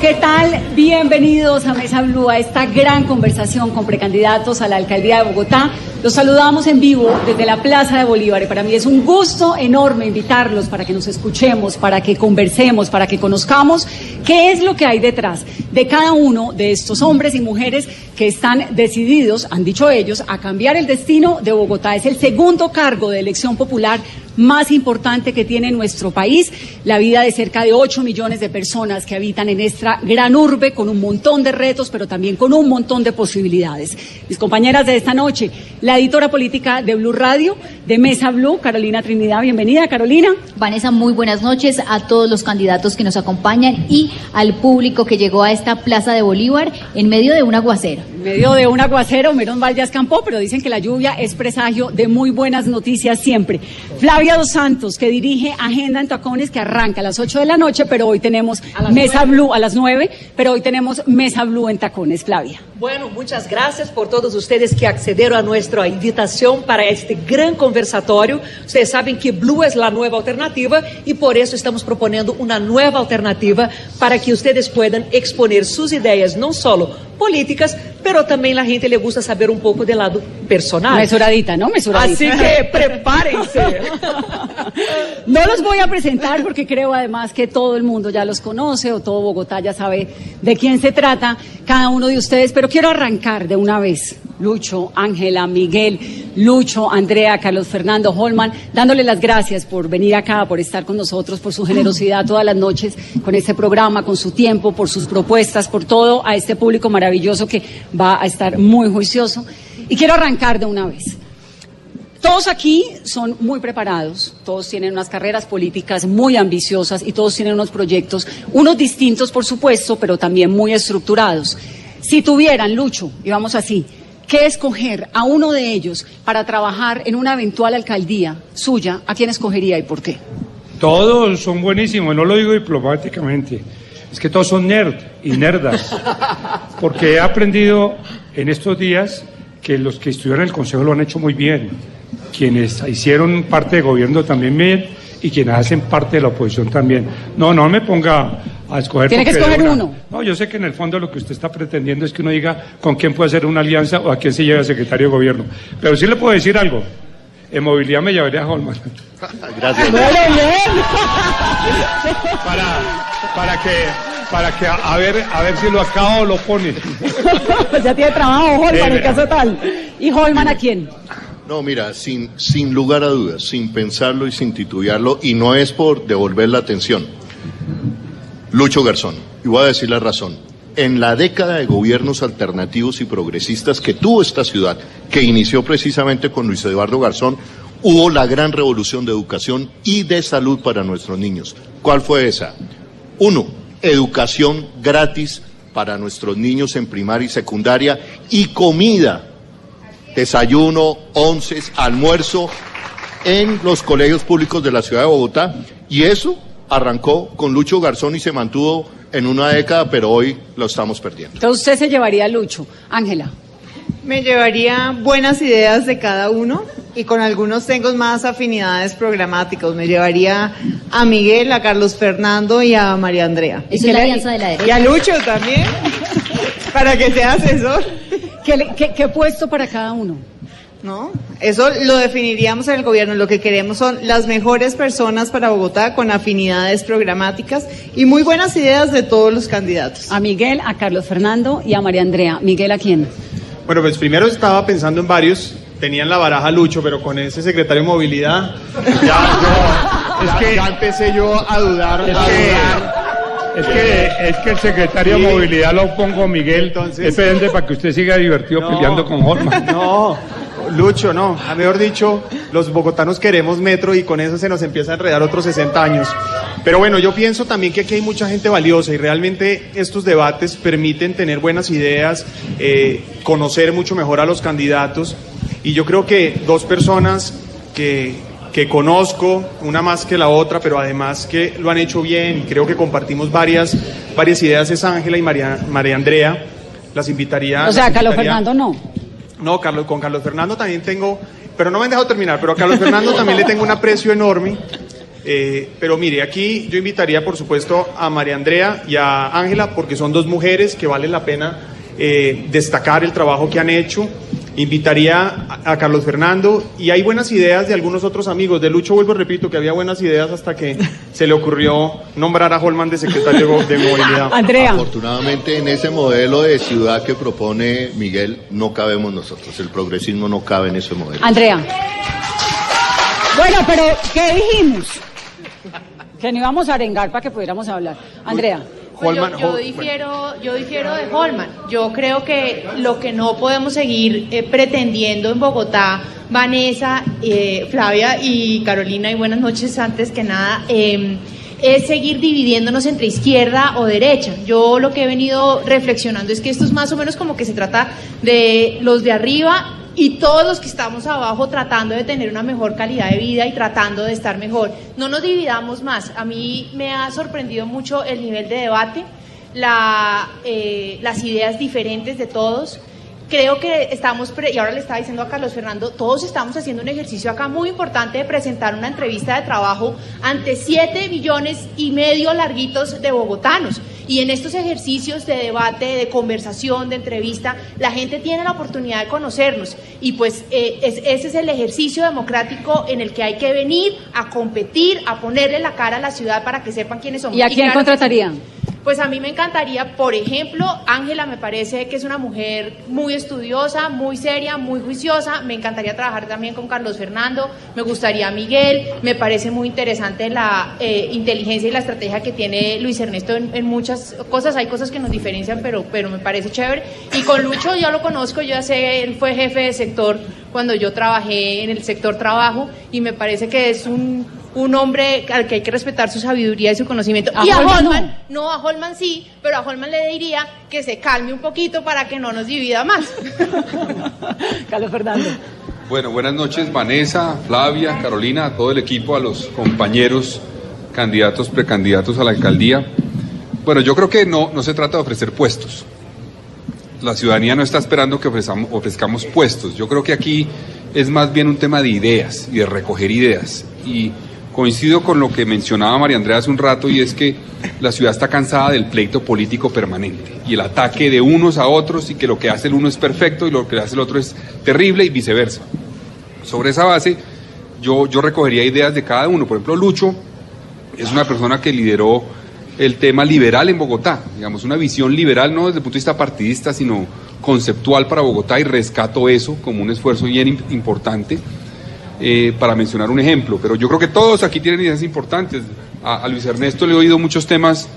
¿qué tal? Bienvenidos a Mesa Blue, a esta gran conversación con precandidatos a la alcaldía de Bogotá. Los saludamos en vivo desde la Plaza de Bolívar y para mí es un gusto enorme invitarlos para que nos escuchemos, para que conversemos, para que conozcamos qué es lo que hay detrás de cada uno de estos hombres y mujeres que están decididos, han dicho ellos, a cambiar el destino de Bogotá. Es el segundo cargo de elección popular más importante que tiene nuestro país, la vida de cerca de 8 millones de personas que habitan en esta gran urbe con un montón de retos, pero también con un montón de posibilidades. Mis compañeras de esta noche, la editora política de Blue Radio, de Mesa Blue, Carolina Trinidad, bienvenida Carolina. Vanessa, muy buenas noches a todos los candidatos que nos acompañan y al público que llegó a esta Plaza de Bolívar en medio de un aguacero. Medio de un aguacero, Meron mal ya escampó, pero dicen que la lluvia es presagio de muy buenas noticias siempre. Flavia Dos Santos, que dirige Agenda en Tacones, que arranca a las 8 de la noche, pero hoy tenemos Mesa Blue a las 9, pero hoy tenemos Mesa Blue en Tacones, Flavia. Bueno, muchas gracias por todos ustedes que accedieron a nuestra invitación para este gran conversatorio. Ustedes saben que Blue es la nueva alternativa y por eso estamos proponiendo una nueva alternativa para que ustedes puedan exponer sus ideas, no solo políticas, pero también la gente le gusta saber un poco del lado personal. Mesuradita, ¿no? Mesuradita. Así que prepárense. No los voy a presentar porque creo además que todo el mundo ya los conoce o todo Bogotá ya sabe de quién se trata cada uno de ustedes, pero quiero arrancar de una vez. Lucho, Ángela, Miguel, Lucho, Andrea, Carlos Fernando, Holman, dándole las gracias por venir acá, por estar con nosotros, por su generosidad todas las noches con este programa, con su tiempo, por sus propuestas, por todo a este público maravilloso que va a estar muy juicioso. Y quiero arrancar de una vez. Todos aquí son muy preparados, todos tienen unas carreras políticas muy ambiciosas y todos tienen unos proyectos, unos distintos por supuesto, pero también muy estructurados. Si tuvieran, Lucho, y vamos así, que escoger a uno de ellos para trabajar en una eventual alcaldía suya, ¿a quién escogería y por qué? Todos son buenísimos, no lo digo diplomáticamente, es que todos son nerd y nerdas, porque he aprendido en estos días que los que estudiaron el Consejo lo han hecho muy bien quienes hicieron parte de gobierno también bien y quienes hacen parte de la oposición también. No, no me ponga a escoger. Tiene que escoger uno. No, yo sé que en el fondo lo que usted está pretendiendo es que uno diga con quién puede hacer una alianza o a quién se lleva secretario de gobierno. Pero sí le puedo decir algo. En movilidad me llevaría a Holman. Gracias. para, para que para que a, ver a ver si lo acaba o lo pone. pues ya tiene trabajo Holman en caso tal. ¿Y Holman a quién? No, mira, sin, sin lugar a dudas, sin pensarlo y sin titubearlo, y no es por devolver la atención. Lucho Garzón, y voy a decir la razón. En la década de gobiernos alternativos y progresistas que tuvo esta ciudad, que inició precisamente con Luis Eduardo Garzón, hubo la gran revolución de educación y de salud para nuestros niños. ¿Cuál fue esa? Uno, educación gratis para nuestros niños en primaria y secundaria y comida desayuno, once, almuerzo en los colegios públicos de la ciudad de Bogotá. Y eso arrancó con Lucho Garzón y se mantuvo en una década, pero hoy lo estamos perdiendo. Entonces usted se llevaría a Lucho. Ángela. Me llevaría buenas ideas de cada uno y con algunos tengo más afinidades programáticas. Me llevaría a Miguel, a Carlos Fernando y a María Andrea. Esa es la alianza de la derecha. Y a Lucho también, para que sea asesor. ¿Qué, puesto para cada uno? ¿No? Eso lo definiríamos en el gobierno. Lo que queremos son las mejores personas para Bogotá con afinidades programáticas y muy buenas ideas de todos los candidatos. A Miguel, a Carlos Fernando y a María Andrea. Miguel, ¿a quién? Bueno, pues primero estaba pensando en varios. Tenían la baraja Lucho, pero con ese secretario de movilidad ya, es que, ya empecé yo a dudar. Es que, es que, es que el secretario de movilidad lo pongo Miguel. Entonces, es pendiente para que usted siga divertido peleando con Holman. No, Lucho, no. A mejor dicho, los bogotanos queremos metro y con eso se nos empieza a enredar otros 60 años. Pero bueno, yo pienso también que aquí hay mucha gente valiosa y realmente estos debates permiten tener buenas ideas, eh, conocer mucho mejor a los candidatos. Y yo creo que dos personas que, que conozco, una más que la otra, pero además que lo han hecho bien y creo que compartimos varias, varias ideas, es Ángela y María, María Andrea. Las invitaría. O sea, Carlos Fernando no. No, Carlos, con Carlos Fernando también tengo, pero no me han dejado terminar, pero a Carlos Fernando también le tengo un aprecio enorme. Eh, pero mire, aquí yo invitaría, por supuesto, a María Andrea y a Ángela, porque son dos mujeres que vale la pena eh, destacar el trabajo que han hecho. Invitaría a, a Carlos Fernando y hay buenas ideas de algunos otros amigos. De Lucho, vuelvo, repito, que había buenas ideas hasta que se le ocurrió nombrar a Holman de secretario de movilidad. Andrea. Afortunadamente en ese modelo de ciudad que propone Miguel no cabemos nosotros. El progresismo no cabe en ese modelo. Andrea. Bueno, pero ¿qué dijimos? Que no íbamos a arengar para que pudiéramos hablar. Andrea. Pues yo, Holman, yo difiero, yo difiero de Holman. Yo creo que lo que no podemos seguir eh, pretendiendo en Bogotá, Vanessa, eh, Flavia y Carolina, y buenas noches antes que nada, eh, es seguir dividiéndonos entre izquierda o derecha. Yo lo que he venido reflexionando es que esto es más o menos como que se trata de los de arriba y todos los que estamos abajo tratando de tener una mejor calidad de vida y tratando de estar mejor. No nos dividamos más. A mí me ha sorprendido mucho el nivel de debate, la, eh, las ideas diferentes de todos. Creo que estamos, pre- y ahora le estaba diciendo a Carlos Fernando, todos estamos haciendo un ejercicio acá muy importante de presentar una entrevista de trabajo ante 7 millones y medio larguitos de bogotanos. Y en estos ejercicios de debate, de conversación, de entrevista, la gente tiene la oportunidad de conocernos. Y pues eh, es- ese es el ejercicio democrático en el que hay que venir a competir, a ponerle la cara a la ciudad para que sepan quiénes somos. ¿Y a quién claro sí. contratarían? Pues a mí me encantaría, por ejemplo, Ángela me parece que es una mujer muy estudiosa, muy seria, muy juiciosa. Me encantaría trabajar también con Carlos Fernando, me gustaría Miguel, me parece muy interesante la eh, inteligencia y la estrategia que tiene Luis Ernesto en, muchas cosas. Hay cosas que nos diferencian, pero, pero me parece chévere. Y con Lucho yo lo conozco, yo ya sé, él fue jefe de sector cuando yo trabajé en el sector trabajo y me parece que es un, un hombre al que hay que respetar su sabiduría y su conocimiento. A y a Holman no. Holman no, a Holman sí, pero a Holman le diría que se calme un poquito para que no nos divida más. Carlos Fernando. Bueno, buenas noches Vanessa, Flavia, Carolina, a todo el equipo, a los compañeros candidatos, precandidatos a la alcaldía. Bueno, yo creo que no, no se trata de ofrecer puestos. La ciudadanía no está esperando que ofrezcamos, ofrezcamos puestos. Yo creo que aquí es más bien un tema de ideas y de recoger ideas. Y coincido con lo que mencionaba María Andrea hace un rato y es que la ciudad está cansada del pleito político permanente y el ataque de unos a otros y que lo que hace el uno es perfecto y lo que hace el otro es terrible y viceversa. Sobre esa base, yo, yo recogería ideas de cada uno. Por ejemplo, Lucho es una persona que lideró el tema liberal en Bogotá, digamos, una visión liberal no desde el punto de vista partidista, sino conceptual para Bogotá y rescato eso como un esfuerzo bien im- importante. Eh, para mencionar un ejemplo, pero yo creo que todos aquí tienen ideas importantes. A, Luis Ernesto le he oído muchos temas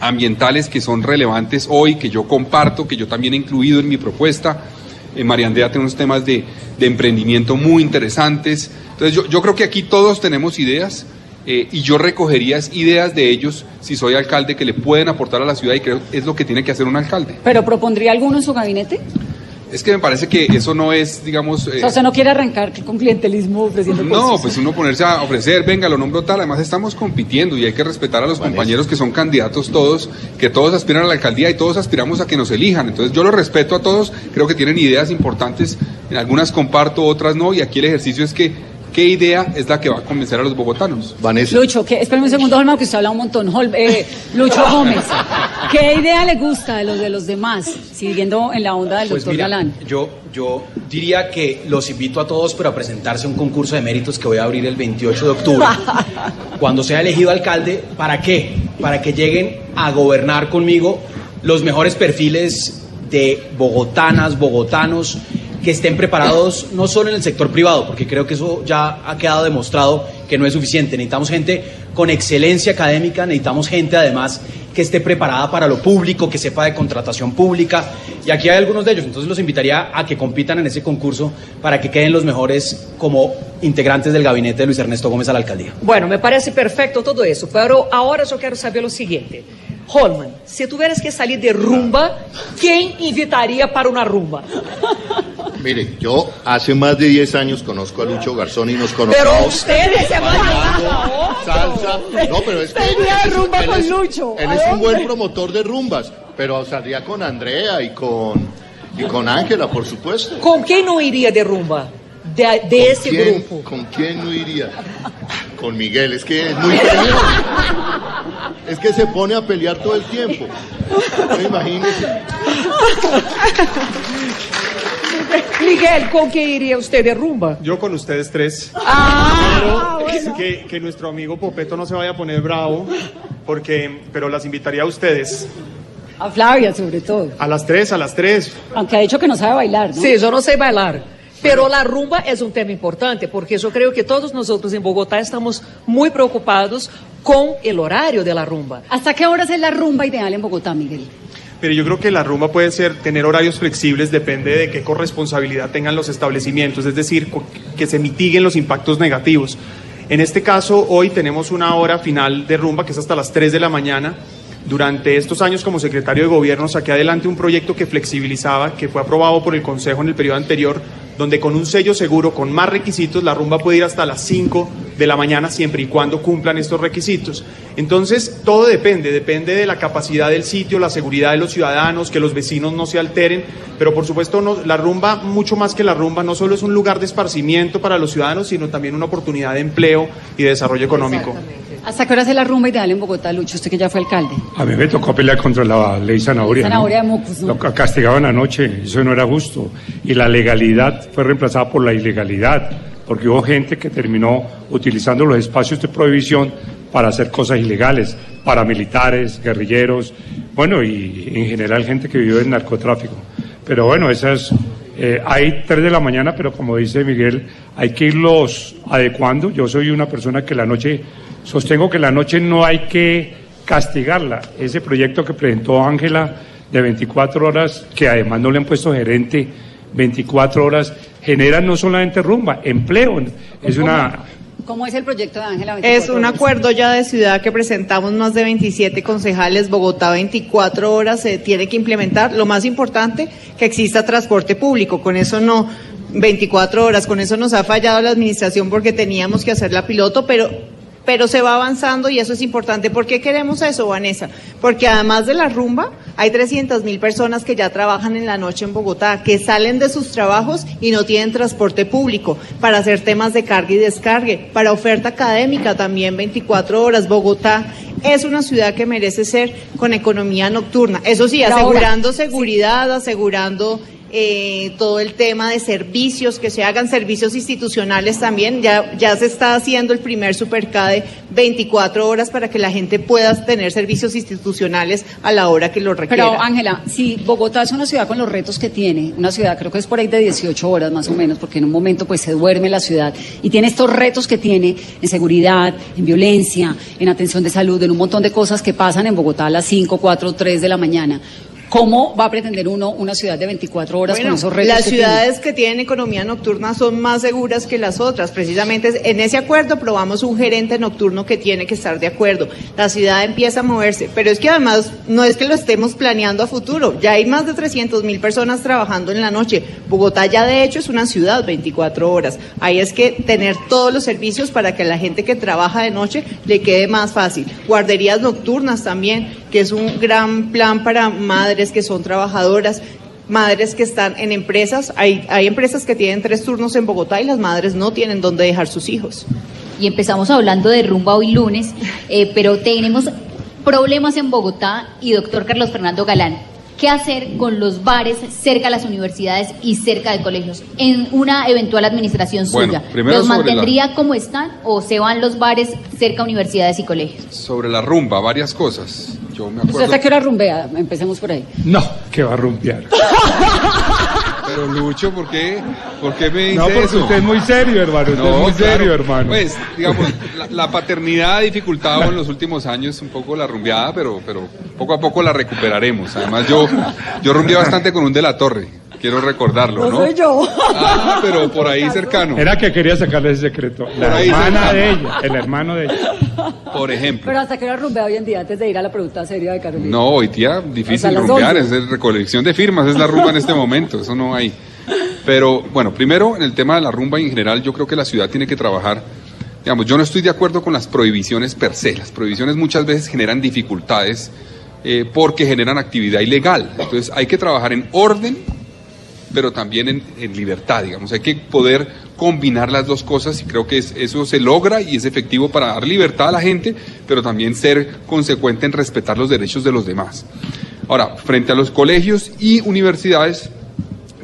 ambientales que son relevantes hoy, que yo comparto, que yo también he incluido en mi propuesta. Eh, María tiene unos temas de, emprendimiento muy interesantes. Entonces yo, yo creo que aquí todos tenemos ideas eh, y yo recogería ideas de ellos si soy alcalde que le pueden aportar a la ciudad y creo que es lo que tiene que hacer un alcalde. ¿Pero propondría alguno en su gabinete? Es que me parece que eso no es, digamos... O eh, sea, usted no quiere arrancar con clientelismo ofreciendo no, pues uno ponerse a ofrecer, venga, lo nombro tal, además estamos compitiendo y hay que respetar a los compañeros que son candidatos todos, que todos aspiran a la alcaldía y todos aspiramos a que nos elijan. Entonces yo los respeto a todos, creo que tienen ideas importantes, en algunas comparto, otras no, y aquí el ejercicio es que qué idea es la que va a convencer a los bogotanos. Vanessa. Lucho, ¿qué? espérame un segundo, Holman, que usted habla un montón. Hol- eh, Lucho Gómez, ¿qué idea le gusta de los de los demás? Siguiendo en la onda del Pues doctor mira, Galán. yo, yo diría que los invito a todos pero a presentarse a un concurso de méritos que voy a abrir el 28 de octubre. cuando sea elegido alcalde, ¿para qué? Para que lleguen a gobernar conmigo los mejores perfiles de bogotanas, bogotanos, que estén preparados no solo en el sector privado, porque creo que eso ya ha quedado demostrado que no es suficiente. Necesitamos gente con excelencia académica, necesitamos gente además que esté preparada para lo público, que sepa de contratación pública. Y aquí hay algunos de ellos, entonces los invitaría a que compitan en ese concurso para que queden los mejores como integrantes del gabinete de Luis Ernesto Gómez a la alcaldía. Bueno, me parece perfecto todo eso, pero ahora yo quiero saber lo siguiente. Holman, si tuvieras que salir de rumba, ¿quién invitaría para una rumba? Mire, yo hace más de 10 años conozco a Lucho Garzón y nos Pero conocemos. ustedes se van a salsa. No, pero es que Tenía él es- rumba él con es- Lucho. Él ¿A es un buen promotor de rumbas, pero salía con Andrea y con y con Ángela, por supuesto. ¿Con quién no iría de rumba? De, de ese ¿Quién- grupo. ¿Con quién no iría? con Miguel, es que es muy. Es que se pone a pelear todo el tiempo. No, imagínese. Miguel, ¿con qué iría usted de rumba? Yo con ustedes tres. Ah, Pero que, que nuestro amigo Popeto no se vaya a poner bravo, porque, pero las invitaría a ustedes. A Flavia, sobre todo. A las tres, a las tres. Aunque ha dicho que no sabe bailar, ¿no? Sí, yo no sé bailar. Pero la rumba es un tema importante porque yo creo que todos nosotros en Bogotá estamos muy preocupados con el horario de la rumba. ¿Hasta qué horas es la rumba ideal en Bogotá, Miguel? Pero yo creo que la rumba puede ser tener horarios flexibles, depende de qué corresponsabilidad tengan los establecimientos, es decir, que se mitiguen los impactos negativos. En este caso, hoy tenemos una hora final de rumba que es hasta las 3 de la mañana. Durante estos años como secretario de gobierno saqué adelante un proyecto que flexibilizaba, que fue aprobado por el Consejo en el periodo anterior, donde con un sello seguro, con más requisitos, la rumba puede ir hasta las 5 de la mañana siempre y cuando cumplan estos requisitos. Entonces, todo depende, depende de la capacidad del sitio, la seguridad de los ciudadanos, que los vecinos no se alteren, pero por supuesto no- la rumba, mucho más que la rumba, no solo es un lugar de esparcimiento para los ciudadanos, sino también una oportunidad de empleo y de desarrollo económico. ¿Hasta qué horas es la rumba ideal en Bogotá, Lucho? Usted que ya fue alcalde. A mí me tocó pelear contra la ley zanahoria. ¿no? Zanahoria de mocos, ¿no? Lo ca- castigaban anoche, eso no era justo. Y la legalidad fue reemplazada por la ilegalidad, porque hubo gente que terminó utilizando los espacios de prohibición para hacer cosas ilegales, paramilitares, guerrilleros, bueno, y en general gente que vivió en narcotráfico. Pero bueno, esas, eh, hay tres de la mañana, pero como dice Miguel, hay que irlos adecuando. Yo soy una persona que la noche, sostengo que la noche no hay que castigarla. Ese proyecto que presentó Ángela de 24 horas, que además no le han puesto gerente 24 horas, genera no solamente rumba, empleo. Es una... ¿Cómo es el proyecto de Ángela? Es 24 un acuerdo ya de ciudad que presentamos más de 27 concejales, Bogotá 24 horas, se tiene que implementar. Lo más importante, que exista transporte público. Con eso no, 24 horas, con eso nos ha fallado la administración porque teníamos que hacer la piloto, pero pero se va avanzando y eso es importante. ¿Por qué queremos eso, Vanessa? Porque además de la rumba, hay 300 mil personas que ya trabajan en la noche en Bogotá, que salen de sus trabajos y no tienen transporte público para hacer temas de carga y descargue, para oferta académica también 24 horas. Bogotá es una ciudad que merece ser con economía nocturna. Eso sí, asegurando seguridad, asegurando eh, todo el tema de servicios, que se hagan servicios institucionales también. Ya, ya se está haciendo el primer supercade 24 horas para que la gente pueda tener servicios institucionales a la hora que lo requiera. Pero Ángela, si Bogotá es una ciudad con los retos que tiene, una ciudad creo que es por ahí de 18 horas más o menos, porque en un momento pues se duerme la ciudad y tiene estos retos que tiene en seguridad, en violencia, en atención de salud, en un montón de cosas que pasan en Bogotá a las 5, 4, 3 de la mañana. ¿Cómo va a pretender uno una ciudad de 24 horas Bueno, con esos retos? las que ciudades que tienen economía nocturna son más seguras que las otras. Precisamente en ese acuerdo aprobamos un gerente nocturno que tiene que estar de acuerdo. La ciudad empieza a moverse, pero es que además no es que lo estemos planeando a futuro. Ya hay más de 300 mil personas trabajando en la noche. Bogotá ya de hecho es una ciudad 24 horas. Ahí es que tener todos los servicios para que a la gente que trabaja de noche le quede más fácil. Guarderías nocturnas también, que es un gran plan para madres que son trabajadoras madres que están en empresas, hay, hay empresas que tienen tres turnos en Bogotá y las madres no tienen dónde dejar sus hijos. Y empezamos hablando de rumba hoy lunes, eh, pero tenemos problemas en Bogotá y doctor Carlos Fernando Galán. ¿Qué hacer con los bares cerca a las universidades y cerca de colegios? En una eventual administración Bueno, suya, primero ¿los la- mantendría como están o se van los bares cerca a universidades y colegios? Sobre la rumba, varias cosas. Yo me ¿Usted acuerdo. hasta qué hora rumbea? Empecemos por ahí. No, que va a rumpear. Pero Lucho, ¿por qué? ¿Por qué me dice No, porque eso? usted es muy serio, hermano. Usted es muy claro. serio, hermano. Pues, digamos, la, la paternidad ha dificultado en los últimos años un poco la rumbeada, pero, pero poco a poco la recuperaremos. Además, yo, yo rumbeé bastante con un de la torre, quiero recordarlo, ¿no? yo. Ah, pero por ahí cercano, Era que quería sacarle ese secreto. La Por hermana de ella, el hermano de ella. por ejemplo. Pero hasta qué hora rumbea hoy en día, antes de ir a la pregunta seria de Carolina. No, hoy día difícil rumbear, 11. es de recolección de firmas, es la rumba en este momento, eso no hay. Pero bueno, primero en el tema de la rumba en general, yo creo que la ciudad tiene que trabajar. Digamos, yo no estoy de acuerdo con las prohibiciones per se. Las prohibiciones muchas veces generan dificultades eh, porque generan actividad ilegal. Entonces hay que trabajar en orden pero también en, libertad, digamos. Hay que poder combinar las dos cosas y creo que es- eso se logra y es efectivo para dar libertad a la gente, pero también ser consecuente en respetar los derechos de los demás. Ahora, frente a los colegios y universidades,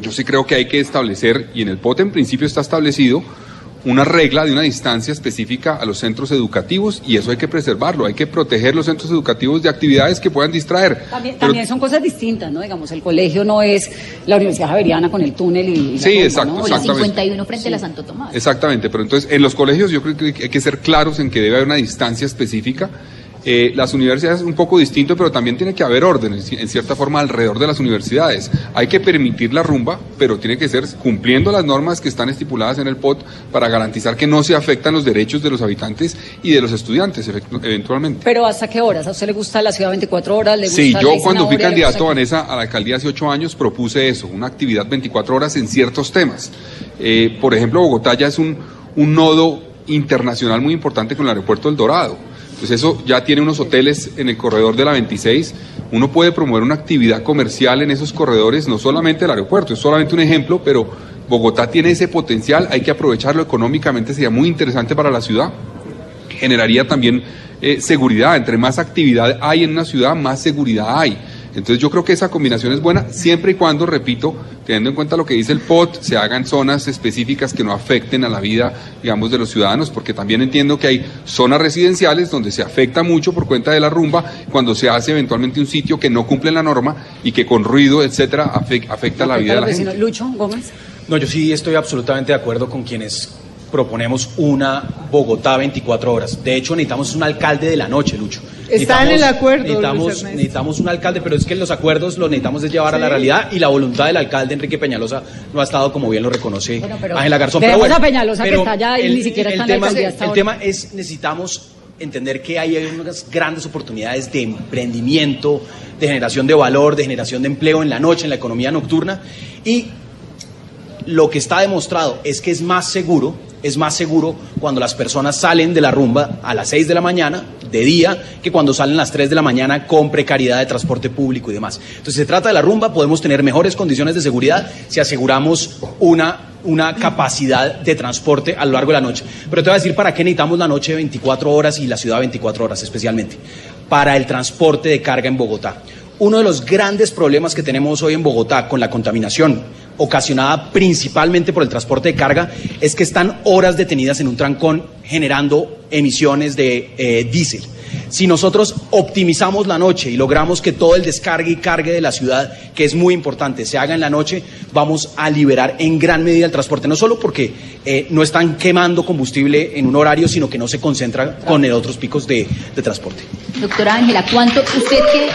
yo sí creo que hay que establecer, y en el POT en principio está establecido, una regla de una distancia específica a los centros educativos y eso hay que preservarlo, hay que proteger los centros educativos de actividades que puedan distraer. También, Pero- también son cosas distintas, ¿no? Digamos, el colegio no es la Universidad Javeriana con el túnel y, y Sí, rumba, exacto, ¿no? O la exactamente. 51 frente a la Santo Tomás. Exactamente, pero entonces en los colegios yo creo que hay que ser claros en que debe haber una distancia específica. Eh, las universidades es un poco distinto, pero también tiene que haber orden, en ci- en cierta forma, alrededor de las universidades. Hay que permitir la rumba, pero tiene que ser cumpliendo las normas que están estipuladas en el POT para garantizar que no se afectan los derechos de los habitantes y de los estudiantes, eventualmente. Pero ¿hasta qué horas? ¿A usted le gusta la ciudad 24 horas? ¿Le gusta Sí, yo cuando fui candidato, Vanessa, a la alcaldía hace ocho años, propuse eso, una actividad 24 horas en ciertos temas. Eh, por ejemplo, Bogotá ya es un, un nodo internacional muy importante con el aeropuerto del Dorado. Entonces eso ya tiene unos hoteles en el corredor de la 26. Uno puede promover una actividad comercial en esos corredores, no solamente el aeropuerto, es solamente un ejemplo, pero Bogotá tiene ese potencial, hay que aprovecharlo económicamente, sería muy interesante para la ciudad generaría también eh, seguridad. Entre más actividad hay en una ciudad, más seguridad hay. Entonces yo creo que esa combinación es buena siempre y cuando, repito, teniendo en cuenta lo que dice el POT, se hagan zonas específicas que no afecten a la vida, digamos, de los ciudadanos, porque también entiendo que hay zonas residenciales donde se afecta mucho por cuenta de la rumba, cuando se hace eventualmente un sitio que no cumple la norma y que con ruido, etcétera, afec- afecta la vida de la Afecta gente. Lucho Gómez. No, yo sí estoy absolutamente de acuerdo con quienes proponemos una Bogotá 24 horas. De hecho, necesitamos un alcalde de la noche, Lucho. Está en el acuerdo, Necesitamos, necesitamos un alcalde, pero es que los acuerdos los necesitamos es llevar a la realidad y la voluntad del alcalde Enrique Peñalosa no ha estado como bien lo reconoce Bueno, pero Ángela Garzón. dejemos a Peñalosa que pero está allá y ni siquiera está en tema, El ahora. tema es, necesitamos entender que hay unas grandes oportunidades de emprendimiento, de generación de valor, de generación de empleo en la noche, en la economía nocturna y lo que está demostrado es que es más seguro, es más seguro cuando las personas salen de la rumba a las 6 de la mañana, de día, que cuando salen a las 3 de la mañana con precariedad de transporte público y demás. Entonces se trata de la rumba, podemos tener mejores condiciones de seguridad si aseguramos una, una capacidad de transporte a lo largo de la noche. Pero te voy a decir para qué necesitamos la noche 24 horas y la ciudad 24 horas especialmente. Para el transporte de carga en Bogotá. Uno de los grandes problemas que tenemos hoy en Bogotá con la contaminación ocasionada principalmente por el transporte de carga es que están horas detenidas en un trancón generando emisiones de eh, diésel. Si nosotros optimizamos la noche y logramos que todo el descargue y cargue de la ciudad, que es muy importante, se haga en la noche, vamos a liberar en gran medida el transporte, no solo porque eh, no están quemando combustible en un horario, sino que no se concentra con el otros picos de, de transporte. Doctora Ángela, ¿cuánto usted que...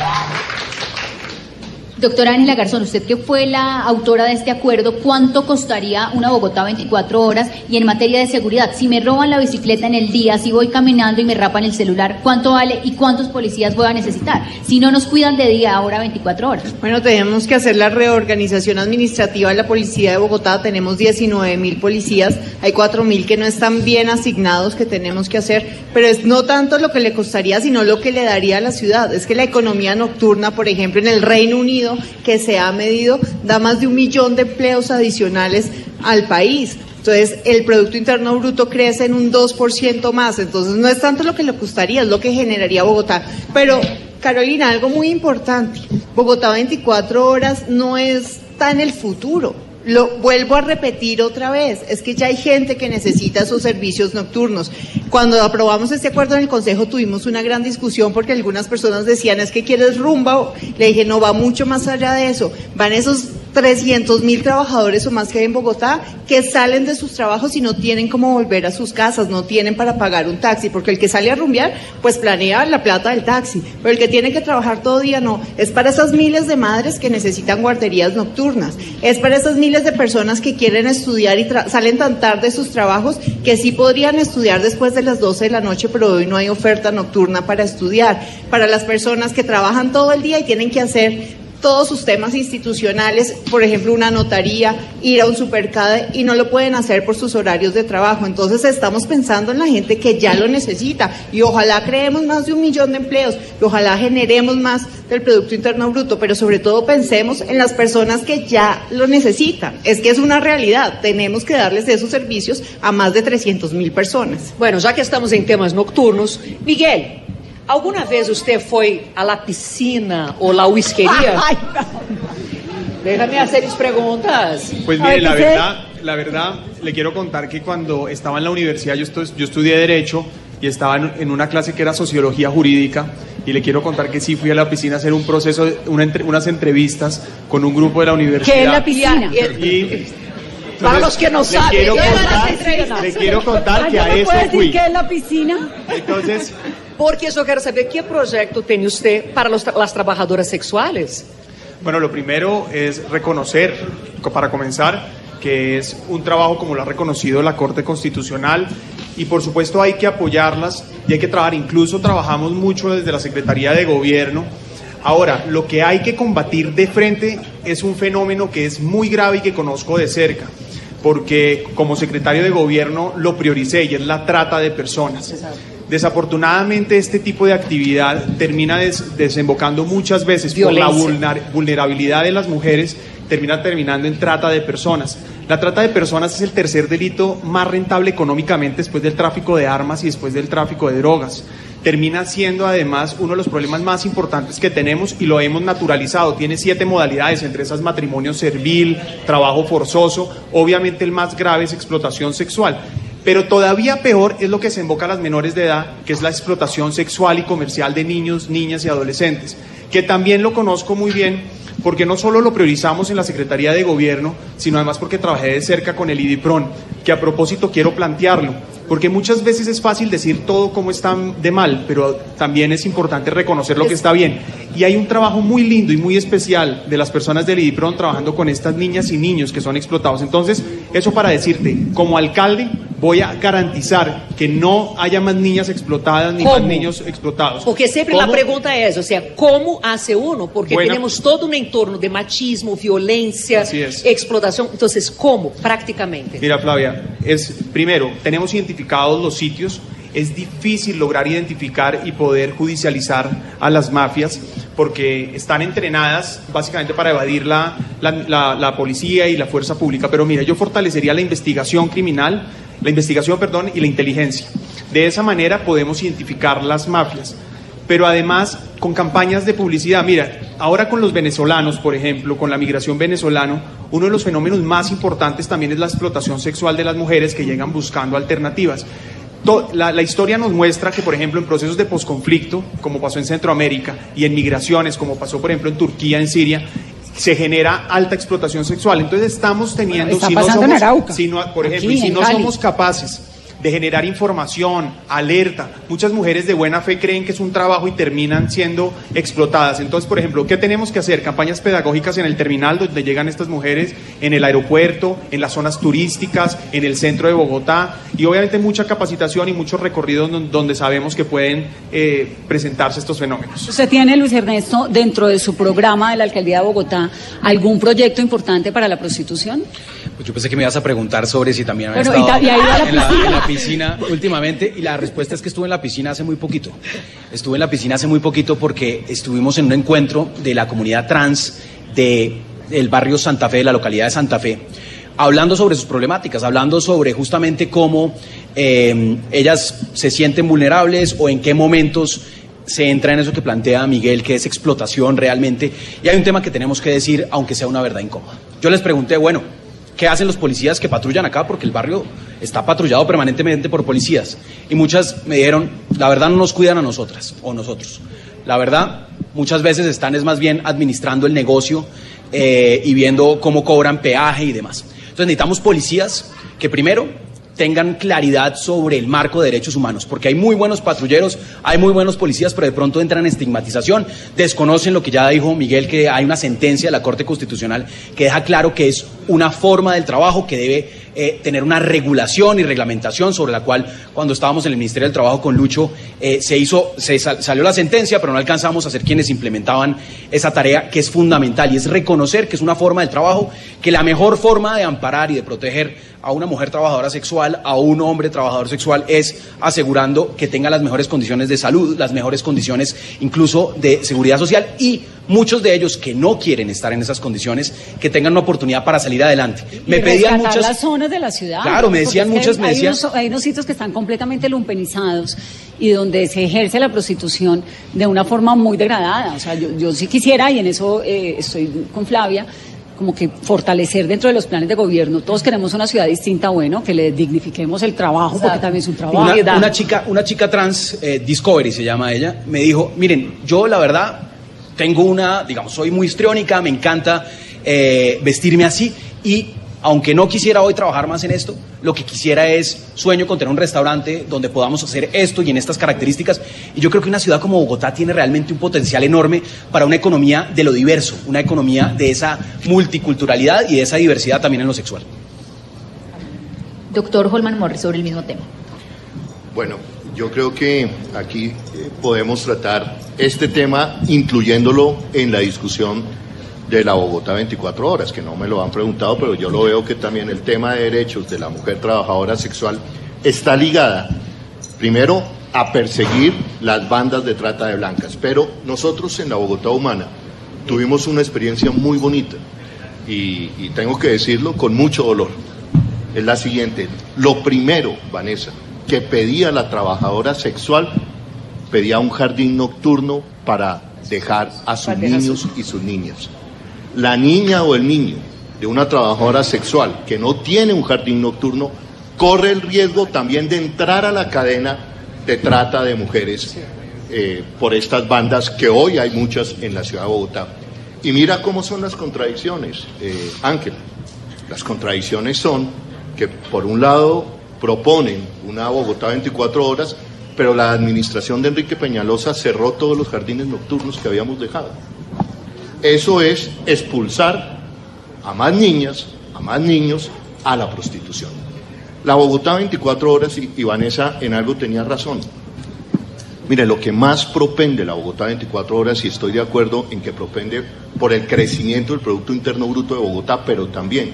Doctora Ángela Garzón, usted que fue la autora de este acuerdo, ¿cuánto costaría una Bogotá 24 horas? Y en materia de seguridad, si me roban la bicicleta en el día, si voy caminando y me rapan el celular, ¿cuánto vale y cuántos policías voy a necesitar? Si no nos cuidan de día, ahora 24 horas. Bueno, tenemos que hacer la reorganización administrativa de la policía de Bogotá. Tenemos 19 mil policías, hay 4 mil que no están bien asignados que tenemos que hacer, pero es no tanto lo que le costaría, sino lo que le daría a la ciudad. Es que la economía nocturna, por ejemplo, en el Reino Unido, que se ha medido, da más de un millón de empleos adicionales al país. Entonces, el Producto Interno Bruto crece en un 2% más. Entonces, no es tanto lo que le costaría, es lo que generaría Bogotá. Pero, Carolina, algo muy importante. Bogotá 24 horas no está en el futuro. Lo vuelvo a repetir otra vez, es que ya hay gente que necesita esos servicios nocturnos. Cuando aprobamos este acuerdo en el Consejo tuvimos una gran discusión porque algunas personas decían, es que quieres rumba. Le dije, no, va mucho más allá de eso. Van esos 300 mil trabajadores o más que hay en Bogotá que salen de sus trabajos y no tienen cómo volver a sus casas, no tienen para pagar un taxi, porque el que sale a rumbear, pues planea la plata del taxi, pero el que tiene que trabajar todo día no. Es para esas miles de madres que necesitan guarderías nocturnas, es para esas miles de personas que quieren estudiar y salen tan tarde de sus trabajos que sí podrían estudiar después de las 12 de la noche, pero hoy no hay oferta nocturna para estudiar. Para las personas que trabajan todo el día y tienen que hacer todos sus temas institucionales, por ejemplo, una notaría, ir a un supercade y no lo pueden hacer por sus horarios de trabajo. Entonces estamos pensando en la gente que ya lo necesita y ojalá creemos más de un millón de empleos y ojalá generemos más del Producto Interno Bruto, pero sobre todo pensemos en las personas que ya lo necesitan. Es que es una realidad, tenemos que darles esos servicios a más de 300 mil personas. Bueno, já que estamos em temas nocturnos, Miguel, alguma vez você foi a la piscina ou la whiskería? Ay, no. Déjame hacerles preguntas. Pues A mire, la verdad, la verdad, le quiero contar que cuando estaba en la universidad, yo, estu- yo estudié Derecho y estaba en, en una clase que era Sociología Jurídica, y le quiero contar que sí fui a la piscina a hacer un proceso, una entre- unas entrevistas con un grupo de la universidad. ¿Qué es la piscina? Y- Para los que no le saben, quiero ¿qué van a contar- hacer entrevistas? le quiero contar Ay, que ¿no a eso fui. qué es la piscina? Entonces, Porque eu quero saber que projeto tem você para los las trabajadoras sexuales. Bueno, lo primero es reconocer, co- para comenzar, que es un trabajo como lo ha reconocido la Corte Constitucional y por supuesto hay que apoyarlas y hay que trabajar, incluso trabajamos mucho desde la Secretaría de Gobierno. Ahora, lo que hay que combatir de frente es un fenómeno que es muy grave y que conozco de cerca, porque como secretario de Gobierno lo prioricé y es la trata de personas. Desafortunadamente este tipo de actividad termina des- desembocando muchas veces por la Violencia. vulner- vulnerabilidad de las mujeres, termina terminando en trata de personas. La trata de personas es el tercer delito más rentable económicamente después del tráfico de armas y después del tráfico de drogas. Termina siendo además uno de los problemas más importantes que tenemos y lo hemos naturalizado. Tiene siete modalidades, entre esas matrimonio servil, trabajo forzoso, obviamente el más grave es explotación sexual. Pero todavía peor es lo que se invoca a las menores de edad, que es la explotación sexual y comercial de niños, niñas y adolescentes, que también lo conozco muy bien porque no solo lo priorizamos en la Secretaría de Gobierno, sino además porque trabajé de cerca con el IDIPRON, que a propósito quiero plantearlo, porque muchas veces es fácil decir todo como está de mal, pero también es importante reconocer lo que está bien. Y hay un trabajo muy lindo y muy especial de las personas del IDIPRON trabajando con estas niñas y niños que son explotados. Entonces, eso para decirte, como alcalde voy a garantizar que no haya más niñas explotadas ni ¿Cómo? más niños explotados. Porque sempre ¿Cómo? a pergunta é essa, ou seja, como hace uno? Porque Buena- temos todo um entorno de machismo, violência, Así es. explotação. Então, como, prácticamente? Mira, Flavia, es primero, tenemos identificados los sitios. Es difícil lograr identificar y poder judicializar a las mafias porque están entrenadas básicamente para evadir la, la, la- policía y la fuerza pública. Pero mira, yo fortalecería la investigación criminal, la investigación, perdón, y la inteligencia. De esa manera podemos identificar las mafias pero además con campañas de publicidad. Mira, ahora con los venezolanos, por ejemplo, con la migración venezolana, uno de los fenómenos más importantes también es la explotación sexual de las mujeres que llegan buscando alternativas. La, la historia nos muestra que, por ejemplo, en procesos de posconflicto, como pasó en Centroamérica, y en migraciones, como pasó, por ejemplo, en Turquía, en Siria, se genera alta explotación sexual. Entonces estamos teniendo, si no somos, si no- por ejemplo, aquí, y si no Cali. somos capaces de generar información, alerta. Muchas mujeres de buena fe creen que es un trabajo y terminan siendo explotadas. Entonces, por ejemplo, ¿qué tenemos que hacer? Campañas pedagógicas en el terminal donde llegan estas mujeres, en el aeropuerto, en las zonas turísticas, en el centro de Bogotá y obviamente mucha capacitación y muchos recorridos don- donde sabemos que pueden eh, presentarse estos fenómenos. ¿Usted tiene, Luis Ernesto, dentro de su programa de la Alcaldía de Bogotá, algún proyecto importante para la prostitución? Pues yo pensé que me ibas a preguntar sobre si también había Bueno, estado y la en, la, en la piscina últimamente y la respuesta es que estuve en la piscina hace muy poquito. Estuve en la piscina hace muy poquito porque estuvimos en un encuentro de la comunidad trans de barrio Santa Fe, de la localidad de Santa Fe, hablando sobre sus problemáticas, hablando sobre justamente cómo eh, ellas se sienten vulnerables o en qué momentos se entra en eso que plantea Miguel, que es explotación realmente. Y hay un tema que tenemos que decir, aunque sea una verdad incómoda. Yo les pregunté, bueno, ¿qué hacen los policías que patrullan acá? Porque el barrio está patrullado permanentemente por policías. Y muchas me dijeron, la verdad no nos cuidan a nosotras o nosotros. La verdad, muchas veces están es más bien administrando el negocio eh, y viendo cómo cobran peaje y demás. Entonces necesitamos policías que primero tengan claridad sobre el marco de derechos humanos, porque hay muy buenos patrulleros, hay muy buenos policías, pero de pronto entran en estigmatización, desconocen lo que ya dijo Miguel, que hay una sentencia de la Corte Constitucional que deja claro que es una forma del trabajo que debe eh, tener una regulación y reglamentación sobre la cual cuando estábamos en el Ministerio del Trabajo con Lucho eh, se hizo, se sal- salió la sentencia, pero no alcanzamos a ser quienes implementaban esa tarea que es fundamental y es reconocer que es una forma del trabajo, que la mejor forma de amparar y de proteger a una mujer trabajadora sexual, a un hombre trabajador sexual, es asegurando que tenga las mejores condiciones de salud, las mejores condiciones incluso de seguridad social y muchos de ellos que no quieren estar en esas condiciones, que tengan una oportunidad para salir adelante. Me pedían muchas... las zonas de la ciudad. Claro, me decían muchas, hay, me hay decían- unos, hay unos sitios que están completamente lumpenizados y donde se ejerce la prostitución de una forma muy degradada. O sea, yo, yo sí quisiera, y en eso eh, estoy con Flavia, como que fortalecer dentro de los planes de gobierno. Todos queremos una ciudad distinta, bueno, que le dignifiquemos el trabajo, porque también es un trabajo. Una, una chica, una chica trans, eh, Discovery se llama ella, me dijo, miren, yo la verdad tengo una, digamos, soy muy histriónica, me encanta eh, vestirme así y aunque no quisiera hoy trabajar más en esto, lo que quisiera es sueño con tener un restaurante donde podamos hacer esto y en estas características. Y yo creo que una ciudad como Bogotá tiene realmente un potencial enorme para una economía de lo diverso, una economía de esa multiculturalidad y de esa diversidad también en lo sexual. Doctor Holman Morris, sobre el mismo tema. Bueno, yo creo que aquí eh, podemos tratar este tema incluyéndolo en la discusión de la Bogotá 24 horas, que no me lo han preguntado, pero yo lo veo que también el tema de derechos de la mujer trabajadora sexual está ligada, primero, a perseguir las bandas de trata de blancas. Pero nosotros en la Bogotá Humana tuvimos una experiencia muy bonita y, y tengo que decirlo con mucho dolor. Es la siguiente. Lo primero, Vanessa, que pedía la trabajadora sexual, pedía un jardín nocturno para dejar a sus niños y sus niñas. La niña o el niño de una trabajadora sexual que no tiene un jardín nocturno corre el riesgo también de entrar a la cadena de trata de mujeres eh, por estas bandas que hoy hay muchas en la ciudad de Bogotá. Y mira cómo son las contradicciones, eh, Ángela. Las contradicciones son que por un lado proponen una Bogotá 24 horas, pero la administración de Enrique Peñalosa cerró todos los jardines nocturnos que habíamos dejado. Eso es expulsar a más niñas, a más niños, a la prostitución. La Bogotá 24 horas, y, y Vanessa en algo tenía razón. Mire, lo que más propende la Bogotá 24 horas, y estoy de acuerdo en que propende por el crecimiento del Producto Interno Bruto de Bogotá, pero también,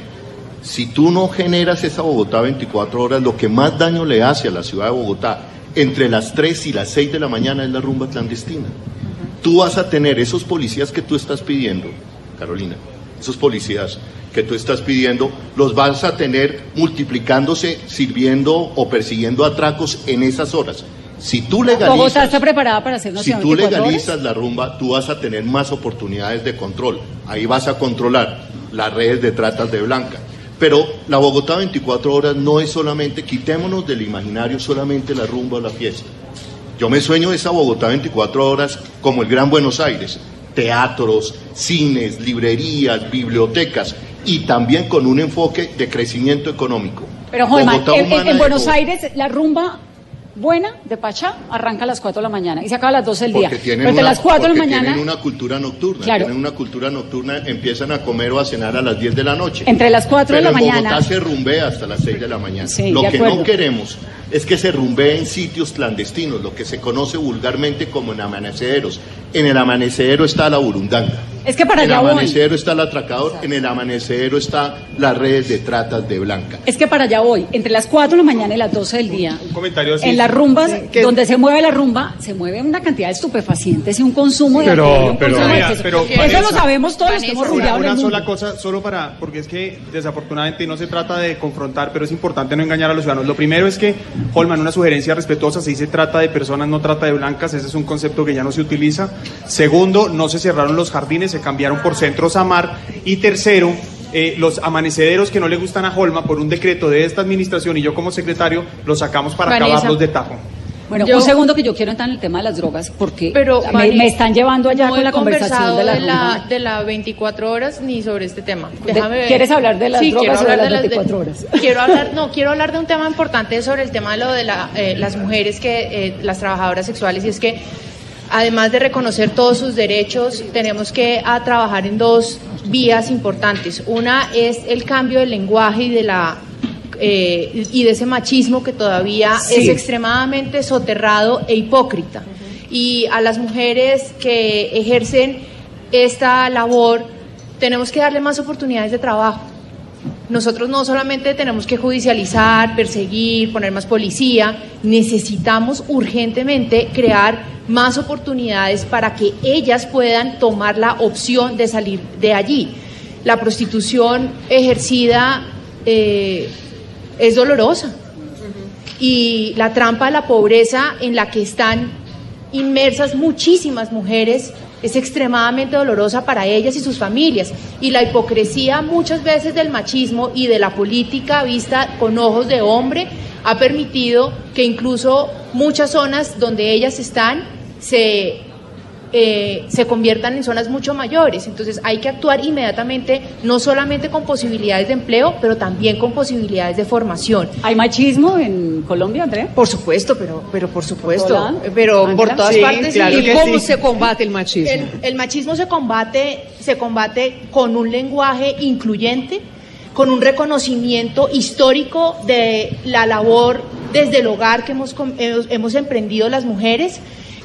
si tú no generas esa Bogotá 24 horas, lo que más daño le hace a la ciudad de Bogotá entre las 3 y las 6 de la mañana es la rumba clandestina. Tú vas a tener esos policías que tú estás pidiendo, Carolina, esos policías que tú estás pidiendo, los vas a tener multiplicándose, sirviendo o persiguiendo atracos en esas horas. Si tú legalizas... Bogotá está preparada para hacer una Si ciudad tú 24 horas. legalizas la rumba, tú vas a tener más oportunidades de control. Ahí vas a controlar las redes de tratas de blanca. Pero la Bogotá 24 horas no es solamente, quitémonos del imaginario solamente la rumba o la fiesta. Yo me sueño esa Bogotá 24 horas como el Gran Buenos Aires. Teatros, cines, librerías, bibliotecas y también con un enfoque de crecimiento económico. Pero, en, en- Buenos. Aires, la rumba buena de Pachá arranca a las 4 de la mañana y se acaba a las 12 del día. Pero una, las 4 de la mañana, tienen una cultura nocturna. Claro. Tienen una cultura nocturna, empiezan a comer o a cenar a las 10 de la noche. Entre las 4 de la en mañana- Bogotá se rumbea hasta las 6 de la mañana. Sí, lo que acuerdo. no queremos es que se rumbee en sitios clandestinos, lo que se conoce vulgarmente como en amaneceros. En el amanecedero está la burundanga. es que para en el allá voy. amanecedero está el atracador, en el amanecedero está las redes de tratas de blanca. Es que para allá voy. Entre las 4 de la mañana y las 12 del día. Un comentario así. En las rumbas, donde se mueve la rumba, se mueve una cantidad de estupefacientes y un consumo de Pero- alcohol un pero- consumo Mira, pero, Eso Vanessa, lo sabemos todos los que hemos Vanessa, rumbeado Una, en el una mundo. sola cosa, solo para, porque es que desafortunadamente no se trata de confrontar, pero es importante no engañar a los ciudadanos. Lo primero es que, Holman, una sugerencia respetuosa, se dice trata de personas, no trata de blancas, ese es un concepto que ya no se utiliza. Segundo, no se cerraron los jardines, se cambiaron por centros a mar. Y tercero, eh, los amanecederos que no le gustan a Holman por un decreto de esta administración y yo como secretario los sacamos para Vanessa. acabarlos de tajo. Bueno, Yo- un segundo que yo quiero entrar en el tema de las drogas, porque Pero, me, están llevando allá no con la conversación de la, conversado rumba. de la 24 horas ni sobre este tema. De- Déjame ver. ¿quieres hablar de las Sí, drogas quiero o de las de 24 horas? Quiero hablar, no, quiero hablar de un tema importante sobre el tema de lo de la, eh, las mujeres que, eh, las trabajadoras sexuales, y es que además de reconocer todos sus derechos, tenemos que a trabajar en dos vías importantes. Una es el cambio del lenguaje y de la eh, y de ese machismo que todavía Sí. es extremadamente soterrado e hipócrita. Y a las mujeres que ejercen esta labor tenemos que darle más oportunidades de trabajo. Nosotros no solamente tenemos que judicializar, perseguir, poner más policía, necesitamos urgentemente crear más oportunidades para que ellas puedan tomar la opción de salir de allí. La prostitución ejercida eh, es dolorosa y la trampa de la pobreza en la que están inmersas muchísimas mujeres es extremadamente dolorosa para ellas y sus familias. Y la hipocresía muchas veces del machismo y de la política vista con ojos de hombre ha permitido que incluso muchas zonas donde ellas están se, eh, se conviertan en zonas mucho mayores. Entonces hay que actuar inmediatamente, no solamente con posibilidades de empleo, pero también con posibilidades de formación. ¿Hay machismo en Colombia, Andrea? Por supuesto, pero, pero por supuesto. Hola. Pero por todas Sí, partes. claro ¿Y cómo sí. se combate el machismo? El, el machismo se combate, se combate con un lenguaje incluyente, con un reconocimiento histórico de la labor desde el hogar que hemos, hemos emprendido las mujeres,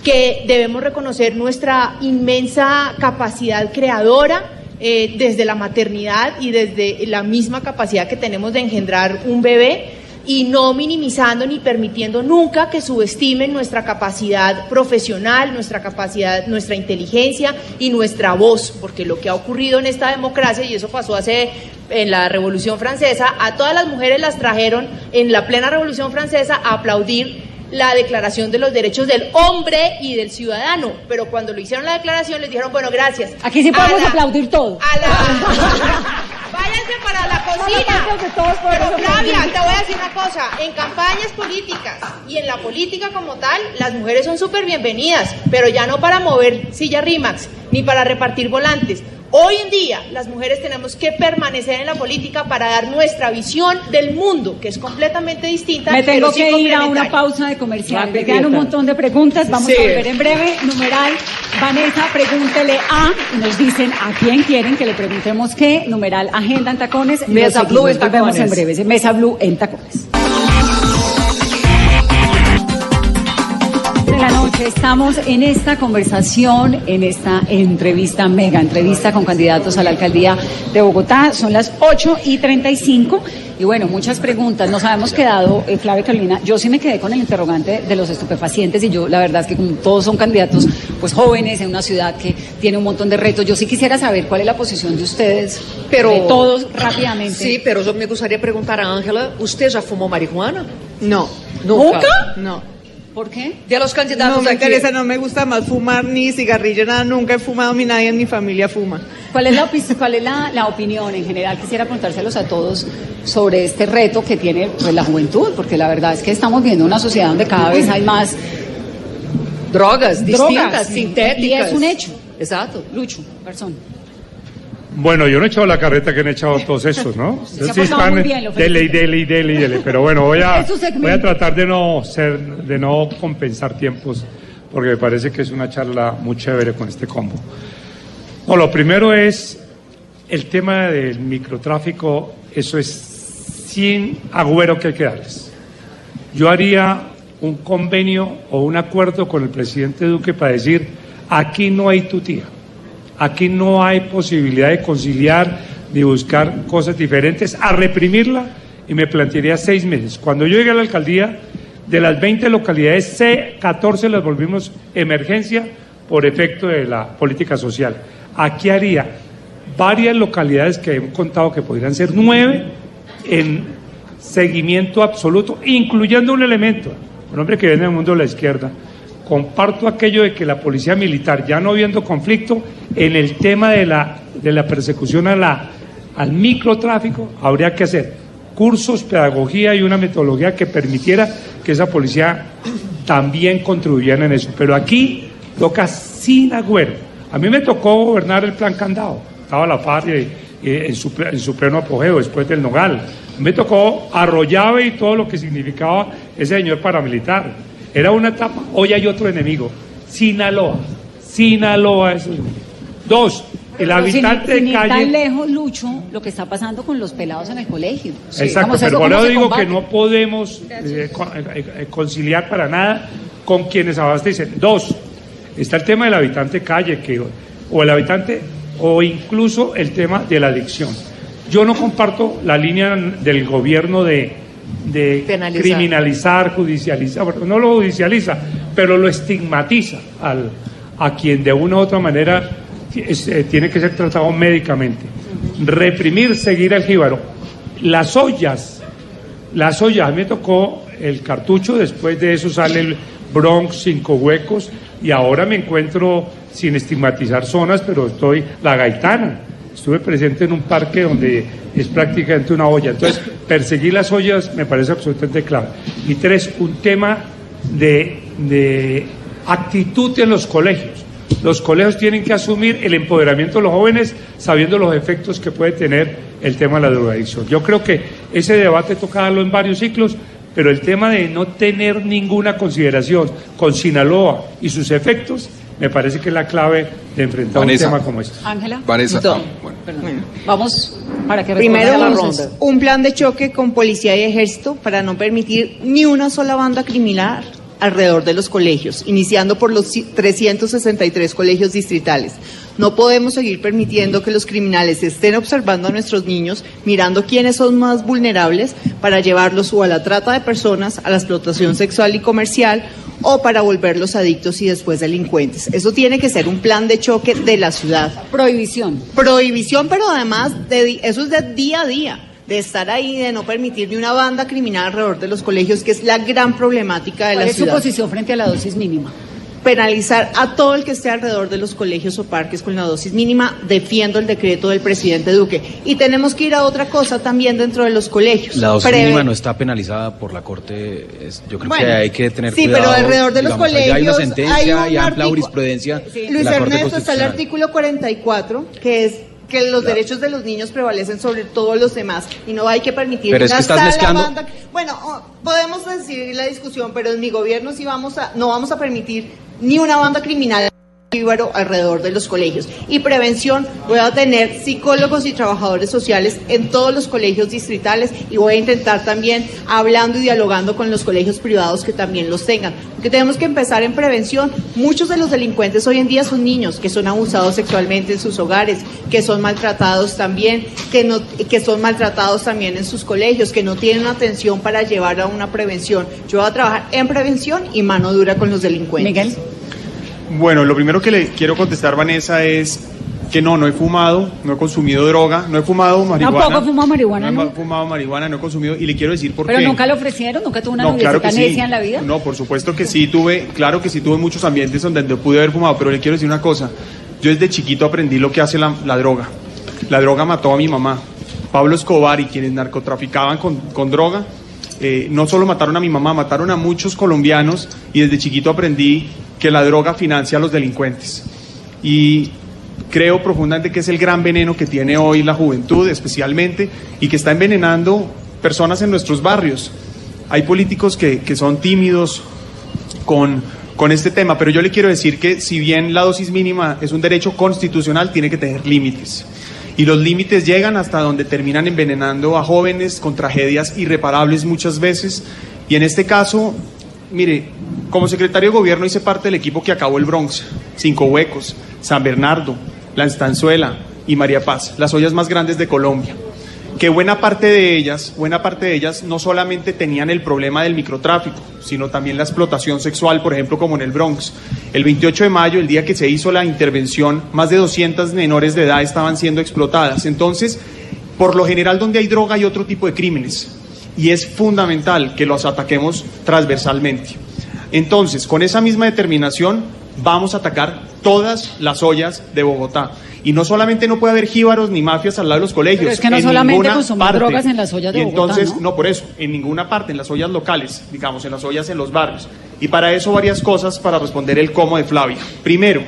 que debemos reconocer nuestra inmensa capacidad creadora eh, desde la maternidad y desde la misma capacidad que tenemos de engendrar un bebé y no minimizando ni permitiendo nunca que subestimen nuestra capacidad profesional, nuestra capacidad, nuestra inteligencia y nuestra voz, porque lo que ha ocurrido en esta democracia, y eso pasó hace en la Revolución Francesa, a todas las mujeres las trajeron en la plena Revolución Francesa a aplaudir la declaración de los derechos del hombre y del ciudadano, pero cuando lo hicieron la declaración les dijeron, bueno, gracias. Aquí sí A podemos la- aplaudir todo. a la... Váyanse para la cocina. Pero Flavia, te voy a decir una cosa. En campañas políticas y en la política como tal, las mujeres son súper bienvenidas, pero ya no para mover silla RIMAX ni para repartir volantes. Hoy en día las mujeres tenemos que permanecer en la política para dar nuestra visión del mundo, que es completamente distinta. Me tengo pero sí que ir a una pausa de comercial. Me quedan un montón de preguntas. Vamos Sí. a volver en breve. Numeral, Vanessa, pregúntele a. Y nos dicen a quién quieren que le preguntemos qué. Numeral, agenda en tacones. Mesa Blue en tacones. en breve. Mesa Blue en tacones. De la noche estamos en esta conversación, en esta entrevista, mega entrevista con candidatos a la alcaldía de Bogotá. Son las 8 y 35 y bueno, muchas preguntas. Nos habíamos quedado, eh, Flavia Carolina, yo sí me quedé con el interrogante de los estupefacientes y yo la verdad es que como todos son candidatos pues jóvenes en una ciudad que tiene un montón de retos, yo sí quisiera saber cuál es la posición de ustedes, Pero- de todos rápidamente. Sí, pero yo me gustaría preguntar a Ángela, ¿usted ya fumó marihuana? No. ¿Nunca? No. ¿Por qué? De los candidatos No me aquí. interesa, no me gusta más fumar ni cigarrillo, nada, nunca he fumado ni nadie en mi familia fuma. ¿Cuál es, la, cuál es la, la opinión en general? Quisiera preguntárselos a todos sobre este reto que tiene pues, la juventud, porque la verdad es que estamos viendo una sociedad donde cada vez hay más Drogas distintas, drogas y- sintéticas. Y es un hecho. Exacto. Lucho, persona. Bueno, yo no he echado la carreta que han echado todos estos, ¿no? Ha portado muy bien, dele dele dele dele. Pero bueno, voy a, voy a tratar de no ser, de no compensar tiempos, porque me parece que es una charla muy chévere con este combo. No, lo primero es el tema del microtráfico, eso es sin agüero que hay que darles. Yo haría un convenio o un acuerdo con el presidente Duque para decir, aquí no hay tutía, aquí no hay posibilidad de conciliar ni buscar cosas diferentes, a reprimirla y me plantearía seis meses. Cuando yo llegué a la alcaldía, de las 20 localidades, C, 14 las volvimos emergencia por efecto de la política social. Aquí haría varias localidades que he contado que podrían ser nueve en seguimiento absoluto, incluyendo un elemento, un hombre que viene del mundo de la izquierda. Comparto aquello de que la policía militar, ya no viendo conflicto, en el tema de la, de la persecución a al microtráfico, habría que hacer cursos, pedagogía y una metodología que permitiera que esa policía también contribuyera en eso. Pero aquí toca sin agüero. A mí me tocó gobernar el plan candado. Estaba la FARC y en, su, en su pleno apogeo después del Nogal. Me tocó Arroyave y todo lo que significaba ese señor paramilitar. Era una etapa. Hoy hay otro enemigo. Sinaloa. Sinaloa es el enemigo. Dos, el habitante sin de ir tan calle... lejos, Lucho, lo que está pasando con los pelados en el colegio. Exacto, Digamos, pero ¿eso por cómo eso se digo combate? que no podemos eh, eh, eh, conciliar para nada con quienes abastecen. Dos, está el tema del habitante calle, que, o el habitante, o incluso el tema de la adicción. Yo no comparto la línea del gobierno de, de Penalizar. criminalizar, judicializar, bueno, no lo judicializa, pero lo estigmatiza al, a quien de una u otra manera es- eh, tiene que ser tratado médicamente. Reprimir, seguir al jíbaro. Las ollas, las ollas, a mí me tocó el cartucho, después de eso sale el Bronx, cinco huecos, y ahora me encuentro sin estigmatizar zonas, pero estoy la gaitana. Estuve presente en un parque donde es prácticamente una olla. Entonces, perseguir las ollas me parece absolutamente clave. Y tres, un tema de, actitud en los colegios. Los colegios tienen que asumir el empoderamiento de los jóvenes sabiendo los efectos que puede tener el tema de la drogadicción. Yo creo que ese debate toca darlo en varios ciclos, pero el tema de no tener ninguna consideración con Sinaloa y sus efectos me parece que es la clave de enfrentar Vanessa. un tema como este. Ángela, Vanessa, ah, bueno. perdón. vamos para que Primero, la ronda. un plan de choque con policía y ejército para no permitir ni una sola banda criminal alrededor de los colegios, iniciando por los ci- 363 colegios distritales. No podemos seguir permitiendo que los criminales estén observando a nuestros niños, mirando quiénes son más vulnerables para llevarlos o a la trata de personas, a la explotación sexual y comercial o para volverlos adictos y después delincuentes. Eso tiene que ser un plan de choque de la ciudad. Prohibición. Prohibición, pero además de, eso es de día a día, de estar ahí, de no permitir ni una banda criminal alrededor de los colegios, que es la gran problemática de ¿Cuál la es su ciudad. posición frente a la dosis mínima? Penalizar a todo el que esté alrededor de los colegios o parques con la dosis mínima, defiendo el decreto del presidente Duque. Y tenemos que ir a otra cosa también dentro de los colegios. La dosis Preve- mínima no está penalizada por la Corte. yo creo Bueno, que hay que tener sí, cuidado. pero alrededor de los allá Hay una colegios sentencia hay un y amplia jurisprudencia Sí. de Luis Ernesto, está el artículo 44, que es que los derechos de los niños prevalecen sobre todos los demás y no hay que permitir Pero es que estás mezclando- banda- Bueno, oh, podemos decidir la discusión, pero en mi gobierno sí vamos a, no vamos a permitir ni una banda criminal íbaro alrededor de los colegios. Y prevención, voy a tener psicólogos y trabajadores sociales en todos los colegios distritales y voy a intentar también hablando y dialogando con los colegios privados que también los tengan. Porque tenemos que empezar en prevención. Muchos de los delincuentes hoy en día son niños que son abusados sexualmente en sus hogares, que son maltratados también, que, no, que son maltratados también en sus colegios, que no tienen atención para llevar a una prevención. Yo voy a trabajar en prevención y mano dura con los delincuentes. Miguel. Bueno, lo primero que le quiero contestar, Vanessa, es que no, no he fumado, no he consumido droga, no he fumado marihuana. Tampoco fumó marihuana, No he ¿no? fumado marihuana, no he consumido, y le quiero decir por Pero qué. nunca le ofrecieron, nunca tuvo una No, claro que sí. en la vida. No, por supuesto que sí tuve, claro que sí tuve muchos ambientes donde pude haber fumado, pero le quiero decir una cosa. Yo desde chiquito aprendí lo que hace la, la droga. La droga mató a mi mamá. Pablo Escobar y quienes narcotraficaban con, con droga, eh, no solo mataron a mi mamá, mataron a muchos colombianos y desde chiquito aprendí que la droga financia a los delincuentes. Y creo profundamente que es el gran veneno que tiene hoy la juventud especialmente y que está envenenando personas en nuestros barrios. Hay políticos que, que son tímidos con, con este tema, pero yo le quiero decir que si bien la dosis mínima es un derecho constitucional, tiene que tener límites. Y los límites llegan hasta donde terminan envenenando a jóvenes con tragedias irreparables muchas veces. Y en este caso, mire, como secretario de gobierno hice parte del equipo que acabó el Bronx, Cinco Huecos, San Bernardo, La Estanzuela y María Paz, las ollas más grandes de Colombia que buena parte de ellas, buena parte de ellas no solamente tenían el problema del microtráfico, sino también la explotación sexual, por ejemplo, como en el Bronx. El 28 de mayo, el día que se hizo la intervención, más de 200 menores de edad estaban siendo explotadas. Entonces, por lo general, donde hay droga hay otro tipo de crímenes y es fundamental que los ataquemos transversalmente. Entonces, con esa misma determinación, vamos a atacar todas las ollas de Bogotá. Y no solamente no puede haber jíbaros ni mafias al lado de los colegios. Pero es que no en solamente parte. drogas en las ollas de y Bogotá, entonces, ¿no? no por eso, en ninguna parte, en las ollas locales, digamos, en las ollas en los barrios. Y para eso varias cosas para responder el cómo de Flavia. Primero,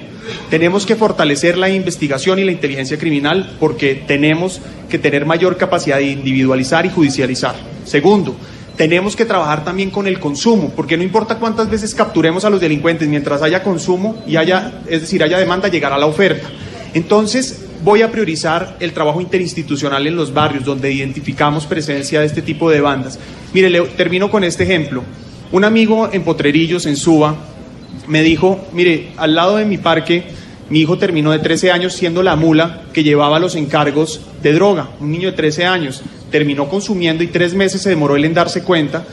tenemos que fortalecer la investigación y la inteligencia criminal porque tenemos que tener mayor capacidad de individualizar y judicializar. Segundo, tenemos que trabajar también con el consumo, porque no importa cuántas veces capturemos a los delincuentes, mientras haya consumo y haya, es decir, haya demanda, llegará la oferta. Entonces, voy a priorizar el trabajo interinstitucional en los barrios donde identificamos presencia de este tipo de bandas. Mire, le, termino con este ejemplo. Un amigo en Potrerillos, en Suba, me dijo, mire, al lado de mi parque, mi hijo terminó de 13 años siendo la mula que llevaba los encargos de droga, un niño de 13 años, terminó consumiendo y tres meses se demoró él en darse cuenta,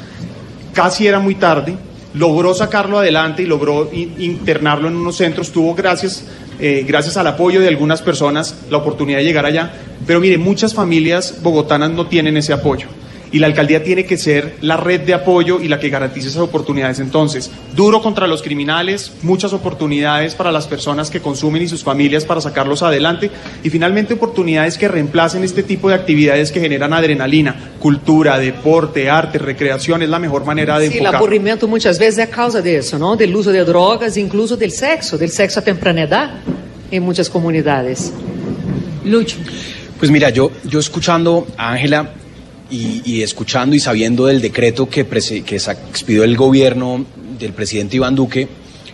casi era muy tarde, logró sacarlo adelante y logró internarlo en unos centros, tuvo gracias, eh, gracias al apoyo de algunas personas la oportunidad de llegar allá, pero mire, muchas familias bogotanas no tienen ese apoyo y la alcaldía tiene que ser la red de apoyo y la que garantice esas oportunidades. Entonces, duro contra los criminales, muchas oportunidades para las personas que consumen y sus familias para sacarlos adelante y finalmente oportunidades que reemplacen este tipo de actividades que generan adrenalina, cultura, deporte, arte, recreación, es la mejor manera de Sí, el enfocar. aburrimiento muchas veces es a causa de eso, ¿no? Del uso de drogas, incluso del sexo, del sexo a temprana edad en muchas comunidades. Lucho. Pues mira, yo, yo escuchando a Ángela y, escuchando y sabiendo del decreto que, que expidió el gobierno del presidente Iván Duque,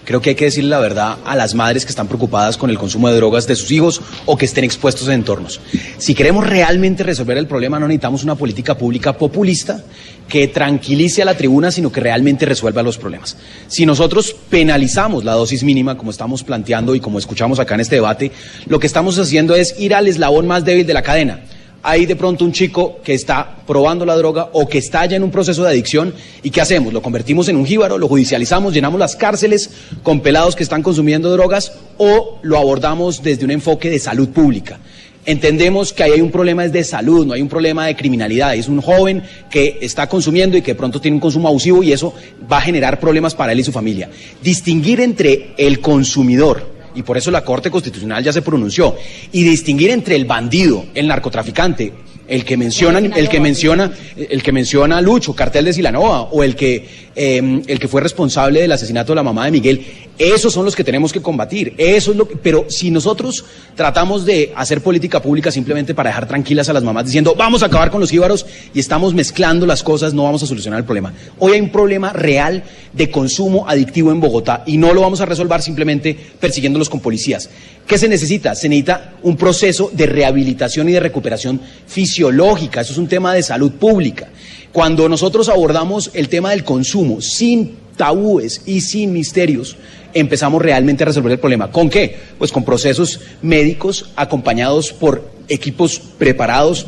creo que hay que decirle la verdad a las madres que están preocupadas con el consumo de drogas de sus hijos o que estén expuestos en entornos. Si queremos realmente resolver el problema, no necesitamos una política pública populista que tranquilice a la tribuna, sino que realmente resuelva los problemas. Si nosotros penalizamos la dosis mínima, como estamos planteando y como escuchamos acá en este debate, lo que estamos haciendo es ir al eslabón más débil de la cadena hay de pronto un chico que está probando la droga o que está ya en un proceso de adicción y ¿qué hacemos? Lo convertimos en un jíbaro, lo judicializamos, llenamos las cárceles con pelados que están consumiendo drogas o lo abordamos desde un enfoque de salud pública. Entendemos que ahí hay un problema de salud, no hay un problema de criminalidad. Es un joven que está consumiendo y que de pronto tiene un consumo abusivo y eso va a generar problemas para él y su familia. Distinguir entre el consumidor, y por eso la Corte Constitucional ya se pronunció, y distinguir entre el bandido, el narcotraficante, el que menciona, el que menciona, el que menciona a Lucho, cartel de Silanova, o el que, eh, el que fue responsable del asesinato de la mamá de Miguel, esos son los que tenemos que combatir. Eso es lo que, pero si nosotros tratamos de hacer política pública simplemente para dejar tranquilas a las mamás diciendo vamos a acabar con los jíbaros y estamos mezclando las cosas, no vamos a solucionar el problema. Hoy hay un problema real de consumo adictivo en Bogotá y no lo vamos a resolver simplemente persiguiéndolos con policías. ¿Qué se necesita? Se necesita un proceso de rehabilitación y de recuperación fisiológica. Eso es un tema de salud pública. Cuando nosotros abordamos el tema del consumo sin tabúes y sin misterios, empezamos realmente a resolver el problema. ¿Con qué? Pues con procesos médicos acompañados por equipos preparados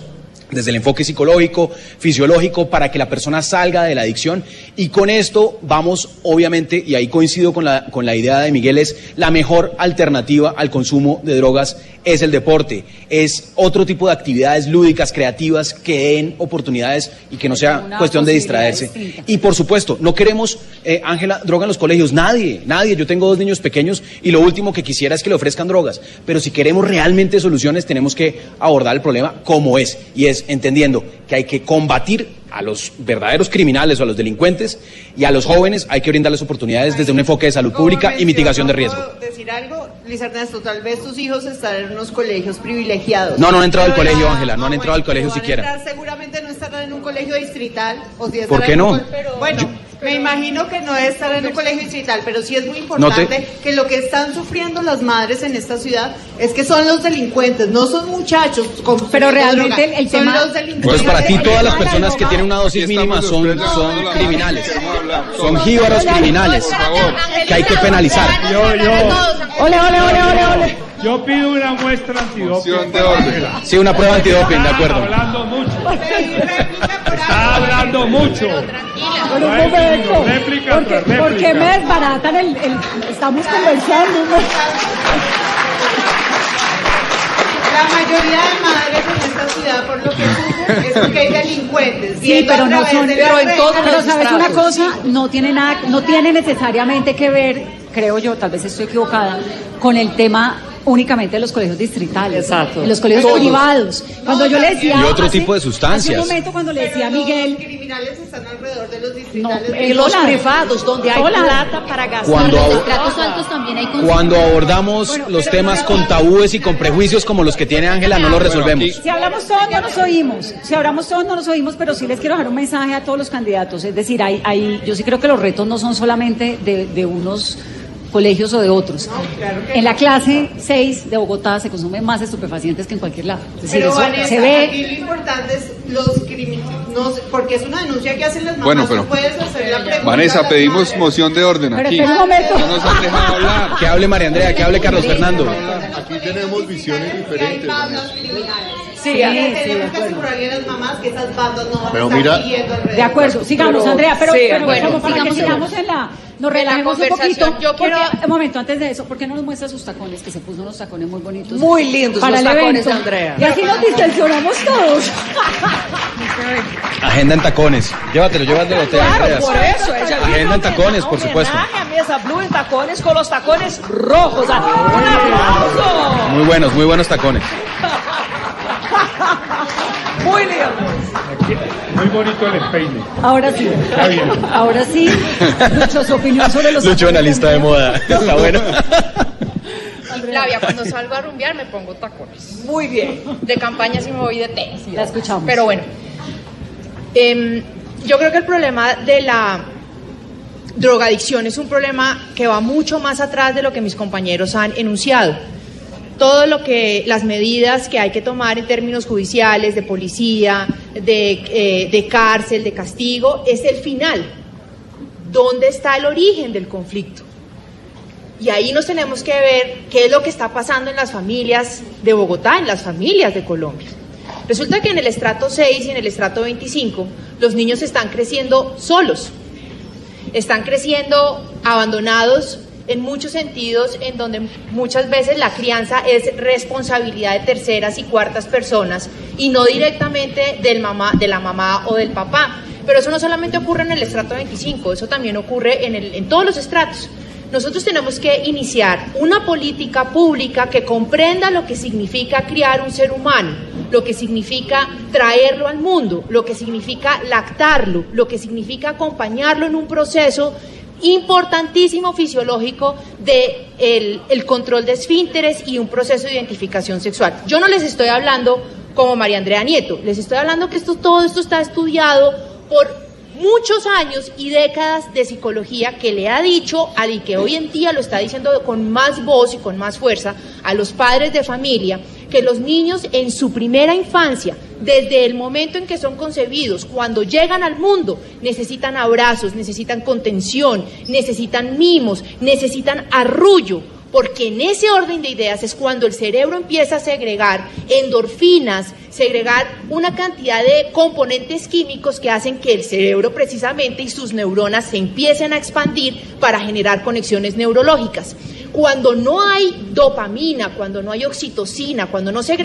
desde el enfoque psicológico, fisiológico, para que la persona salga de la adicción. Y con esto vamos, obviamente, y ahí coincido con la, con la idea de Miguel, es la mejor alternativa al consumo de drogas es el deporte, es otro tipo de actividades lúdicas, creativas, que den oportunidades y que no sea Una cuestión de distraerse. distinta. Y por supuesto, no queremos, eh, Ángela, droga en los colegios. Nadie, nadie. Yo tengo dos niños pequeños y lo último que quisiera es que le ofrezcan drogas. Pero si queremos realmente soluciones, tenemos que abordar el problema como es. Y es entendiendo que hay que combatir a los verdaderos criminales o a los delincuentes y a los jóvenes hay que brindarles oportunidades desde un enfoque de salud pública y mitigación de riesgo. ¿Puedo decir algo? Luis Ernesto, tal vez tus hijos están en unos colegios privilegiados. No, no han entrado al Pero colegio, Ángela, no han entrado al colegio siquiera. entrar, seguramente no estarán en un colegio distrital. O si ¿Por qué no? col- Bueno, me imagino que no debe estar en un colegio distrital, pero sí es muy No te- importante que lo que están sufriendo las madres en esta ciudad es que son los delincuentes, no son muchachos. Pero realmente droga, el son tema- los delincuentes. Entonces, para ti, todas las personas que tienen una dosis mínima son, son criminales. Son jíbaros criminales que hay que penalizar. Yo, yo, Ole, ole, ole, ole, ole. yo pido una muestra antidoping. Sí, una prueba antidoping, de acuerdo. Hablando mucho. Está hablando mucho. Pero un momento. Réplica ¿Por qué, tras réplica. por qué me desbaratan el, el- Estamos conversando. La mayoría de madres en esta ciudad, por lo que es porque hay delincuentes. Sí, pero no son. pero en todos Pero los sabes una cosa, no tiene nada, no tiene necesariamente que ver, creo yo, tal vez estoy equivocada, con el tema únicamente de los colegios distritales, Exacto. los colegios Todos. privados. Cuando yo le decía Y otro hace- tipo de sustancias. Hace un momento cuando le decía a Miguel, Los criminales están alrededor de los no, distritales. en Y los dólar. privados, donde hay Dólar. plata para gastar. Cuando, Los altos también hay cuando abordamos los temas con tabúes y con prejuicios como los que tiene Ángela, no los resolvemos. Si hablamos todos no nos oímos, si hablamos todos no nos oímos, pero sí les quiero dejar un mensaje a todos los candidatos. Es decir, hay, hay, yo sí creo que los retos no son solamente de, de unos colegios o de otros. En la clase 6 de Bogotá se consumen más estupefacientes que en cualquier lado. Es decir, Pero eso Vanessa, se ve aquí lo importante es los crímenes, no porque es una denuncia que hacen las mamás. Bueno, pero- tú puedes hacer la pregunta a Vanessa, pedimos madres. moción de orden Pero aquí. un momento. No nos han dejado hablar. Que hable María Andrea, que hable Carlos Fernando. Aquí tenemos visiones diferentes. bandas criminales. Sí, tenemos que asegurarle a las mamás que esas bandas no van Pero a estar mira- siguiendo alrededor. De acuerdo, sigamos, Pero- Andrea, pero, sí, pero bueno, como para que sigamos, sigamos en la, nos la relajemos un poquito. Yo quiero- porque- un momento, antes de eso, ¿por qué no nos muestra sus tacones? Que se puso unos tacones muy bonitos. Muy lindos para los el tacones evento. Andrea. Y así nos distensionamos todos. Agenda en tacones. Llévatelo, llévatelo, te Claro, Andreas. por eso. Ella Agenda en tacones, por supuesto. a Mesa Blue en tacones con los tacones rojos. ¡Un aplauso! Muy buenos, muy buenos tacones. Muy lindo. Muy bonito el empeine. Ahora sí. Está bien. Ahora sí. Lucho, su opinión sobre los Lucho, analista de moda. Está bueno. Flavia, cuando salgo a rumbear me pongo tacones. Muy bien. De campaña sí me voy de tenis. La escuchamos. Pero bueno, em, yo creo que el problema de la drogadicción es un problema que va mucho más atrás de lo que mis compañeros han enunciado. Todo lo que las medidas que hay que tomar en términos judiciales, de policía, de, eh, de cárcel, de castigo, es el final. ¿Dónde está el origen del conflicto? Y ahí nos tenemos que ver qué es lo que está pasando en las familias de Bogotá, en las familias de Colombia. Resulta que en el estrato 6 y en el estrato 25 los niños están creciendo solos, están creciendo abandonados en muchos sentidos, en donde muchas veces la crianza es responsabilidad de terceras y cuartas personas y no directamente del mamá, de la mamá o del papá. Pero eso no solamente ocurre en el estrato 25, eso también ocurre en, en todos los estratos. Nosotros tenemos que iniciar una política pública que comprenda lo que significa criar un ser humano, lo que significa traerlo al mundo, lo que significa lactarlo, lo que significa acompañarlo en un proceso importantísimo fisiológico de el, el control de esfínteres y un proceso de identificación sexual. Yo no les estoy hablando como María Andrea Nieto, les estoy hablando que esto, todo esto está estudiado por muchos años y décadas de psicología que le ha dicho, al y que hoy en día lo está diciendo con más voz y con más fuerza, a los padres de familia, que los niños en su primera infancia, desde el momento en que son concebidos, cuando llegan al mundo, necesitan abrazos, necesitan contención, necesitan mimos, necesitan arrullo, porque en ese orden de ideas es cuando el cerebro empieza a segregar endorfinas, segregar una cantidad de componentes químicos que hacen que el cerebro precisamente y sus neuronas se empiecen a expandir para generar conexiones neurológicas. Cuando no hay dopamina, cuando no hay oxitocina, cuando no se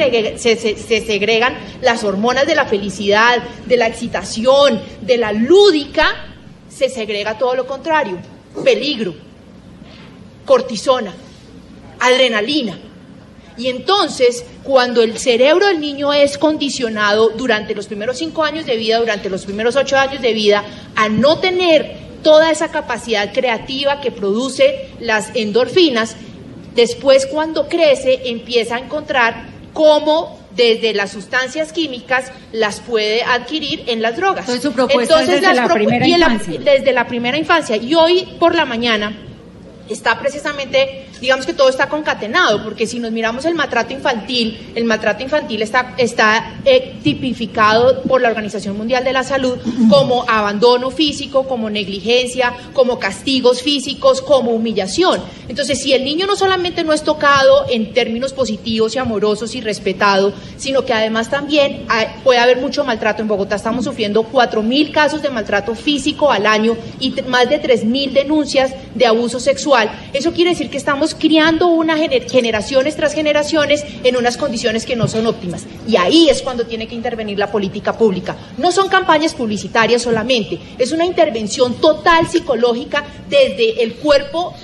segregan las hormonas de la felicidad, de la excitación, de la lúdica, se segrega todo lo contrario, peligro, cortisona, adrenalina. Y entonces, cuando el cerebro del niño es condicionado durante los primeros cinco años de vida, durante los primeros ocho años de vida, a no tener toda esa capacidad creativa que produce las endorfinas, después cuando crece empieza a encontrar cómo desde las sustancias químicas las puede adquirir en las drogas. Entonces, su propuesta es desde las la primera la- infancia. desde la primera infancia. Y hoy por la mañana está precisamente, digamos que todo está concatenado, porque si nos miramos el maltrato infantil, el maltrato infantil está, está eh, tipificado por la Organización Mundial de la Salud como abandono físico, como negligencia, como castigos físicos, como humillación. Entonces, si el niño no solamente no es tocado en términos positivos y amorosos y respetado, sino que además también puede haber mucho maltrato. En Bogotá estamos sufriendo 4.000 casos de maltrato físico al año y más de 3.000 denuncias de abuso sexual. Eso quiere decir que estamos criando una gener- generaciones tras generaciones en unas condiciones que no son óptimas. Y ahí es cuando tiene que intervenir la política pública. No son campañas publicitarias solamente, es una intervención total psicológica desde el cuerpo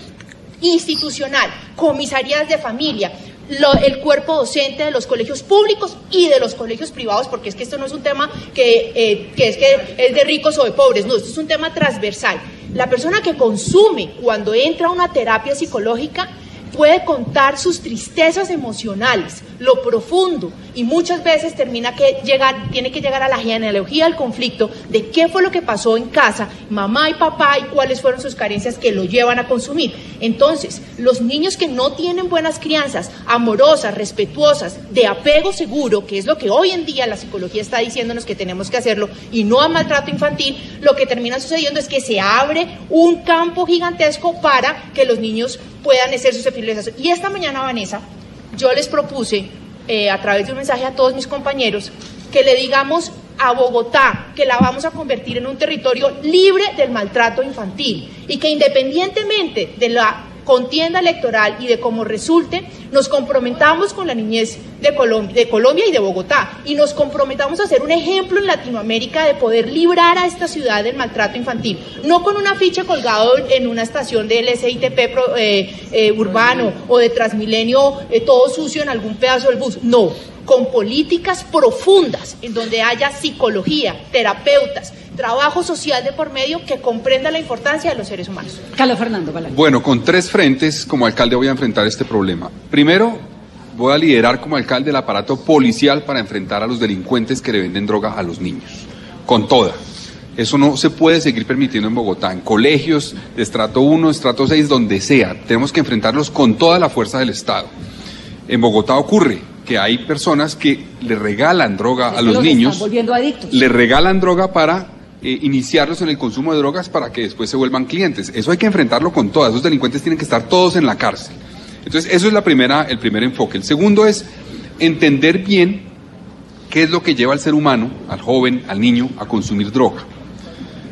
institucional, comisarías de familia, lo- el cuerpo docente de los colegios públicos y de los colegios privados, porque es que esto no es un tema que, eh, que es que es de ricos o de pobres, no, esto es un tema transversal. La persona que consume cuando entra a una terapia psicológica puede contar sus tristezas emocionales, lo profundo, y muchas veces termina que llegar, tiene que llegar a la genealogía del conflicto de qué fue lo que pasó en casa, mamá y papá, y cuáles fueron sus carencias que lo llevan a consumir. Entonces, los niños que no tienen buenas crianzas, amorosas, respetuosas, de apego seguro, que es lo que hoy en día la psicología está diciéndonos que tenemos que hacerlo, y no a maltrato infantil, lo que termina sucediendo es que se abre un campo gigantesco para que los niños puedan hacer sus Y esta mañana, Vanessa, yo les propuse, eh, a través de un mensaje a todos mis compañeros, que le digamos a Bogotá que la vamos a convertir en un territorio libre del maltrato infantil y que independientemente de la contienda electoral y de cómo resulte, nos comprometamos con la niñez de Colombia, de Colombia y de Bogotá. Y nos comprometamos a ser un ejemplo en Latinoamérica de poder librar a esta ciudad del maltrato infantil, no con una ficha colgado en una estación del SITP eh, eh, urbano o de Transmilenio eh, todo sucio en algún pedazo del bus, no, con políticas profundas en donde haya psicología, terapeutas, trabajo social de por medio que comprenda la importancia de los seres humanos. Carlos Fernando Bueno, con tres frentes como alcalde voy a enfrentar este problema. Primero, voy a liderar como alcalde el aparato policial para enfrentar a los delincuentes que le venden droga a los niños. Con toda. Eso no se puede seguir permitiendo en Bogotá, en colegios de estrato 1, estrato 6, donde sea. Tenemos que enfrentarlos con toda la fuerza del Estado. En Bogotá ocurre que hay personas que le regalan droga a los, niños, le regalan droga para eh, iniciarlos en el consumo de drogas para que después se vuelvan clientes. Eso hay que enfrentarlo con todas. Esos delincuentes tienen que estar todos en la cárcel. Entonces, eso es la primera, el primer enfoque. El segundo es entender bien qué es lo que lleva al ser humano, al joven, al niño, a consumir droga.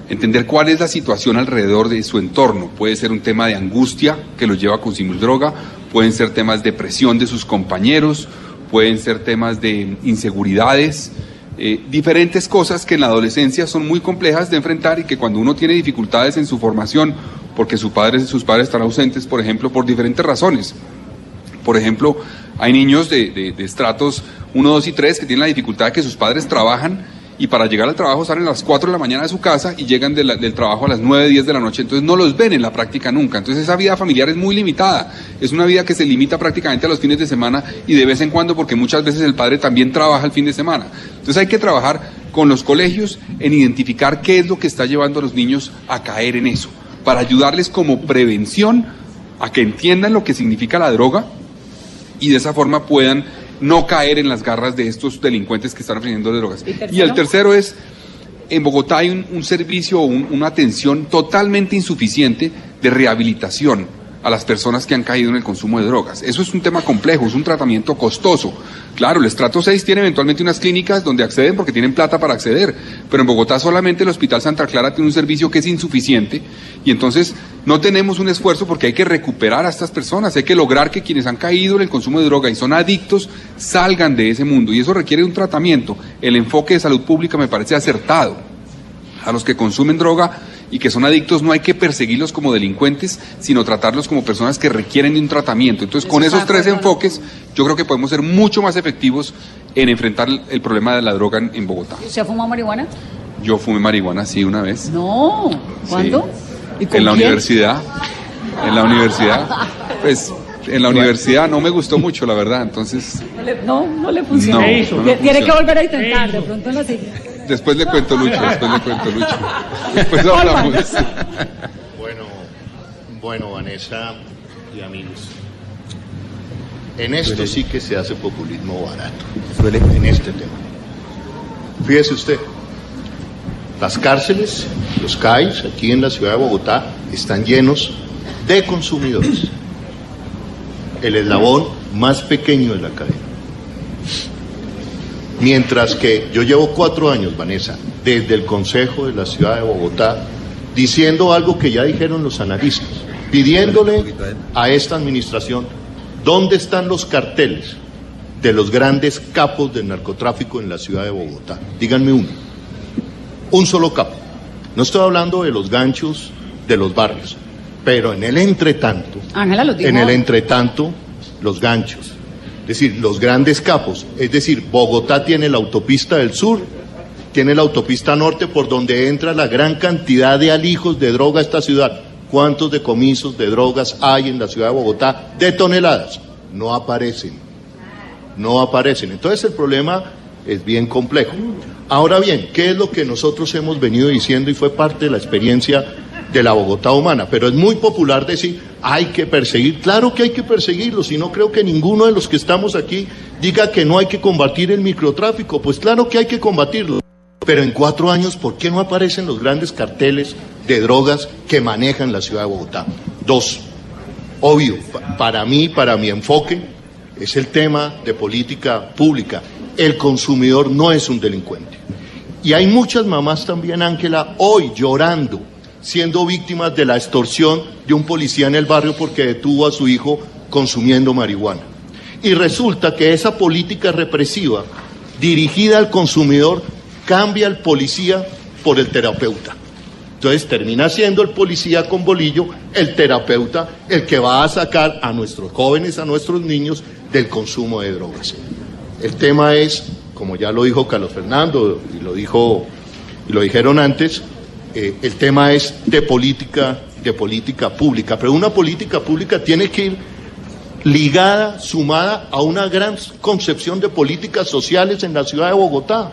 Entender cuál es la situación alrededor de su entorno. Puede ser un tema de angustia que lo lleva a consumir droga, pueden ser temas de presión de sus compañeros, pueden ser temas de inseguridades, eh, diferentes cosas que en la adolescencia son muy complejas de enfrentar y que cuando uno tiene dificultades en su formación, porque sus padres, sus padres están ausentes, por ejemplo, por diferentes razones. Por ejemplo, hay niños de, de estratos 1, 2 y 3 que tienen la dificultad de que sus padres trabajan y para llegar al trabajo salen a las 4 de la mañana de su casa y llegan del trabajo a las 9, 10 de la noche, entonces no los ven en la práctica nunca. Entonces esa vida familiar es muy limitada, es una vida que se limita prácticamente a los fines de semana y de vez en cuando porque muchas veces el padre también trabaja el fin de semana. Entonces hay que trabajar con los colegios en identificar qué es lo que está llevando a los niños a caer en eso, para ayudarles como prevención a que entiendan lo que significa la droga y de esa forma puedan no caer en las garras de estos delincuentes que están ofreciendo drogas. ¿Y, el tercero es, en Bogotá hay un, servicio o una atención totalmente insuficiente de rehabilitación a las personas que han caído en el consumo de drogas. Eso es un tema complejo, es un tratamiento costoso. Claro, el estrato 6 tiene eventualmente unas clínicas donde acceden porque tienen plata para acceder, pero en Bogotá solamente el Hospital Santa Clara tiene un servicio que es insuficiente y entonces no tenemos un esfuerzo porque hay que recuperar a estas personas, hay que lograr que quienes han caído en el consumo de droga y son adictos salgan de ese mundo y eso requiere un tratamiento. El enfoque de salud pública me parece acertado. A los que consumen droga y que son adictos no hay que perseguirlos como delincuentes, sino tratarlos como personas que requieren de un tratamiento. Entonces, con esos tres enfoques, yo creo que podemos ser mucho más efectivos en enfrentar el problema de la droga en, Bogotá. ¿Usted ha fumado marihuana? Yo fumé marihuana, sí, una vez. No, ¿cuándo? en la universidad. En la universidad. Pues en la universidad no me gustó mucho, la verdad, entonces... No, no le funcionó. Tiene que volver a intentar, de pronto no sé. Después le cuento Lucho, después le cuento Lucho. Después hablamos. Bueno, bueno, Vanessa y amigos. En esto sí que se hace populismo barato. En este tema. Fíjese usted, las cárceles, los CAIs, aquí en la ciudad de Bogotá, están llenos de consumidores. El eslabón más pequeño de la cadena. Mientras que yo llevo cuatro años, Vanessa, desde el Consejo de la Ciudad de Bogotá, diciendo algo que ya dijeron los analistas, pidiéndole a esta administración dónde están los carteles de los grandes capos del narcotráfico en la ciudad de Bogotá. Díganme uno. Un solo capo. No estoy hablando de los ganchos de los barrios, pero en el entretanto, en el entretanto, los ganchos, es decir, los grandes capos. Es decir, Bogotá tiene la autopista del sur, tiene la autopista norte por donde entra la gran cantidad de alijos de droga a esta ciudad. cuántos decomisos de drogas hay en la ciudad de Bogotá de toneladas. No aparecen. No aparecen. Entonces el problema es bien complejo. Ahora bien, ¿qué es lo que nosotros hemos venido diciendo y fue parte de la experiencia de la Bogotá humana? Pero es muy popular decir, hay que perseguir. Claro que hay que perseguirlos y no creo que ninguno de los que estamos aquí diga que no hay que combatir el microtráfico. Pues claro que hay que combatirlo. Pero en cuatro años, ¿por qué no aparecen los grandes carteles de drogas que manejan la ciudad de Bogotá? Dos, obvio, para mí, para mi enfoque, es el tema de política pública. El consumidor no es un delincuente. Y hay muchas mamás también, Ángela, hoy llorando, siendo víctimas de la extorsión de un policía en el barrio porque detuvo a su hijo consumiendo marihuana. Y resulta que esa política represiva dirigida al consumidor cambia el policía por el terapeuta. Entonces termina siendo el policía con bolillo, el terapeuta, el que va a sacar a nuestros jóvenes, a nuestros niños del consumo de drogas. El tema es, como ya lo dijo Carlos Fernando y lo dijo y lo dijeron antes, eh, el tema es de política, de política pública. Pero una política pública tiene que ir ligada, sumada a una gran concepción de políticas sociales en la ciudad de Bogotá.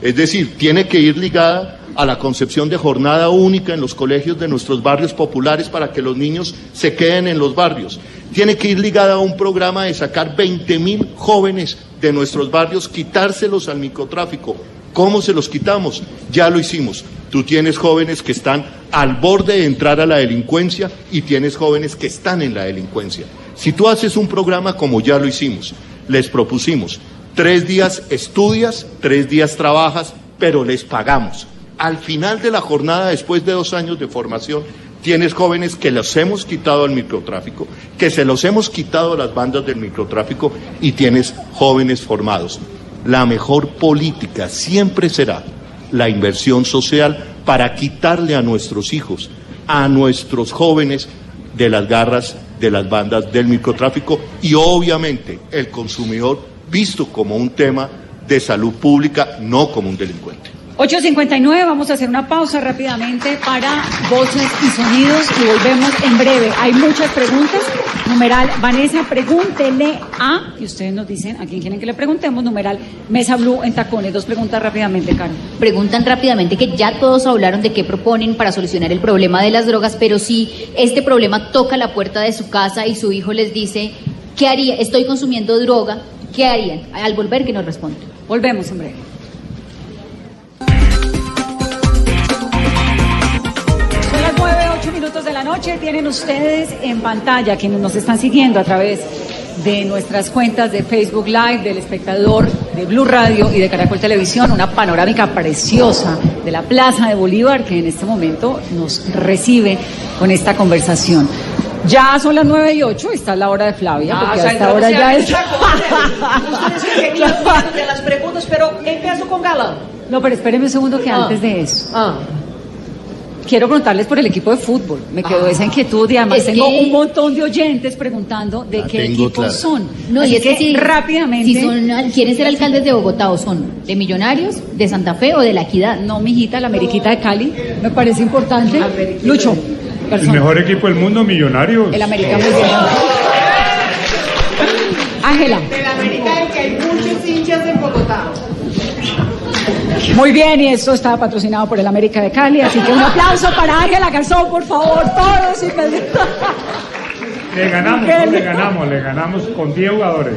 Es decir, tiene que ir ligada a la concepción de jornada única en los colegios de nuestros barrios populares para que los niños se queden en los barrios. Tiene que ir ligada a un programa de sacar 20 mil jóvenes de nuestros barrios, quitárselos al microtráfico. ¿Cómo se los quitamos? Ya lo hicimos. Tú tienes jóvenes que están al borde de entrar a la delincuencia y tienes jóvenes que están en la delincuencia. Si tú haces un programa como ya lo hicimos, les propusimos Tres días estudias, tres días trabajas, pero les pagamos. Al final de la jornada, después de dos años de formación, tienes jóvenes que los hemos quitado al microtráfico, que se los hemos quitado a las bandas del microtráfico y tienes jóvenes formados. La mejor política siempre será la inversión social para quitarle a nuestros hijos, a nuestros jóvenes de las garras de las bandas del microtráfico y obviamente el consumidor visto como un tema de salud pública, no como un delincuente. 8.59, vamos a hacer una pausa rápidamente para voces y sonidos y volvemos en breve. Hay muchas preguntas. Numeral, Vanessa, pregúntele a, y ustedes nos dicen a quién quieren que le preguntemos, numeral, Mesa Blue en tacones. Dos preguntas rápidamente, Caro. Preguntan rápidamente que ya todos hablaron de qué proponen para solucionar el problema de las drogas, pero si este problema toca la puerta de su casa y su hijo les dice, ¿qué haría? Estoy consumiendo droga, ¿Qué harían? Al volver que nos responde. Volvemos en breve. 8 minutos de la noche. Tienen ustedes en pantalla, quienes nos están siguiendo a través de nuestras cuentas de Facebook Live, del espectador de Blue Radio y de Caracol Televisión, una panorámica preciosa de la Plaza de Bolívar que en este momento nos recibe con esta conversación. Ya son las 9 y 8, está la hora de Flavia, Ah, porque ya hasta ahora ya es... Ustedes querían de las preguntas, pero empiezo con Galán. No, pero espérenme un segundo que Ah. antes de eso. Ah. Quiero preguntarles por el equipo de fútbol. Me quedó esa inquietud y además tengo que- un montón de oyentes preguntando de La qué clara. son. No, Así y es que, si, rápidamente... si son, quieren ser alcaldes de Bogotá o son de Millonarios, de Santa Fe o de La Equidad. No, mijita, la Ameriquita de Cali, me parece importante. Lucho, El mejor equipo del mundo, Millonarios. El América muy bien. Ángela, De la América del que hay muchos hinchas en Bogotá. Muy bien, y esto está patrocinado por el América de Cali, así que un aplauso para Ángela Garzón, por favor, todos y Le ganamos, no le ganamos, le ganamos con 10 jugadores.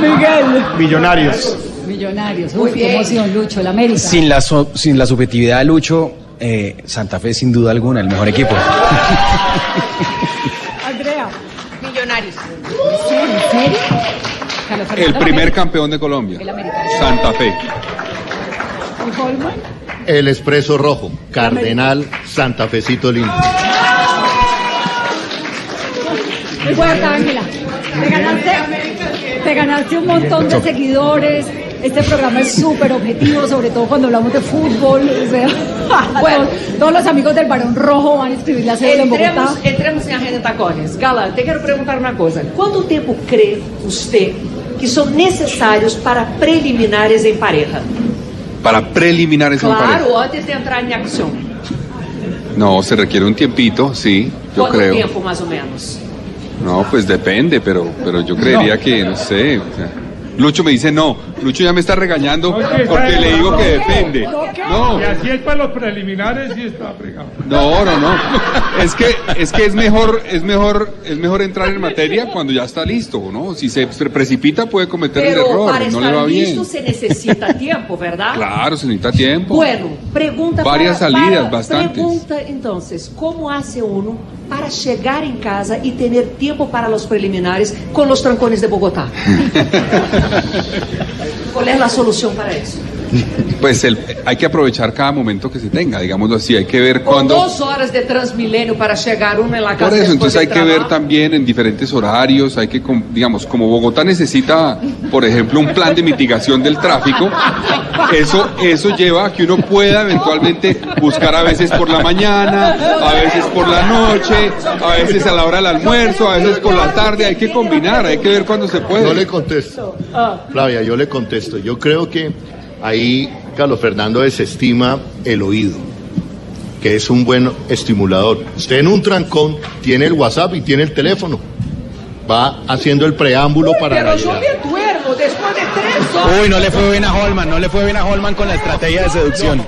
Miguel. Millonarios. Millonarios, uy, qué emoción, Lucho, el América. Sin la, so- sin la subjetividad de Lucho, eh, Santa Fe sin duda alguna, el mejor equipo. Andrea, Millonarios. ¿en serio? El primer campeón de Colombia, El América. Santa Fe. El Expreso Rojo, Cardenal Santa Fecito Lindo. Muy buena, Ángela. Te ganaste, te ganaste un montón de seguidores. Este programa es súper objetivo, sobre todo cuando hablamos de fútbol. O sea, bueno, todos los amigos del Barón Rojo van a escribir la cédula en Bogotá. Entremos, entremos em Agenda Tacones. Galán, te quero perguntar uma coisa. Quanto tempo crê você que são necessários para preliminares em pareja? Para preliminares en pareja. Claro, antes de entrar em ação. No, se requiere un tiempito, sí, yo creo. tempo, mais ou menos? No, pues depende, pero, pero yo creería que, no sé. o sea, Lucho me dice no. Lucho ya me está regañando porque le digo que depende. No, Y así es para los preliminares y está fregado. no, no, no. Es que, es que es mejor, es mejor, es mejor entrar en materia cuando ya está listo, ¿no? Si se pre- precipita puede cometer el error, para no le estar va listo bien. se necessita tempo, verdade? Claro, se necesita tiempo. Bueno, pregunta Varias para, salidas, para- bastantes. Pregunta entonces, ¿cómo hace uno para llegar en casa y tener tiempo para los preliminares con los trancones de Bogotá? ¿Cuál es la solución para eso? Pues el- hay que aprovechar cada momento que se tenga, digámoslo así. Hay que ver cuándo. dos horas de Transmilenio para llegar uno en la casa Por eso, entonces hay que ver también en diferentes horarios, hay que, digamos, como Bogotá necesita, por ejemplo, un plan de mitigación del tráfico, eso, eso lleva a que uno pueda eventualmente buscar a veces por la mañana, a veces por la noche, a veces a la hora del almuerzo, a veces por la tarde, hay que combinar, hay que ver cuándo se puede. Yo le contesto. Flavia, yo le contesto. Yo creo que ahí Carlos Fernando desestima el oído, que es un buen estimulador. Usted en un trancón tiene el WhatsApp y tiene el teléfono. Va haciendo el preámbulo para la Pero yo me duermo después de tres horas. Uy, no le fue bien a Holman, no le fue bien a Holman con la estrategia de seducción.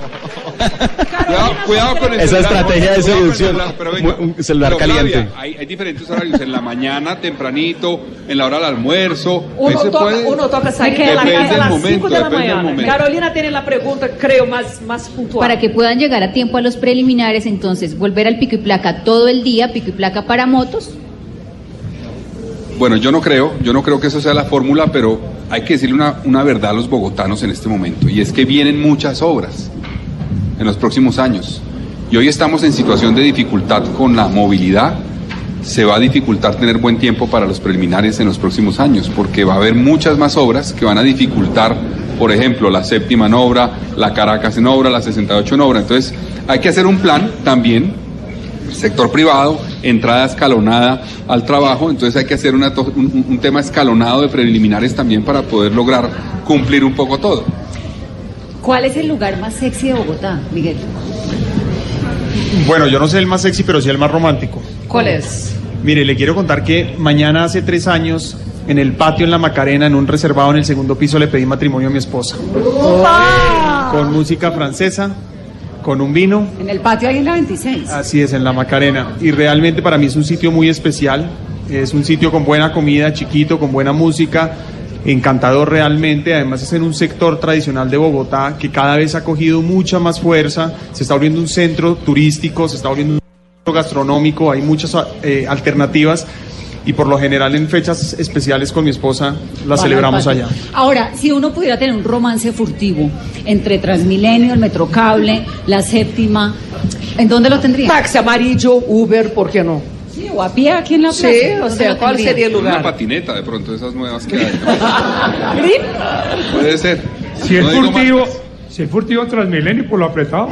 Cuidado, cuidado con el Esa celular, estrategia de seducción. celular, pero venga, Un- celular pero, caliente. hay, hay diferentes horarios, en la mañana, tempranito, en la hora del almuerzo. Uno toca, puede. uno toca salir de la casa a las momento, 5 de la mañana. Carolina tiene la pregunta, creo, más, más puntual. Para que puedan llegar a tiempo a los preliminares, entonces volver al pico y placa todo el día, pico y placa para motos. Bueno, yo no creo, yo no creo que eso sea la fórmula, pero hay que decirle una, una verdad a los bogotanos en este momento, y es que vienen muchas obras en los próximos años. Y hoy estamos en situación de dificultad con la movilidad. Se va a dificultar tener buen tiempo para los preliminares en los próximos años, porque va a haber muchas más obras que van a dificultar, por ejemplo, la séptima en obra, la Caracas en obra, la 68 en obra. Entonces, hay que hacer un plan también sector privado, entrada escalonada al trabajo, entonces hay que hacer una un tema escalonado de preliminares también para poder lograr cumplir un poco todo. ¿Cuál es el lugar más sexy de Bogotá, Miguel? Bueno, yo no sé el más sexy, pero sí el más romántico. ¿Cuál es? Mire, le quiero contar que mañana hace tres años, en el patio en la Macarena, en un reservado en el segundo piso, le pedí matrimonio a mi esposa. Con música francesa, con un vino. En el patio ahí en la 26. Así es, en la Macarena. Y realmente para mí es un sitio muy especial. Es un sitio con buena comida, chiquito, con buena música, encantador realmente. Además es en un sector tradicional de Bogotá que cada vez ha cogido mucha más fuerza. Se está volviendo un centro turístico, se está volviendo un centro gastronómico. Hay muchas eh, alternativas. Y por lo general en fechas especiales con mi esposa al celebramos allá. Ahora, si uno pudiera tener un romance furtivo entre Transmilenio, el Metrocable, la séptima, ¿en dónde lo tendría? Taxi amarillo, Uber, ¿por qué no? Sí, o a pie aquí en la plaza. Sí, o ¿dónde sea, ¿cuál tendría? sería el Una lugar? patineta de pronto, esas nuevas que hay. Puede ser. Si es No furtivo, si es furtivo Transmilenio, por lo apretado.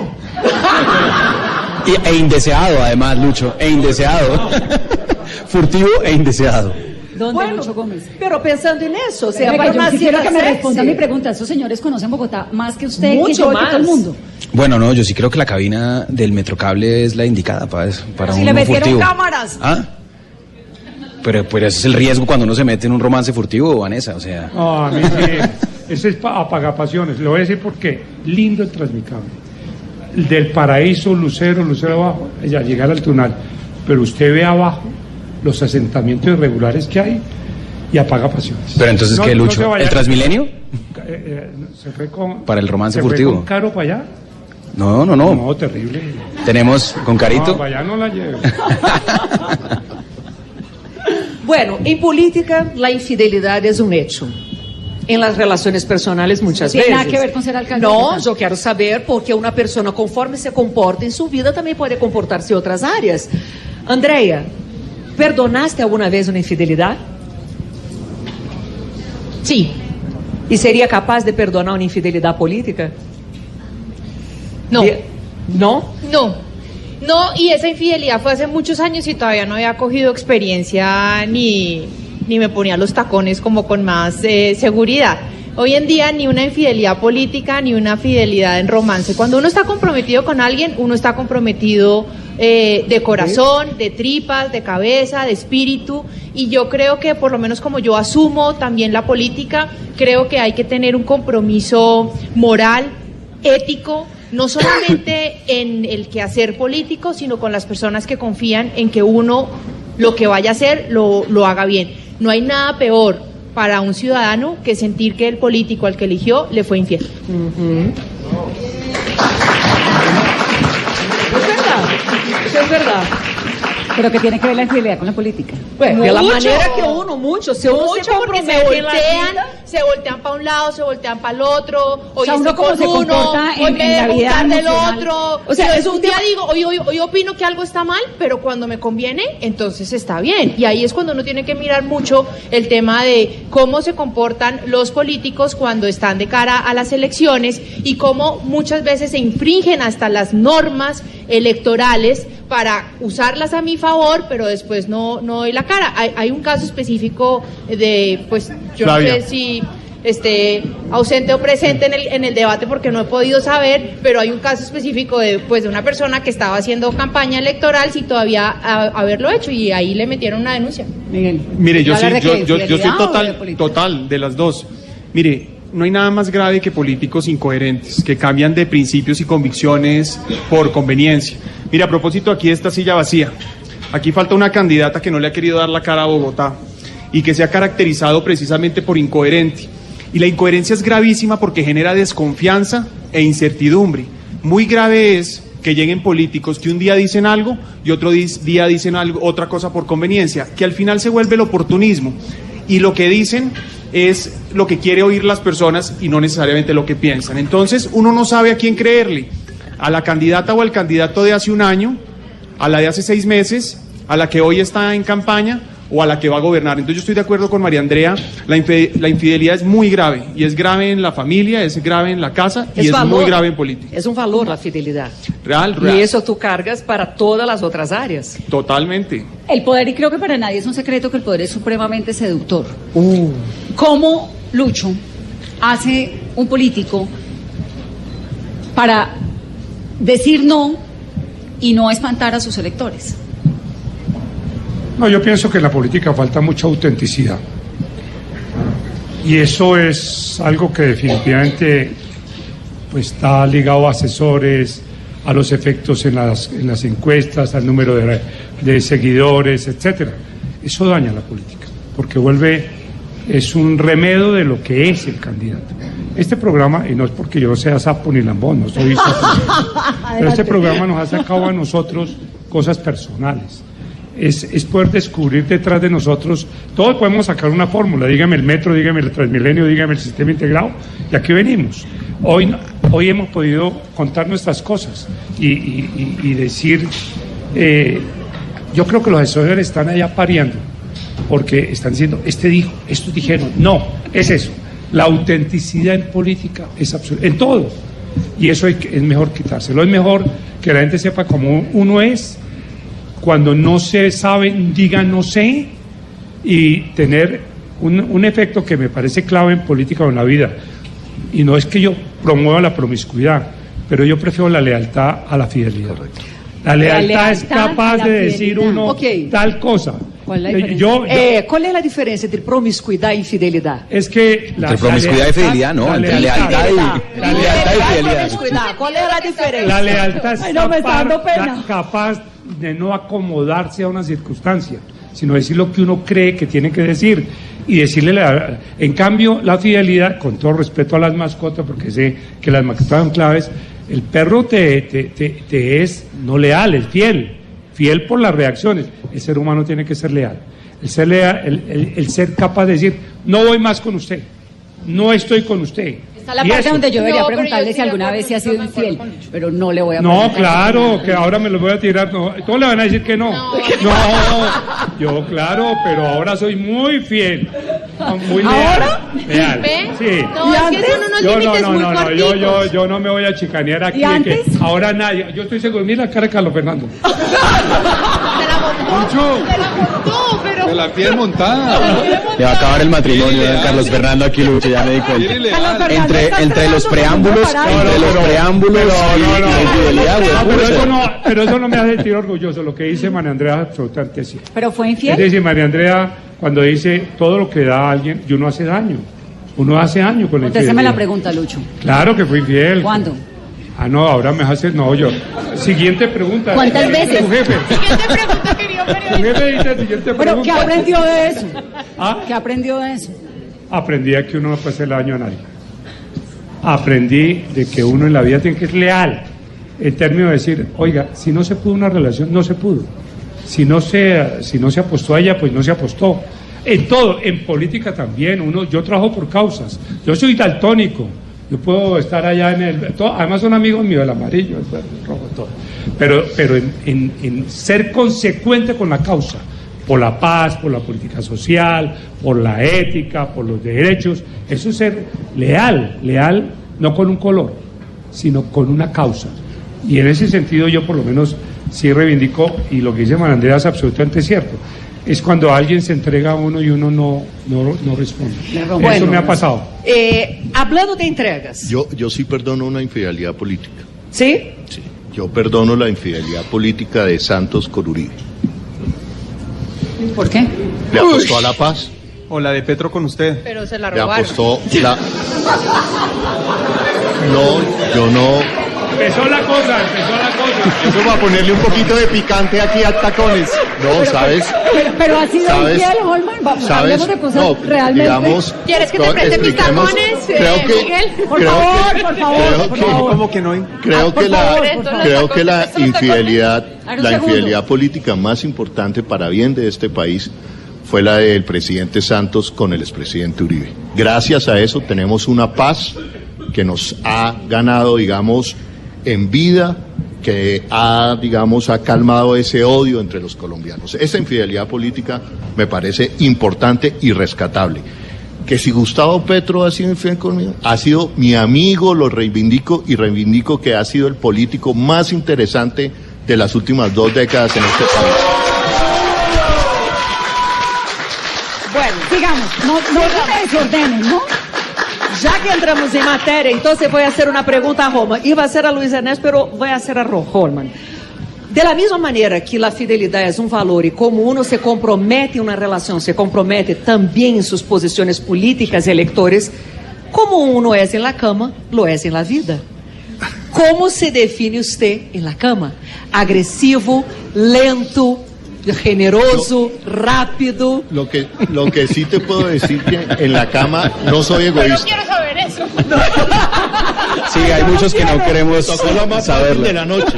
Y- e indeseado, además, Lucho, e indeseado. Furtivo e indeseado. ¿Dónde, Bueno, Lucho Gómez? Pero pensando en eso, o sea, Venga, para yo quiero que me responda a mi pregunta. Esos señores conocen Bogotá más que usted, que Mucho yo y que todo el más. mundo. Bueno, no, yo sí creo que la cabina del Metrocable es la indicada para eso, para Si un le metieron furtivo. cámaras. ¿Ah? Pero, pero ese es el riesgo cuando uno se mete en un romance furtivo, Vanessa, o sea... No, a mí sí. Ese es pa- apagapasiones. Le voy a decir por qué. Lindo el transmicable. El Del paraíso, Lucero, Lucero abajo, ya llegar al túnel. Pero usted ve abajo los asentamientos irregulares que hay y apaga pasiones. Pero entonces, No- ¿qué, no Lucho? vaya. ¿El Transmilenio? Eh, eh, se fue con, Para el romance se fue furtivo. con caro para allá. No, no, no. No, terrible. Tenemos con No, Carito. para allá no la lleve. Bueno, en política la infidelidad es un hecho. En las relaciones personales muchas Tiene veces. nada que ver con ser alcalde de No, yo quiero saber porque una persona conforme se comporta en su vida también puede comportarse en otras áreas. Andrea, ¿perdonaste alguna vez una infidelidad? Sí, ¿Y sería capaz de perdonar una infidelidad política? no. ¿No? No, no, y esa infidelidad fue hace muchos años y todavía no había cogido experiencia ni, ni me ponía los tacones como con más eh, seguridad. Hoy en día ni una infidelidad política ni una fidelidad en romance. Cuando uno está comprometido con alguien, uno está comprometido eh, de corazón, de tripas, de cabeza, de espíritu. Y yo creo que por lo menos como yo asumo también la política, creo que hay que tener un compromiso moral, ético, no solamente en el quehacer político, sino con las personas que confían en que uno lo que vaya a hacer lo, lo haga bien. No hay nada peor para un ciudadano que sentir que el político al que eligió le fue infiel verdad, es verdad. Pero que tiene que ver la infidelidad con la política. Pues, de la manera que uno, mucho, se uno se Mucho porque se en la voltean, se voltean para un lado, se voltean para el otro, hoy sea, uno con se uno, comporta hoy en- me en la vida del otro. O sea, O es un día digo, hoy, hoy, hoy opino que algo está mal, pero cuando me conviene, entonces está bien. Y ahí es cuando uno tiene que mirar mucho el tema de cómo se comportan los políticos cuando están de cara a las elecciones y cómo muchas veces se infringen hasta las normas electorales para usarlas a mi favor, pero después no, no doy la cara. Hay, hay un caso específico de, pues, yo Flavia. no sé si esté ausente o presente en el, en el debate porque no he podido saber, pero hay un caso específico de, pues, de una persona que estaba haciendo campaña electoral sin todavía a- haberlo hecho y ahí le metieron una denuncia. Miguel. Mire, yo sí, ¿Hablar de total, total de las dos. Mire, no hay nada más grave que políticos incoherentes, que cambian de principios y convicciones por conveniencia. Mire, a propósito aquí esta silla vacía, aquí falta una candidata que no le ha querido dar la cara a Bogotá y que se ha caracterizado precisamente por incoherente. Y la incoherencia es gravísima porque genera desconfianza e incertidumbre. Muy grave es que lleguen políticos que un día dicen algo y otro día dicen otra cosa por conveniencia, que al final se vuelve el oportunismo. Y lo que dicen es lo que quiere oír las personas y no necesariamente lo que piensan. Entonces uno no sabe a quién creerle, a la candidata o al candidato de hace un año, a la de hace seis meses, a la que hoy está en campaña o a la que va a gobernar. Entonces yo estoy de acuerdo con María Andrea, la, la infidelidad es muy grave y es grave en la familia, es grave en la casa y es, muy grave en política. Es un valor la fidelidad. Real, Y real. eso tú cargas para todas las otras áreas. Totalmente. El poder, y creo que para nadie es un secreto que el poder es supremamente seductor. Uh. ¿Cómo, Lucho, hace un político para decir no y no espantar a sus electores? No, yo pienso que en la política falta mucha autenticidad. Y eso es algo que definitivamente pues, está ligado a asesores, a los efectos en las, en las encuestas, al número de, de seguidores, etcétera. Eso daña la política, porque vuelve, es un remedio de lo que es el candidato. Este programa, y no es porque yo sea sapo ni lambón, no soy sapo, pero este programa nos ha sacado a nosotros cosas personales. Es, es poder descubrir detrás de nosotros, todos podemos sacar una fórmula, dígame el metro, dígame el transmilenio, dígame el sistema integrado, y aquí venimos. Hoy, hoy hemos podido contar nuestras cosas y, y- y- decir, eh, yo creo que los asesores están allá pareando, porque están diciendo, este dijo, estos dijeron, no, es eso. La autenticidad en política es absoluta, en todo. Y eso hay que- es mejor quitárselo. Es mejor que la gente sepa cómo uno es, cuando no se sabe, diga no sé, y tener un, un efecto que me parece clave en política o en la vida. Y no es que yo promueva la promiscuidad, pero yo prefiero la lealtad a la fidelidad. La lealtad, es lealtad capaz a la de decir uno Ok. tal cosa. ¿Cuál es la Eh, diferencia? Yo, yo- Eh, ¿Cuál es la diferencia entre promiscuidad y fidelidad? es que la, Entre promiscuidad y lealtad- fidelidad, no, entre lealtad y, la lealtad y fidelidad. ¿Cuál es la diferencia? La lealtad es Ay, no, me está capaz, dando pena. la- capaz de no acomodarse a una circunstancia, sino decir lo que uno cree que tiene que decir y decirle la En cambio, la fidelidad, con todo respeto a las mascotas, porque sé que las mascotas son claves, el perro te, te, te- te es no leal, es fiel, fiel por las reacciones. El ser humano tiene que ser leal. El ser, leal, el, el- el ser capaz de decir, no voy más con usted, no estoy con usted. Está la Y parte eso. donde yo debería No, pero yo preguntarle si alguna vez se ha sido infiel, pero no le voy a No, claro, que ahora me lo voy a tirar. No, todos le van a decir que no. No, yo claro, pero ahora soy muy fiel. Muy leal. ¿Ahora? Leal. Sí. No, es que son unos Yo no, límites no, muy no, no, yo, yo, no me voy a chicanear aquí. ¿Y de que antes? ahora nadie. Yo estoy seguro. Mira la cara de Carlos Fernando. Se la montó, se la montó. De la piel montada. Le va a acabar el matrimonio de Carlos Fernando aquí, Lucho, ya me di cuenta. Entre, entre los preámbulos, entre los preámbulos la pero, eso no, pero eso no me hace sentir orgulloso. Lo que dice María Andrea es absolutamente cierto. ¿Pero fue Es infiel? decir, María Andrea, cuando dice todo lo que da a alguien, y uno hace daño. Uno hace daño con la Contéseme la infidelidad. pregunta, Lucho. Claro que fui infiel. ¿Cuándo? Ah, no, ahora me hace. No, yo. Siguiente pregunta. ¿Cuántas veces? Tu jefe. Tu jefe dice siguiente ¿Pero qué pregunta. aprendió de eso? ¿Ah? ¿Qué aprendió de eso? Aprendí a que uno no puede hacerle daño a nadie. Aprendí de que uno en la vida tiene que ser leal. En términos de decir, oiga, si no se pudo una relación, no se pudo. Si no se, si no se apostó a ella, pues no se apostó. En todo, en política también. Uno, yo trabajo por causas. Yo soy daltónico. Yo puedo estar allá en el. además son amigos míos, el amarillo, el verde, el rojo, todo. Pero, pero en, en- en ser consecuente con la causa, por la paz, por la política social, por la ética, por los derechos, eso es ser leal, leal no con un color, sino con una causa. Y en ese sentido yo por lo menos sí reivindico, y lo que dice María Andrea es absolutamente cierto, es cuando alguien se entrega a uno y uno no, no, no responde. Eso me ha pasado. Eh, hablando de entregas, Yo, yo sí perdono una infidelidad política. ¿sí? Yo perdono la infidelidad política de Santos Coruribe. ¿Por qué? Le apostó a la paz, O la de Petro con usted. Pero se la le robaron. apostó la... No, yo no... Empezó la cosa, empezó la. Eso va a ponerle un poquito de picante aquí a tacones. No, ¿sabes? Pero, pero ha sido ¿Sabes? infiel, Holman. Vamos, ¿Sabes? de cosas No, realmente. digamos... ¿Quieres que te preste mis tacones, eh, Creo que... Miguel? Por creo favor, que- por favor, creo por que- favor. ¿Cómo que no? Creo Ah, que la, favor, creo que la infidelidad, la infidelidad política más importante para bien de este país fue la del presidente Santos con el expresidente Uribe. Gracias a eso tenemos una paz que nos ha ganado, digamos, en vida, que ha, digamos, ha calmado ese odio entre los colombianos. Esa infidelidad política me parece importante y rescatable que si Gustavo Petro ha sido infiel conmigo, ha sido mi amigo, lo reivindico y reivindico que ha sido el político más interesante de las últimas dos décadas en este país. Bueno, digamos, no, no se desordenen, ¿no? Já que entramos em matéria, então eu vou fazer uma pergunta a Roma. E vai ser a Luiz Ernesto, pero vai a Ro- Holman. De la maneira que a fidelidade é um valor e como uno se compromete em uma relação, se compromete também em suas posições políticas e eleitores, como uno é em la cama, lo é em la vida. Como se define você em la cama? Agressivo, lento, generoso, rápido. Lo que, lo que sí te puedo decir que en la cama no soy egoísta. quiero saber eso. Sí, hay muchos que no queremos saberlo. de la noche.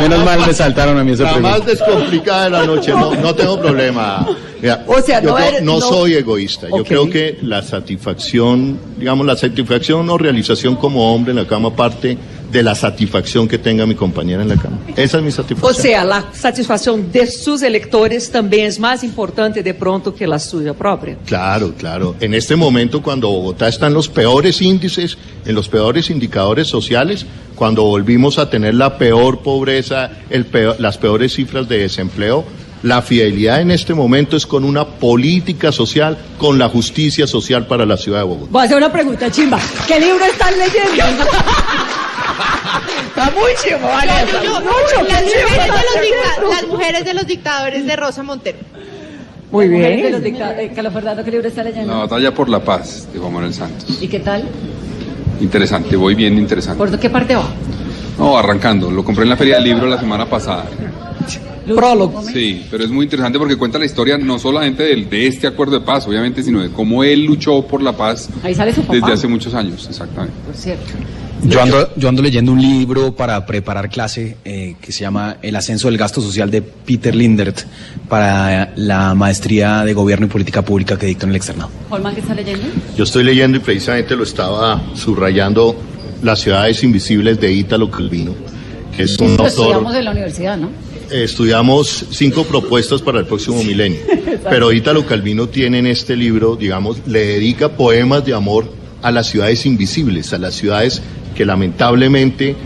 Menos mal me saltaron a mí esa La pregunta. más descomplicada de la noche, no, no tengo problema. Mira, O sea, yo no creo- eres- no no- soy egoísta. Yo creo que la satisfacción, digamos, la satisfacción o realización como hombre en la cama parte de la satisfacción que tenga mi compañera en la cama. Esa es mi satisfacción. seja, a satisfação de seus eleitores também é mais importante de pronto que a sua própria. Claro, claro. En este momento, cuando Bogotá está en los peores índices, en los peores indicadores sociales, cuando volvimos a tener la peor pobreza, el peor- las peores cifras de desempleo, la fidelidad en este momento es con una política social, con la justicia social para la ciudad de Bogotá. Voy a hacer una pregunta, chimba. ¿Qué libro están leyendo? Está vale. Yo- Mucho, las, mujeres de los qué dicta- chivo. las mujeres de los dictadores de Rosa Montero. Muy de bien. los eh, Carlos Fernando, ¿qué libro está leyendo? La batalla por la paz de Juan Manuel Santos. ¿Y qué tal? Interesante, voy bien interesante. ¿Por qué parte va? No, arrancando. Lo compré en la Feria del Libro la semana pasada. Prólogo. Sí, pero es muy interesante porque cuenta la historia no solamente del- de este acuerdo de paz, obviamente, sino de cómo él luchó por la paz Ahí sale su papá. desde hace muchos años, exactamente. Por cierto. Yo ando, yo ando leyendo un libro para preparar clase eh, que se llama El ascenso del gasto social de Peter Lindert para la maestría de gobierno y política pública que dictó en el externado. Holman, ¿qué está leyendo? Yo estoy leyendo y precisamente lo estaba subrayando Las ciudades invisibles de Ítalo Calvino, que es un Lo estudiamos autor. en la universidad, ¿no? Eh, Estudiamos cinco propuestas para el próximo milenio. Pero Ítalo Calvino tiene en este libro, digamos, le dedica poemas de amor a las ciudades invisibles, a las ciudades que lamentablemente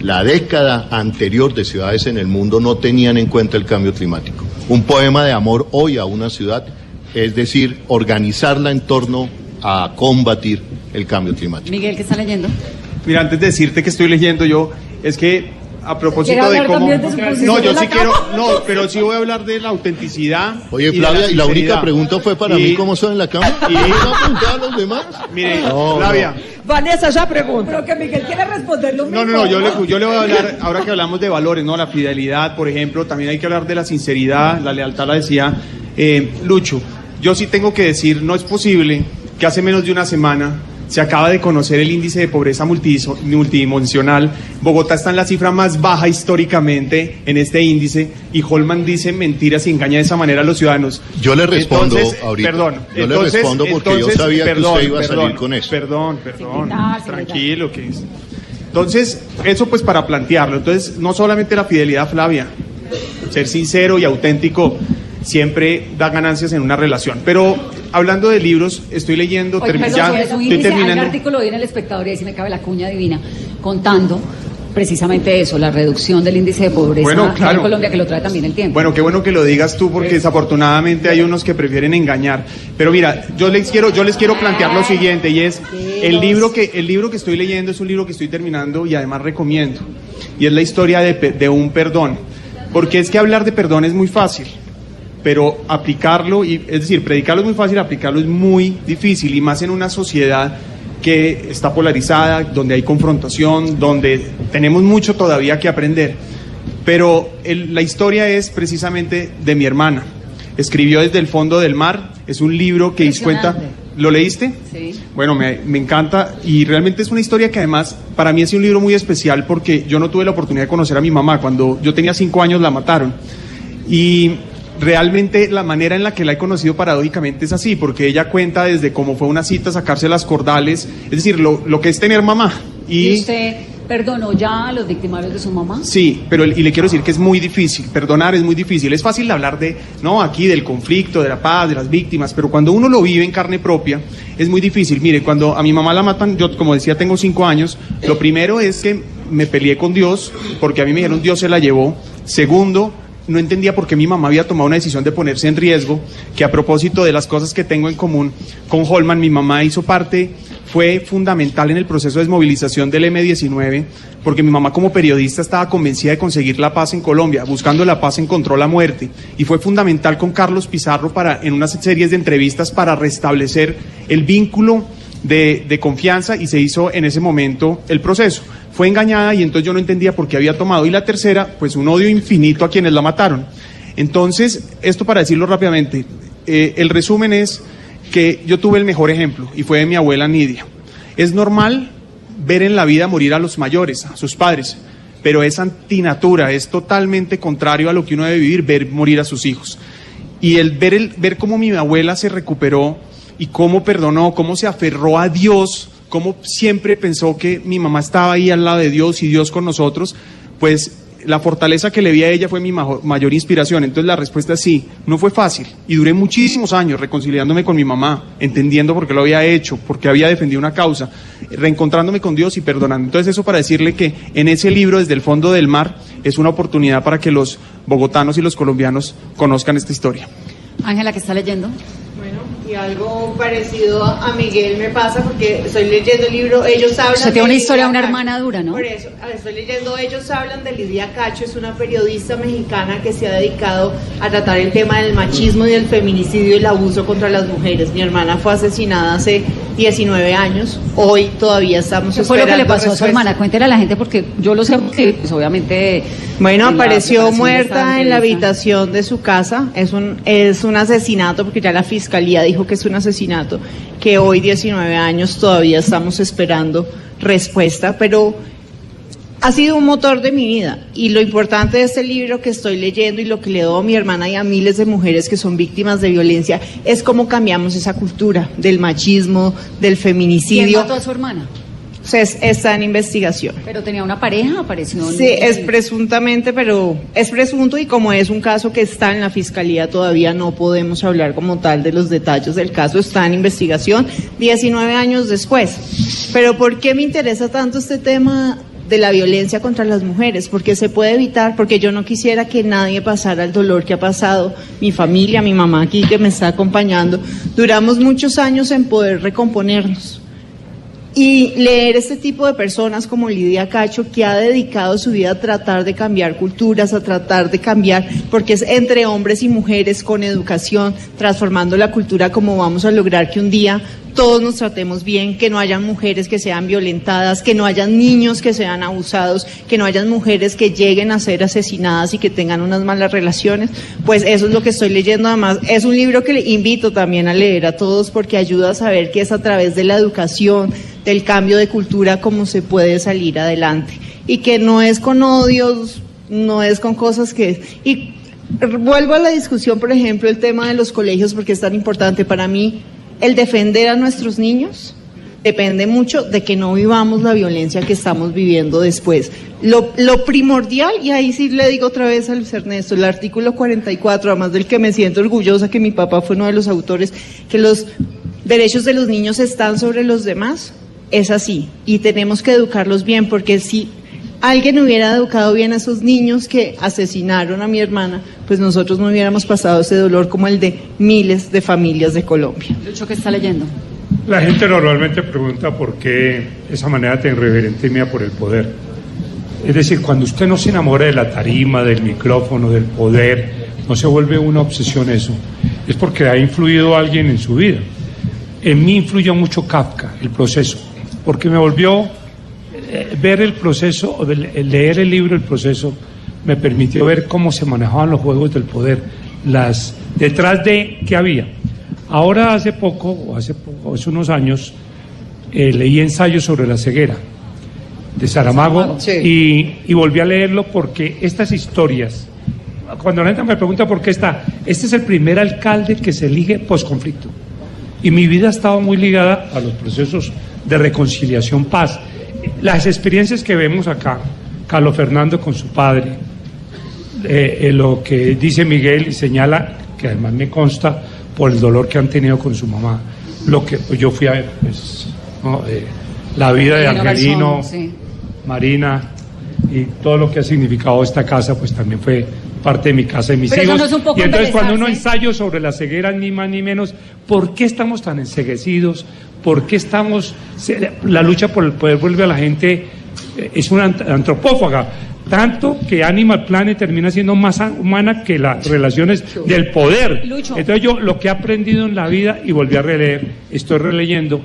la década anterior de ciudades en el mundo no tenían en cuenta el cambio climático. un poema de amor hoy a una ciudad, es decir, organizarla en torno a combatir el cambio climático. Miguel, ¿qué está leyendo? Mira, antes de decirte que estoy leyendo yo, es que a propósito ¿Quiere de cómo... No, yo sí quiero... No, pero sí voy a hablar de la autenticidad. Oye, Flavia, y la única pregunta fue para Y- mí cómo son en la cama. Y- ¿No preguntar a los demás? Mire, No, Flavia... Vanessa ya pregunta. Pero que Miguel quiere responder lo mismo. No, no, no, yo le, yo le voy a hablar, ahora que hablamos de valores, ¿no? La fidelidad, por ejemplo, también hay que hablar de la sinceridad, la lealtad, la decía eh, Lucho. Yo sí tengo que decir, no es posible que hace menos de una semana se acaba de conocer el índice de pobreza multidimensional. Bogotá está en la cifra más baja históricamente en este índice y Holman dice mentiras y engaña de esa manera a los ciudadanos. Yo le respondo Entonces, ahorita. Perdón. Yo le entonces- respondo porque yo entonces, sabía que perdón, usted iba a salir con eso. Perdón, perdón. Sí, tranquilo, que es. Entonces, eso pues para plantearlo. Entonces, no solamente la fidelidad, Flavia, ser sincero y auténtico siempre da ganancias en una relación. Pero hablando de libros, estoy leyendo, Oye, perdón, ya su estoy índice, hay un terminando. artículo hoy en El Espectador, y ahí se me cabe la cuña divina, contando precisamente eso, la reducción del índice de pobreza Bueno, claro. en Colombia, que lo trae también el tiempo. Bueno, qué bueno que lo digas tú porque desafortunadamente hay unos que prefieren engañar. Pero mira, yo les quiero yo les quiero plantear lo siguiente y es el libro que el libro que estoy leyendo es un libro que estoy terminando y además recomiendo. Y es la historia de, de un perdón. Porque es que hablar de perdón es muy fácil, pero aplicarlo y es decir, predicarlo es muy fácil, aplicarlo es muy difícil y más en una sociedad que está polarizada, donde hay confrontación, donde tenemos mucho todavía que aprender. Pero el- la historia es precisamente de mi hermana. Escribió desde el fondo del mar, es un libro que cuenta... ¿Lo leíste? Sí. Bueno, me, me encanta y realmente es una historia que además para mí es un libro muy especial porque yo no tuve la oportunidad de conocer a mi mamá. Cuando yo tenía cinco años la mataron. Y realmente la manera en la que la he conocido paradójicamente es así, porque ella cuenta desde cómo fue una cita, sacarse las cordales, es decir, lo, lo que es tener mamá. ¿Y usted perdonó ya a los victimarios de su mamá? Sí, pero y le quiero decir que es muy difícil, perdonar es muy difícil. Es fácil hablar de, no, aquí del conflicto, de la paz, de las víctimas, pero cuando uno lo vive en carne propia, es muy difícil. Mire, cuando a mi mamá la matan, yo como decía, tengo cinco años, lo primero es que me peleé con Dios, porque a mí me dijeron Dios se la llevó. Segundo, no entendía por qué mi mamá había tomado una decisión de ponerse en riesgo, que a propósito de las cosas que tengo en común con Holman, mi mamá hizo parte, fue fundamental en el proceso de desmovilización del M-19, porque mi mamá como periodista estaba convencida de conseguir la paz en Colombia, buscando la paz encontró la muerte, y fue fundamental con Carlos Pizarro para, en unas series de entrevistas para restablecer el vínculo de, confianza y se hizo en ese momento el proceso. Fue engañada y entonces yo no entendía por qué había tomado. Y la tercera, pues un odio infinito a quienes la mataron. Entonces, esto para decirlo rápidamente, eh, el resumen es que yo tuve el mejor ejemplo y fue de mi abuela Nidia. Es normal ver en la vida morir a los mayores, a sus padres, pero es antinatura, es totalmente contrario a lo que uno debe vivir, ver morir a sus hijos. Y el ver, el, ver cómo mi abuela se recuperó y cómo perdonó, cómo se aferró a Dios, cómo siempre pensó que mi mamá estaba ahí al lado de Dios y Dios con nosotros, pues la fortaleza que le vi a ella fue mi mayor inspiración. Entonces la respuesta es sí, no fue fácil. Y duré muchísimos años reconciliándome con mi mamá, entendiendo por qué lo había hecho, por qué había defendido una causa, reencontrándome con Dios y perdonando. Entonces eso para decirle que en ese libro, desde el fondo del mar, es una oportunidad para que los bogotanos y los colombianos conozcan esta historia. Ángela, ¿qué está leyendo? Y algo parecido a Miguel me pasa porque estoy leyendo el libro Ellos hablan. Usted tiene una historia de una hermana dura, ¿no? Por eso, estoy leyendo Ellos hablan de Lidia Cacho, es una periodista mexicana que se ha dedicado a tratar el tema del machismo y del feminicidio y el abuso contra las mujeres. Mi hermana fue asesinada hace 19 años, hoy todavía estamos ¿Qué fue lo que le pasó a su hermana? Cuéntele a la gente porque yo lo sé porque, pues obviamente... Bueno, apareció muerta en la habitación de su casa. Es un, es un asesinato, porque ya la fiscalía dijo que es un asesinato, que hoy, 19 años, todavía estamos esperando respuesta, pero ha sido un motor de mi vida. Y lo importante de este libro que estoy leyendo y lo que le doy a mi hermana y a miles de mujeres que son víctimas de violencia es cómo cambiamos esa cultura del machismo, del ¿Quién feminicidio. mató a su hermana? O sea, es- está en investigación. ¿Pero tenía una pareja? ¿Apareció Sí, es presuntamente, pero es presunto y como es un caso que está en la fiscalía, todavía no podemos hablar como tal de los detalles del caso. Está en investigación 19 años después. Pero ¿por qué me interesa tanto este tema de la violencia contra las mujeres, porque se puede evitar, porque yo no quisiera que nadie pasara el dolor que ha pasado mi familia, mi mamá aquí que me está acompañando. Duramos muchos años en poder recomponernos. Y leer este tipo de personas como Lidia Cacho, que ha dedicado su vida a tratar de cambiar culturas, a tratar de cambiar, porque es entre hombres y mujeres con educación, transformando la cultura como vamos a lograr que un día todos nos tratemos bien, que no hayan mujeres que sean violentadas, que no hayan niños que sean abusados, que no hayan mujeres que lleguen a ser asesinadas y que tengan unas malas relaciones. Pues eso es lo que estoy leyendo. Además, es un libro que le invito también a leer a todos porque ayuda a saber que es a través de la educación, del cambio de cultura, como se puede salir adelante. Y que no es con odios, no es con cosas que... Y vuelvo a la discusión, por ejemplo, el tema de los colegios, porque es tan importante para mí el defender a nuestros niños depende mucho de que no vivamos la violencia que estamos viviendo después. Lo, lo, primordial, y ahí sí le digo otra vez a Luis Ernesto, el artículo 44, además del que me siento orgullosa que mi papá fue uno de los autores, que los derechos de los niños están sobre los demás, es así. Y tenemos que educarlos bien, porque si alguien hubiera educado bien a esos niños que asesinaron a mi hermana, pues nosotros no hubiéramos pasado ese dolor como el de miles de familias de Colombia. Lucho, ¿qué está leyendo? La gente normalmente pregunta por qué esa manera tan irreverente mía por el poder. Es decir, cuando usted no se enamora de la tarima, del micrófono, del poder, no se vuelve una obsesión eso, es porque ha influido alguien en su vida. En mí influyó mucho Kafka, el proceso, porque me volvió eh, ver el proceso, leer el libro El proceso, me permitió ver cómo se manejaban los juegos del poder, las detrás de qué había. Ahora hace poco, o hace, poco, hace unos años, eh, leí ensayos sobre la ceguera de Saramago y, y, volví a leerlo porque estas historias, cuando la gente me pregunta por qué está, este es el primer alcalde que se elige posconflicto. Y mi vida ha estado muy ligada a los procesos de reconciliación, paz. Las experiencias que vemos acá, Carlos Fernando con su padre, eh, eh, lo que dice Miguel y señala, que además me consta por el dolor que han tenido con su mamá, lo que pues, yo fui a ver, pues, eh, la vida de Angelino, Marina y todo lo que ha significado esta casa, pues también fue parte de mi casa y mis hijos. y entonces cuando uno ensayo sobre la ceguera, ni más ni menos, ¿por qué estamos tan enseguecidos? ¿Por qué estamos.? La lucha por el poder vuelve a la gente. Eh, es una antropófaga. Tanto que Animal Planet termina siendo más humana que las relaciones del poder. Entonces, yo lo que he aprendido en la vida y volví a releer, estoy releyendo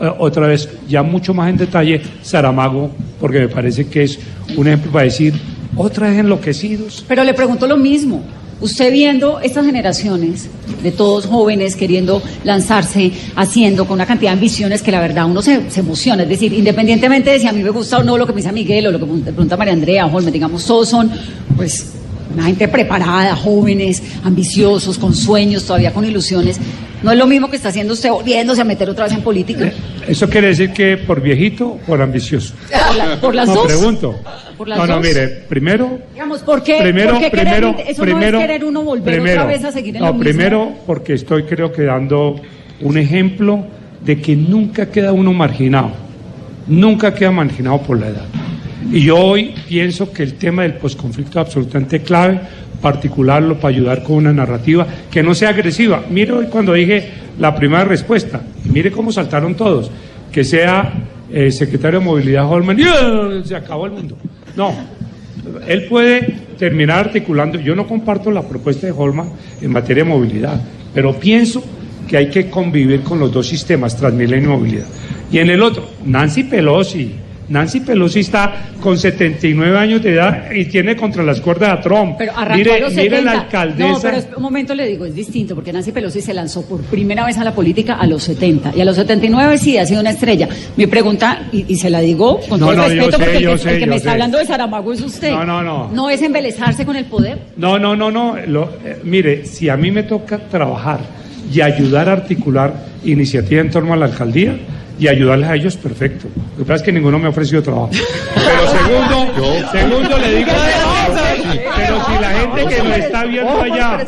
eh, otra vez, ya mucho más en detalle, Saramago, porque me parece que es un ejemplo para decir, otra vez enloquecidos. Pero le pregunto lo mismo. Usted viendo estas generaciones de todos jóvenes queriendo lanzarse, haciendo con una cantidad de ambiciones que la verdad uno se, emociona. Es decir, independientemente de si a mí me gusta o no lo que me dice Miguel o lo que pregunta María Andrea o digamos, todos son, pues, una gente preparada, jóvenes, ambiciosos, con sueños, todavía con ilusiones. No es lo mismo que está haciendo usted volviéndose a meter otra vez en política. ¿Eso quiere decir que por viejito o por ambicioso? Por, las no, dos. pregunto. no, no, mire, primero. Digamos, ¿por qué, primero, ¿por primero, eso primero, no es querer uno volver otra vez a seguir en no, lo primero, porque estoy, creo que dando un ejemplo de que nunca queda uno marginado. Nunca queda marginado por la edad. Y yo hoy pienso que el tema del posconflicto es absolutamente clave particularlo para ayudar con una narrativa que no sea agresiva. Mire hoy cuando dije la primera respuesta, mire cómo saltaron todos, que sea eh, secretario de Movilidad Holman, se acabó el mundo. No, él puede terminar articulando, yo no comparto la propuesta de Holman en materia de movilidad, pero pienso que hay que convivir con los dos sistemas, Transmilenio y movilidad. Y en el otro, Nancy Pelosi, Nancy Pelosi está con 79 años de edad y tiene contra las cuerdas a Trump. Pero mire, mire la alcaldesa. No, pero un momento le digo, es distinto, porque Nancy Pelosi se lanzó por primera vez a la política a los 70 y a los 79 sí ha sido una estrella. Mi pregunta, y, se la digo con todo el respeto, porque el, que, me está hablando de Saramago es usted. No, no, no. ¿No es embelezarse con el poder? No, no, no, no. Eh, mire, si a mí me toca trabajar y ayudar a articular iniciativa en torno a la alcaldía, y ayudarles a ellos, perfecto. Lo que pasa es que ninguno me ha ofrecido trabajo. Pero segundo, segundo le digo, pero si la gente que nos está viendo allá,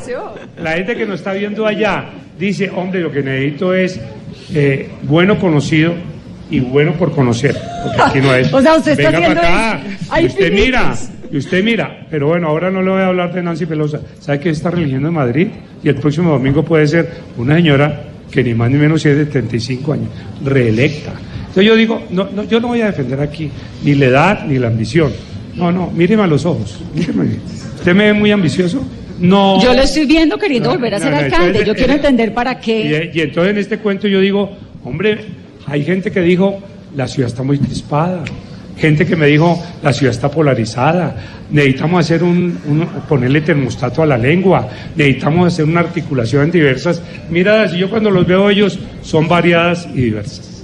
la gente que nos está viendo allá, dice, hombre, lo que necesito es eh, bueno conocido, y bueno por conocer, porque aquí no es. O sea, usted está Venga para acá, y usted mira, y usted mira, pero bueno, ahora no le voy a hablar de Nancy Pelosa. ¿Sabe que está religiendo en Madrid? Y el próximo domingo puede ser una señora que ni más ni menos es de 35 años, reelecta. Entonces yo digo, no, no, yo no voy a defender aquí ni la edad ni la ambición. No, no, míreme a los ojos. Míreme. ¿Usted me ve muy ambicioso? No. Yo lo estoy viendo queriendo No, volver a ser no, alcalde. Yo quiero eh, entender para qué. Y, y entonces en este cuento yo digo, hombre, hay gente que dijo, la ciudad está muy crispada. Gente que me dijo, la ciudad está polarizada. Necesitamos hacer un, un- ponerle termostato a la lengua. Necesitamos hacer una articulación en diversas miradas. Y yo cuando los veo ellos, son variadas y diversas.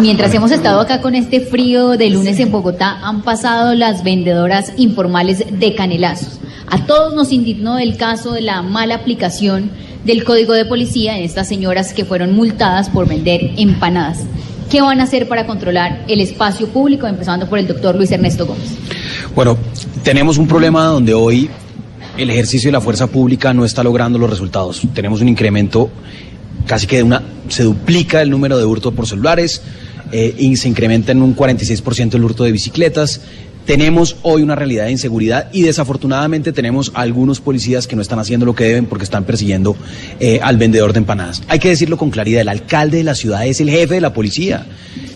Mientras hemos estado acá con este frío de lunes en Bogotá, han pasado las vendedoras informales de canelazos. A todos nos indignó el caso de la mala aplicación del código de policía en estas señoras que fueron multadas por vender empanadas. ¿Qué van a hacer para controlar el espacio público? Empezando por el doctor Luis Ernesto Gómez. Bueno, tenemos un problema donde hoy el ejercicio de la fuerza pública no está logrando los resultados. Tenemos un incremento casi que de una, se duplica el número de hurto por celulares eh, y se incrementa en un 46% el hurto de bicicletas. Tenemos hoy una realidad de inseguridad y desafortunadamente tenemos algunos policías que no están haciendo lo que deben porque están persiguiendo eh, al vendedor de empanadas. Hay que decirlo con claridad, el alcalde de la ciudad es el jefe de la policía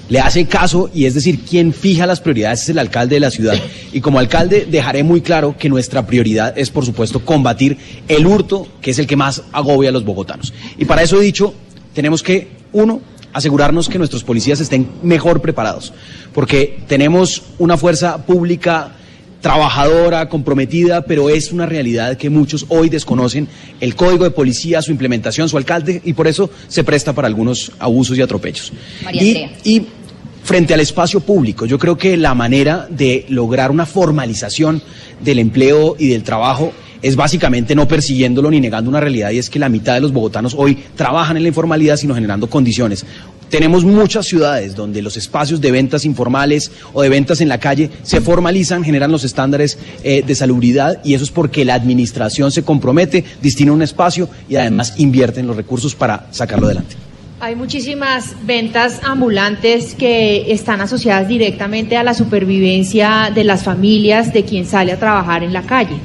le hace caso y es decir, quien fija las prioridades es el alcalde de la ciudad. Y como alcalde dejaré muy claro que nuestra prioridad es, por supuesto, combatir el hurto, que es el que más agobia a los bogotanos. Y para eso he dicho, tenemos que, uno, asegurarnos que nuestros policías estén mejor preparados, porque tenemos una fuerza pública trabajadora, comprometida, pero es una realidad que muchos hoy desconocen el código de policía, su implementación, su alcalde, y por eso se presta para algunos abusos y atropellos. María Y- frente al espacio público, yo creo que la manera de lograr una formalización del empleo y del trabajo es básicamente no persiguiéndolo ni negando una realidad y es que la mitad de los bogotanos hoy trabajan en la informalidad sino generando condiciones. Tenemos muchas ciudades donde los espacios de ventas informales o de ventas en la calle se formalizan, generan los estándares eh, de salubridad y eso es porque la administración se compromete, destina un espacio y además invierte en los recursos para sacarlo adelante. Hay muchísimas ventas ambulantes que están asociadas directamente a la supervivencia de las familias de quien sale a trabajar en la calle.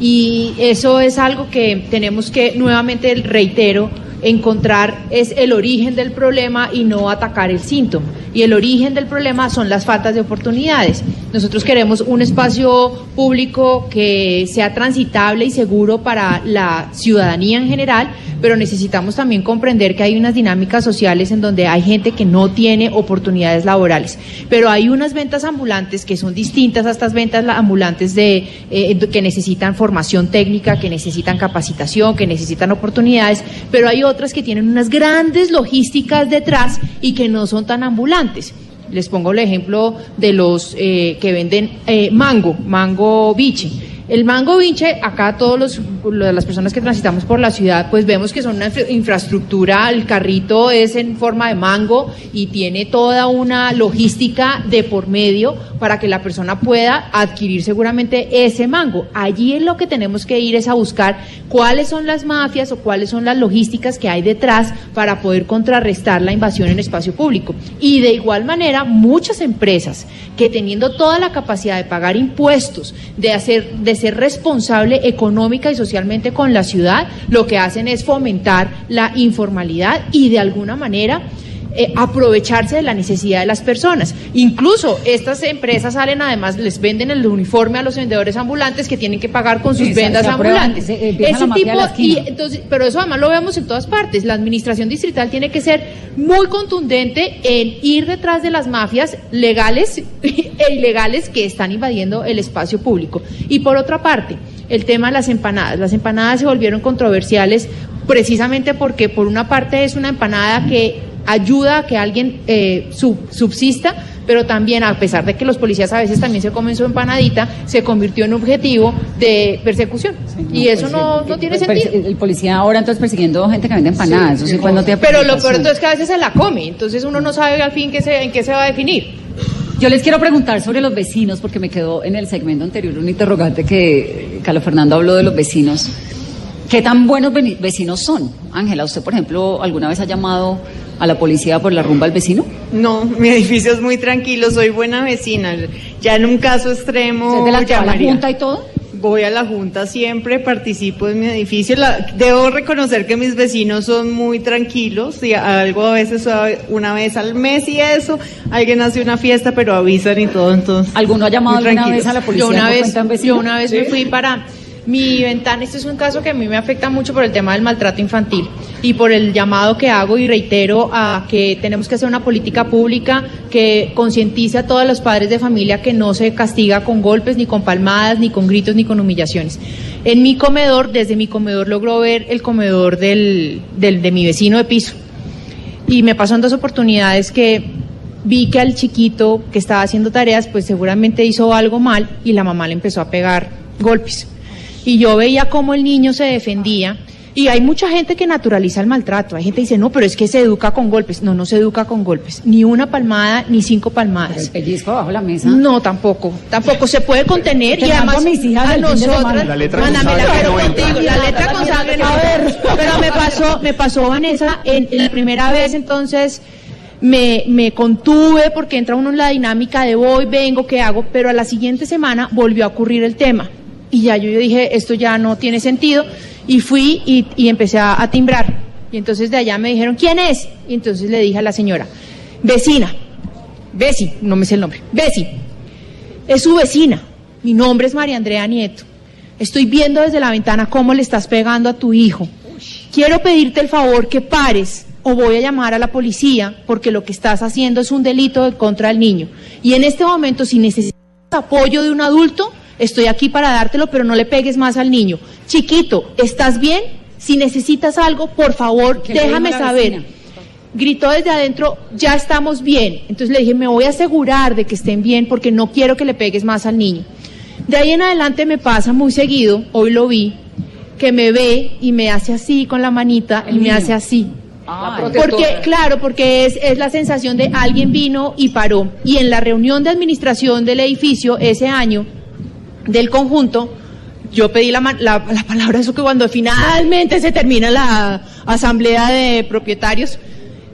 Y eso es algo que tenemos que, nuevamente reitero, encontrar es el origen del problema y no atacar el síntoma. Y el origen del problema son las faltas de oportunidades. Nosotros queremos un espacio público que sea transitable y seguro para la ciudadanía en general, pero necesitamos también comprender que hay unas dinámicas sociales en donde hay gente que no tiene oportunidades laborales. Pero hay unas ventas ambulantes que son distintas a estas ventas la- ambulantes de, eh, que necesitan formación técnica, que necesitan capacitación, que necesitan oportunidades, pero hay otras que tienen unas grandes logísticas detrás y que no son tan ambulantes. Les pongo el ejemplo de los eh, que venden eh, mango, mango biche. El mango biche, acá todos los, lo- las personas que transitamos por la ciudad, pues vemos que son una infra- infraestructura, el carrito es en forma de mango y tiene toda una logística de por medio para que la persona pueda adquirir seguramente ese mango. Allí es lo que tenemos que ir es a buscar cuáles son las mafias o cuáles son las logísticas que hay detrás para poder contrarrestar la invasión en espacio público. Y de igual manera, muchas empresas que teniendo toda la capacidad de pagar impuestos, de hacer, ser responsable económica y socialmente con la ciudad, lo que hacen es fomentar la informalidad y de alguna manera eh, aprovecharse de la necesidad de las personas. Incluso estas empresas salen además, les venden el uniforme a los vendedores ambulantes que tienen que pagar con sus vendas ambulantes. se- empieza la mafia de la y entonces, pero eso además lo vemos en todas partes. La administración distrital tiene que ser muy contundente en ir detrás de las mafias legales e ilegales que están invadiendo el espacio público. Y por otra parte, el tema de las empanadas. Las empanadas se volvieron controversiales precisamente porque por una parte es una empanada que ayuda a que alguien eh, sub- subsista, pero también a pesar de que los policías a veces también se comen su empanadita, se convirtió en objetivo de persecución. y eso pues, no, el- no tiene el- sentido. El, policía ahora entonces persiguiendo gente que vende empanadas. eso sí, pues, no tiene Pero lo peor es que a veces se la come, entonces uno no sabe al fin qué se, en qué se va a definir. Yo les quiero preguntar sobre los vecinos, porque me quedó en el segmento anterior un interrogante que Carlos Fernando habló de los vecinos. ¿Qué tan buenos vecinos son? Ángela, ¿usted, por ejemplo, alguna vez ha llamado a la policía por la rumba al vecino? No, mi edificio es muy tranquilo, soy buena vecina. Ya en un caso extremo. ¿Usted es de la que va a la junta y todo? Voy a la junta siempre, participo en mi edificio. La- debo reconocer que mis vecinos son muy tranquilos. Y algo a veces, una vez al mes y eso, alguien hace una fiesta, pero avisan y todo. Entonces, ¿Alguno ha llamado alguna vez a la policía Yo una vez, yo una vez me fui para mi ventana. Este es un caso que a mí me afecta mucho por el tema del maltrato infantil y por el llamado que hago y reitero a que tenemos que hacer una política pública que concientice a todos los padres de familia que no se castiga con golpes, ni con palmadas, ni con gritos, ni con humillaciones. En mi comedor, desde mi comedor logro ver el comedor del, del- de mi vecino de piso y me pasó en dos oportunidades que vi que al chiquito que estaba haciendo tareas, pues seguramente hizo algo mal y la mamá le empezó a pegar golpes. Y yo veía cómo el niño se defendía. Y hay mucha gente que naturaliza el maltrato. Hay gente que dice, no, pero es que se educa con golpes. No, no se educa con golpes. Ni una palmada, ni cinco palmadas. El pellizco bajo la mesa. No, tampoco. Tampoco se puede contener. Te y además, a mis hijas a nosotras. La letra contigo, la letra con sangre no. Pero me pasó, me pasó, Vanessa, en, en la primera vez, entonces, me, me contuve porque entra uno en la dinámica de voy, vengo, ¿qué hago? Pero a la siguiente semana volvió a ocurrir el tema. Y ya yo, yo dije, esto ya no tiene sentido. Y fui y, empecé a, timbrar. Y entonces de allá me dijeron, ¿quién es? Y entonces le dije a la señora, vecina, Besi, no me sé el nombre, Besi, es su vecina. Mi nombre es María Andrea Nieto. Estoy viendo desde la ventana cómo le estás pegando a tu hijo. Quiero pedirte el favor que pares o voy a llamar a la policía porque lo que estás haciendo es un delito de contra del niño. Y en este momento, si necesitas apoyo de un adulto, estoy aquí para dártelo, pero no le pegues más al niño. Chiquito, ¿estás bien? Si necesitas algo, por favor, ¿Qué le dijo déjame saber gritó desde adentro, ya estamos bien. Entonces le dije, me voy a asegurar de que estén bien porque no quiero que le pegues más al niño. De ahí en adelante me pasa muy seguido, hoy lo vi, que me ve y me hace así con la manita y me hace así. Ay. Porque, claro, porque es, es la sensación de alguien vino y paró. Y en la reunión de administración del edificio ese año, del conjunto, yo pedí la, la, la palabra, eso que cuando finalmente se termina la asamblea de propietarios,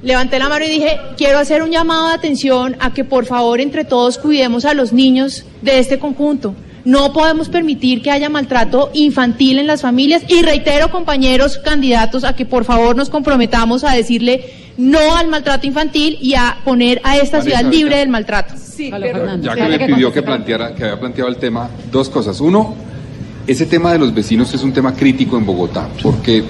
levanté la mano y dije, quiero hacer un llamado de atención a que por favor entre todos cuidemos a los niños de este conjunto. No podemos permitir que haya maltrato infantil en las familias y reitero compañeros candidatos a que por favor nos comprometamos a decirle no al maltrato infantil y a poner a esta ciudad libre del maltrato. Ya que me pidió que planteara, que había planteado el tema, dos cosas. Uno, ese tema de los vecinos es un tema crítico en Bogotá, porque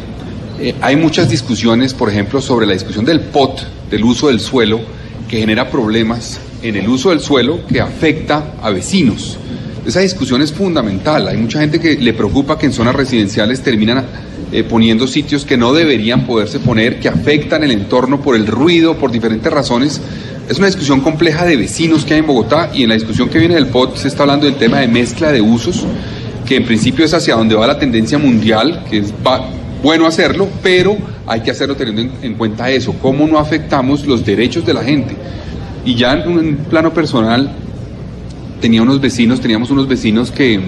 eh, hay muchas discusiones, por ejemplo, sobre la discusión del POT, del uso del suelo, que genera problemas en el uso del suelo que afecta a vecinos. Esa discusión es fundamental. Hay mucha gente que le preocupa que en zonas residenciales terminan eh, poniendo sitios que no deberían poderse poner, que afectan el entorno por el ruido, por diferentes razones. Es una discusión compleja de vecinos que hay en Bogotá y en la discusión que viene del POT se está hablando del tema de mezcla de usos, que en principio es hacia donde va la tendencia mundial, que es bueno hacerlo, pero hay que hacerlo teniendo en, en cuenta eso, cómo no afectamos los derechos de la gente. Y ya en un plano personal, tenía unos vecinos, teníamos unos vecinos que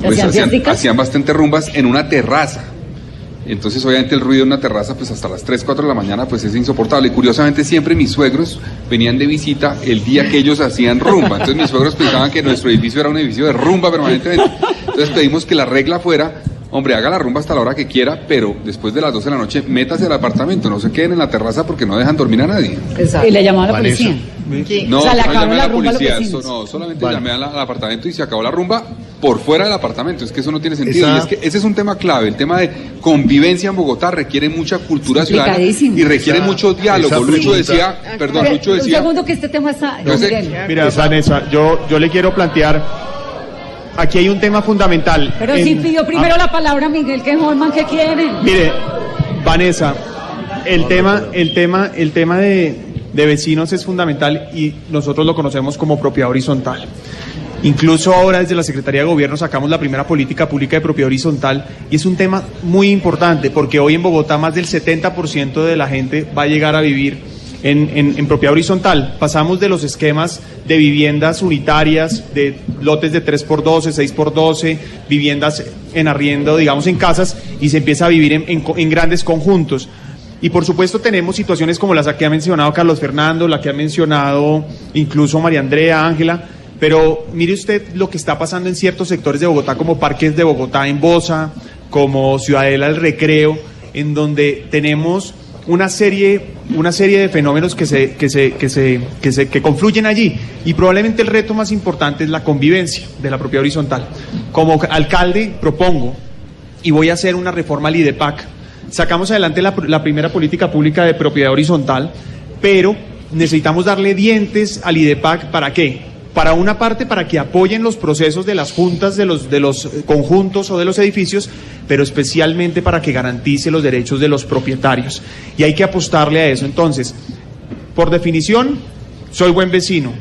pues, ¿Hacían fiesticas? hacían bastante rumbas en una terraza. Entonces, obviamente, el ruido de una terraza, pues hasta las 3, 4 de la mañana, pues es insoportable. Y curiosamente, siempre mis suegros venían de visita el día que ellos hacían rumba. Entonces, mis suegros pensaban que nuestro edificio era un edificio de rumba permanentemente. Entonces, pedimos que la regla fuera, hombre, haga la rumba hasta la hora que quiera, pero después de las 12 de la noche, métase al apartamento, no se queden en la terraza porque no dejan dormir a nadie. Y le llamó a la Vanessa. No, O sea, le no llamé a la la rumba a los policía, eso no, solamente Vale. llamé al, al apartamento y se acabó la rumba por fuera del apartamento, es que eso no tiene sentido. Esa- Y es que ese es un tema clave, el tema de convivencia en Bogotá requiere mucha cultura ciudadana y requiere Esa- mucho diálogo. esa Lucho decía, perdón, Lucho Un decía, segundo que este tema está... Yo sé- Miguel. Mira, Vanessa, yo, yo le quiero plantear, aquí hay un tema fundamental. Pero En- sí pidió primero ah, la palabra Miguel, que Holman, ¿qué quiere? Mire, Vanessa, el tema, el tema, el tema de, de vecinos es fundamental y nosotros lo conocemos como propiedad horizontal. Incluso ahora desde la Secretaría de Gobierno sacamos la primera política pública de propiedad horizontal y es un tema muy importante porque hoy en Bogotá más del 70% de la gente va a llegar a vivir en, en- propiedad horizontal. Pasamos de los esquemas de viviendas unitarias, de lotes de 3x12, 6x12, viviendas en arriendo, digamos, en casas, y se empieza a vivir en, en grandes conjuntos. Y por supuesto tenemos situaciones como las que ha mencionado Carlos Fernando, la que ha mencionado incluso María Andrea, Ángela, pero mire usted lo que está pasando en ciertos sectores de Bogotá, como Parques de Bogotá en Bosa, como Ciudadela del Recreo, en donde tenemos una serie, una serie de fenómenos que se, que se, que se, que se, que confluyen allí. Y probablemente el reto más importante es la convivencia de la propiedad horizontal. Como alcalde propongo y voy a hacer una reforma al IDEPAC. Sacamos adelante la, primera política pública de propiedad horizontal, pero necesitamos darle dientes al IDEPAC para qué? Para una parte, para que apoyen los procesos de las juntas de los, de los eh, conjuntos o de los edificios, pero especialmente para que garantice los derechos de los propietarios. Y hay que apostarle a eso. Entonces, por definición, soy buen vecino.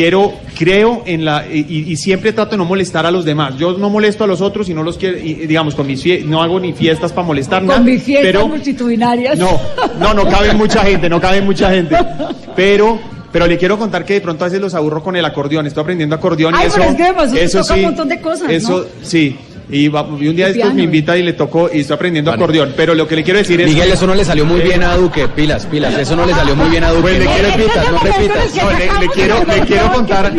Quiero, creo en la, y, y siempre trato de no molestar a los demás. Yo no molesto a los otros y no los quiero, y, digamos, con mis fie- no hago ni fiestas para molestar, nada, Con mis fiestas pero multitudinarias. no, no, no cabe mucha gente, no cabe mucha gente. Pero, pero le quiero contar que de pronto a veces los aburro con el acordeón. Estoy aprendiendo acordeón y Ay, eso, pero es que eso toca sí, un montón de cosas, ¿no? Eso sí. Y, va- y un día después me piano. invita y le toco y estoy aprendiendo acordeón. Pero lo que le quiero decir es Miguel, eso no le salió muy bien a Duque. Pilas, pilas. Eso no le salió muy bien a Duque. Pues le no quiero- repitas, no repitas. No, le, le quiero, le quiero contar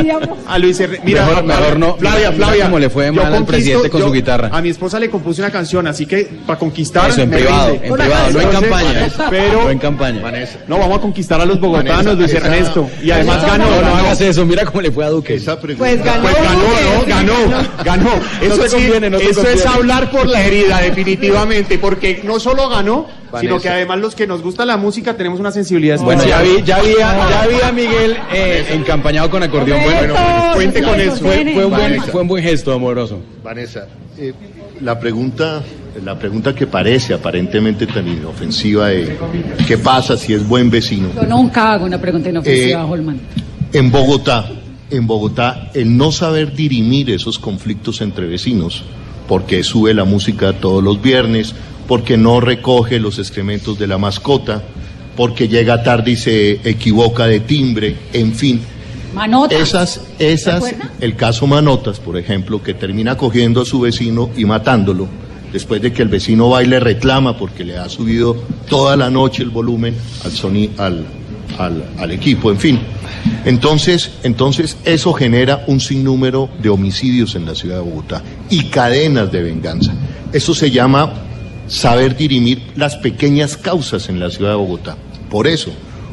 a Luis Herrera. Mira, Mejor- mejor no. Flavia, Flavia. cómo le fue mal al presidente con yo- su guitarra. A mi esposa le compuse una canción, así que para conquistar. Eso, en me privado, rinde. en privado, no en campaña. Pero, No en campaña. no, vamos a conquistar a los bogotanos, Vanessa, Luis Ernesto. Y además ganó. No, no hagas eso. Mira cómo le fue a Duque. Pues ganó. Pues ganó, no, ganó, ganó. Eso, sí, conviene, no te eso es hablar por la herida, definitivamente, porque no solo ganó, sino que además los que nos gusta la música tenemos una sensibilidad Bueno, ya especial. vi, ya vi, a, ya vi a Miguel eh, encampañado con acordeón. Bueno, cuente con eso. fue, fue un buen, Vanessa. fue un buen gesto amoroso. Vanessa, eh, la pregunta, la pregunta que parece aparentemente tan inofensiva de qué pasa si es buen vecino. Yo nunca hago una pregunta inofensiva, Eh, Holman. En Bogotá, en Bogotá, el no saber dirimir esos conflictos entre vecinos, porque sube la música todos los viernes, porque no recoge los excrementos de la mascota, porque llega tarde y se equivoca de timbre, en fin. Manota. Esas, esas, el caso Manotas, por ejemplo, que termina cogiendo a su vecino y matándolo, después de que el vecino va y le reclama porque le ha subido toda la noche el volumen al, soni- al, al, equipo, en fin. Entonces, entonces, eso genera un sinnúmero de homicidios en la ciudad de Bogotá y cadenas de venganza. Eso se llama saber dirimir las pequeñas causas en la ciudad de Bogotá. Por eso,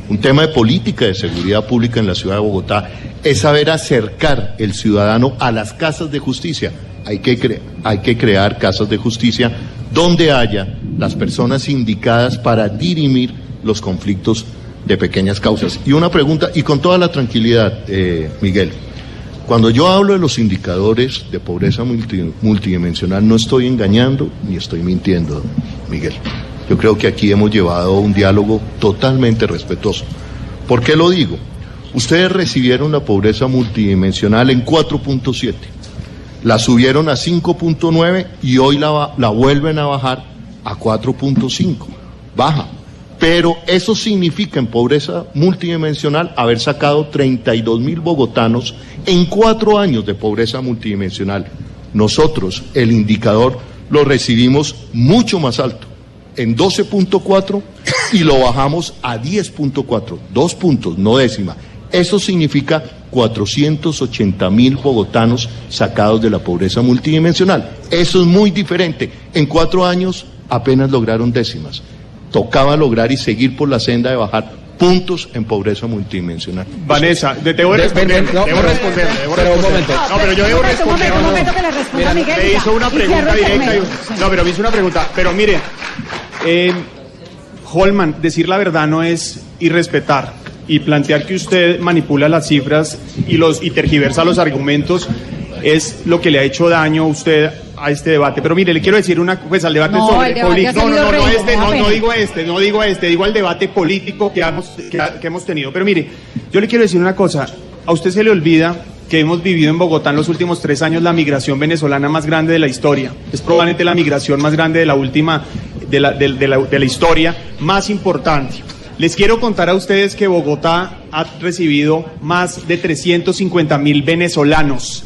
un tema de política de seguridad pública en la ciudad de Bogotá es saber acercar el ciudadano a las casas de justicia. Hay que, hay que crear casas de justicia donde haya las personas indicadas para dirimir los conflictos de pequeñas causas. Y una pregunta, y con toda la tranquilidad, eh, Miguel, cuando yo hablo de los indicadores de pobreza multi- multidimensional, no estoy engañando ni estoy mintiendo, Miguel. Yo creo que aquí hemos llevado un diálogo totalmente respetuoso. ¿Por qué lo digo? Ustedes recibieron la pobreza multidimensional en 4.7, la subieron a 5.9 y hoy la, la vuelven a bajar a 4.5. Baja. Pero eso significa en pobreza multidimensional haber sacado 32 mil bogotanos en cuatro años de pobreza multidimensional. Nosotros el indicador lo recibimos mucho más alto, en 12.4 y lo bajamos a 10.4, dos puntos, no décima. Eso significa 480 mil bogotanos sacados de la pobreza multidimensional. Eso es muy diferente. En cuatro años apenas lograron décimas. Tocaba lograr y seguir por la senda de bajar puntos en pobreza multidimensional. Vanessa, te debo De- responder, ven, no, debo pero- responder, debo pero un responder. momento. No, pero yo debo responder. momento, un momento que le responda Mira, Miguel. me hizo una pregunta directa. no, pero me hizo una pregunta. Pero mire, eh, Holman, decir la verdad no es irrespetar y plantear que usted manipula las cifras y los y tergiversa los argumentos es lo que le ha hecho daño a usted a este debate. Pero mire, le quiero decir una pues al debate No, sobre debate no, no, no, no, este, no, no digo este, no digo este, digo el debate político que hemos, que, que hemos tenido. Pero mire, yo le quiero decir una cosa, a usted se le olvida que hemos vivido en Bogotá en los últimos tres años la migración venezolana más grande de la historia. Es probablemente la migración más grande de la última, de la, de- de la- de la historia, más importante. Les quiero contar a ustedes que Bogotá ha recibido más de 350 mil venezolanos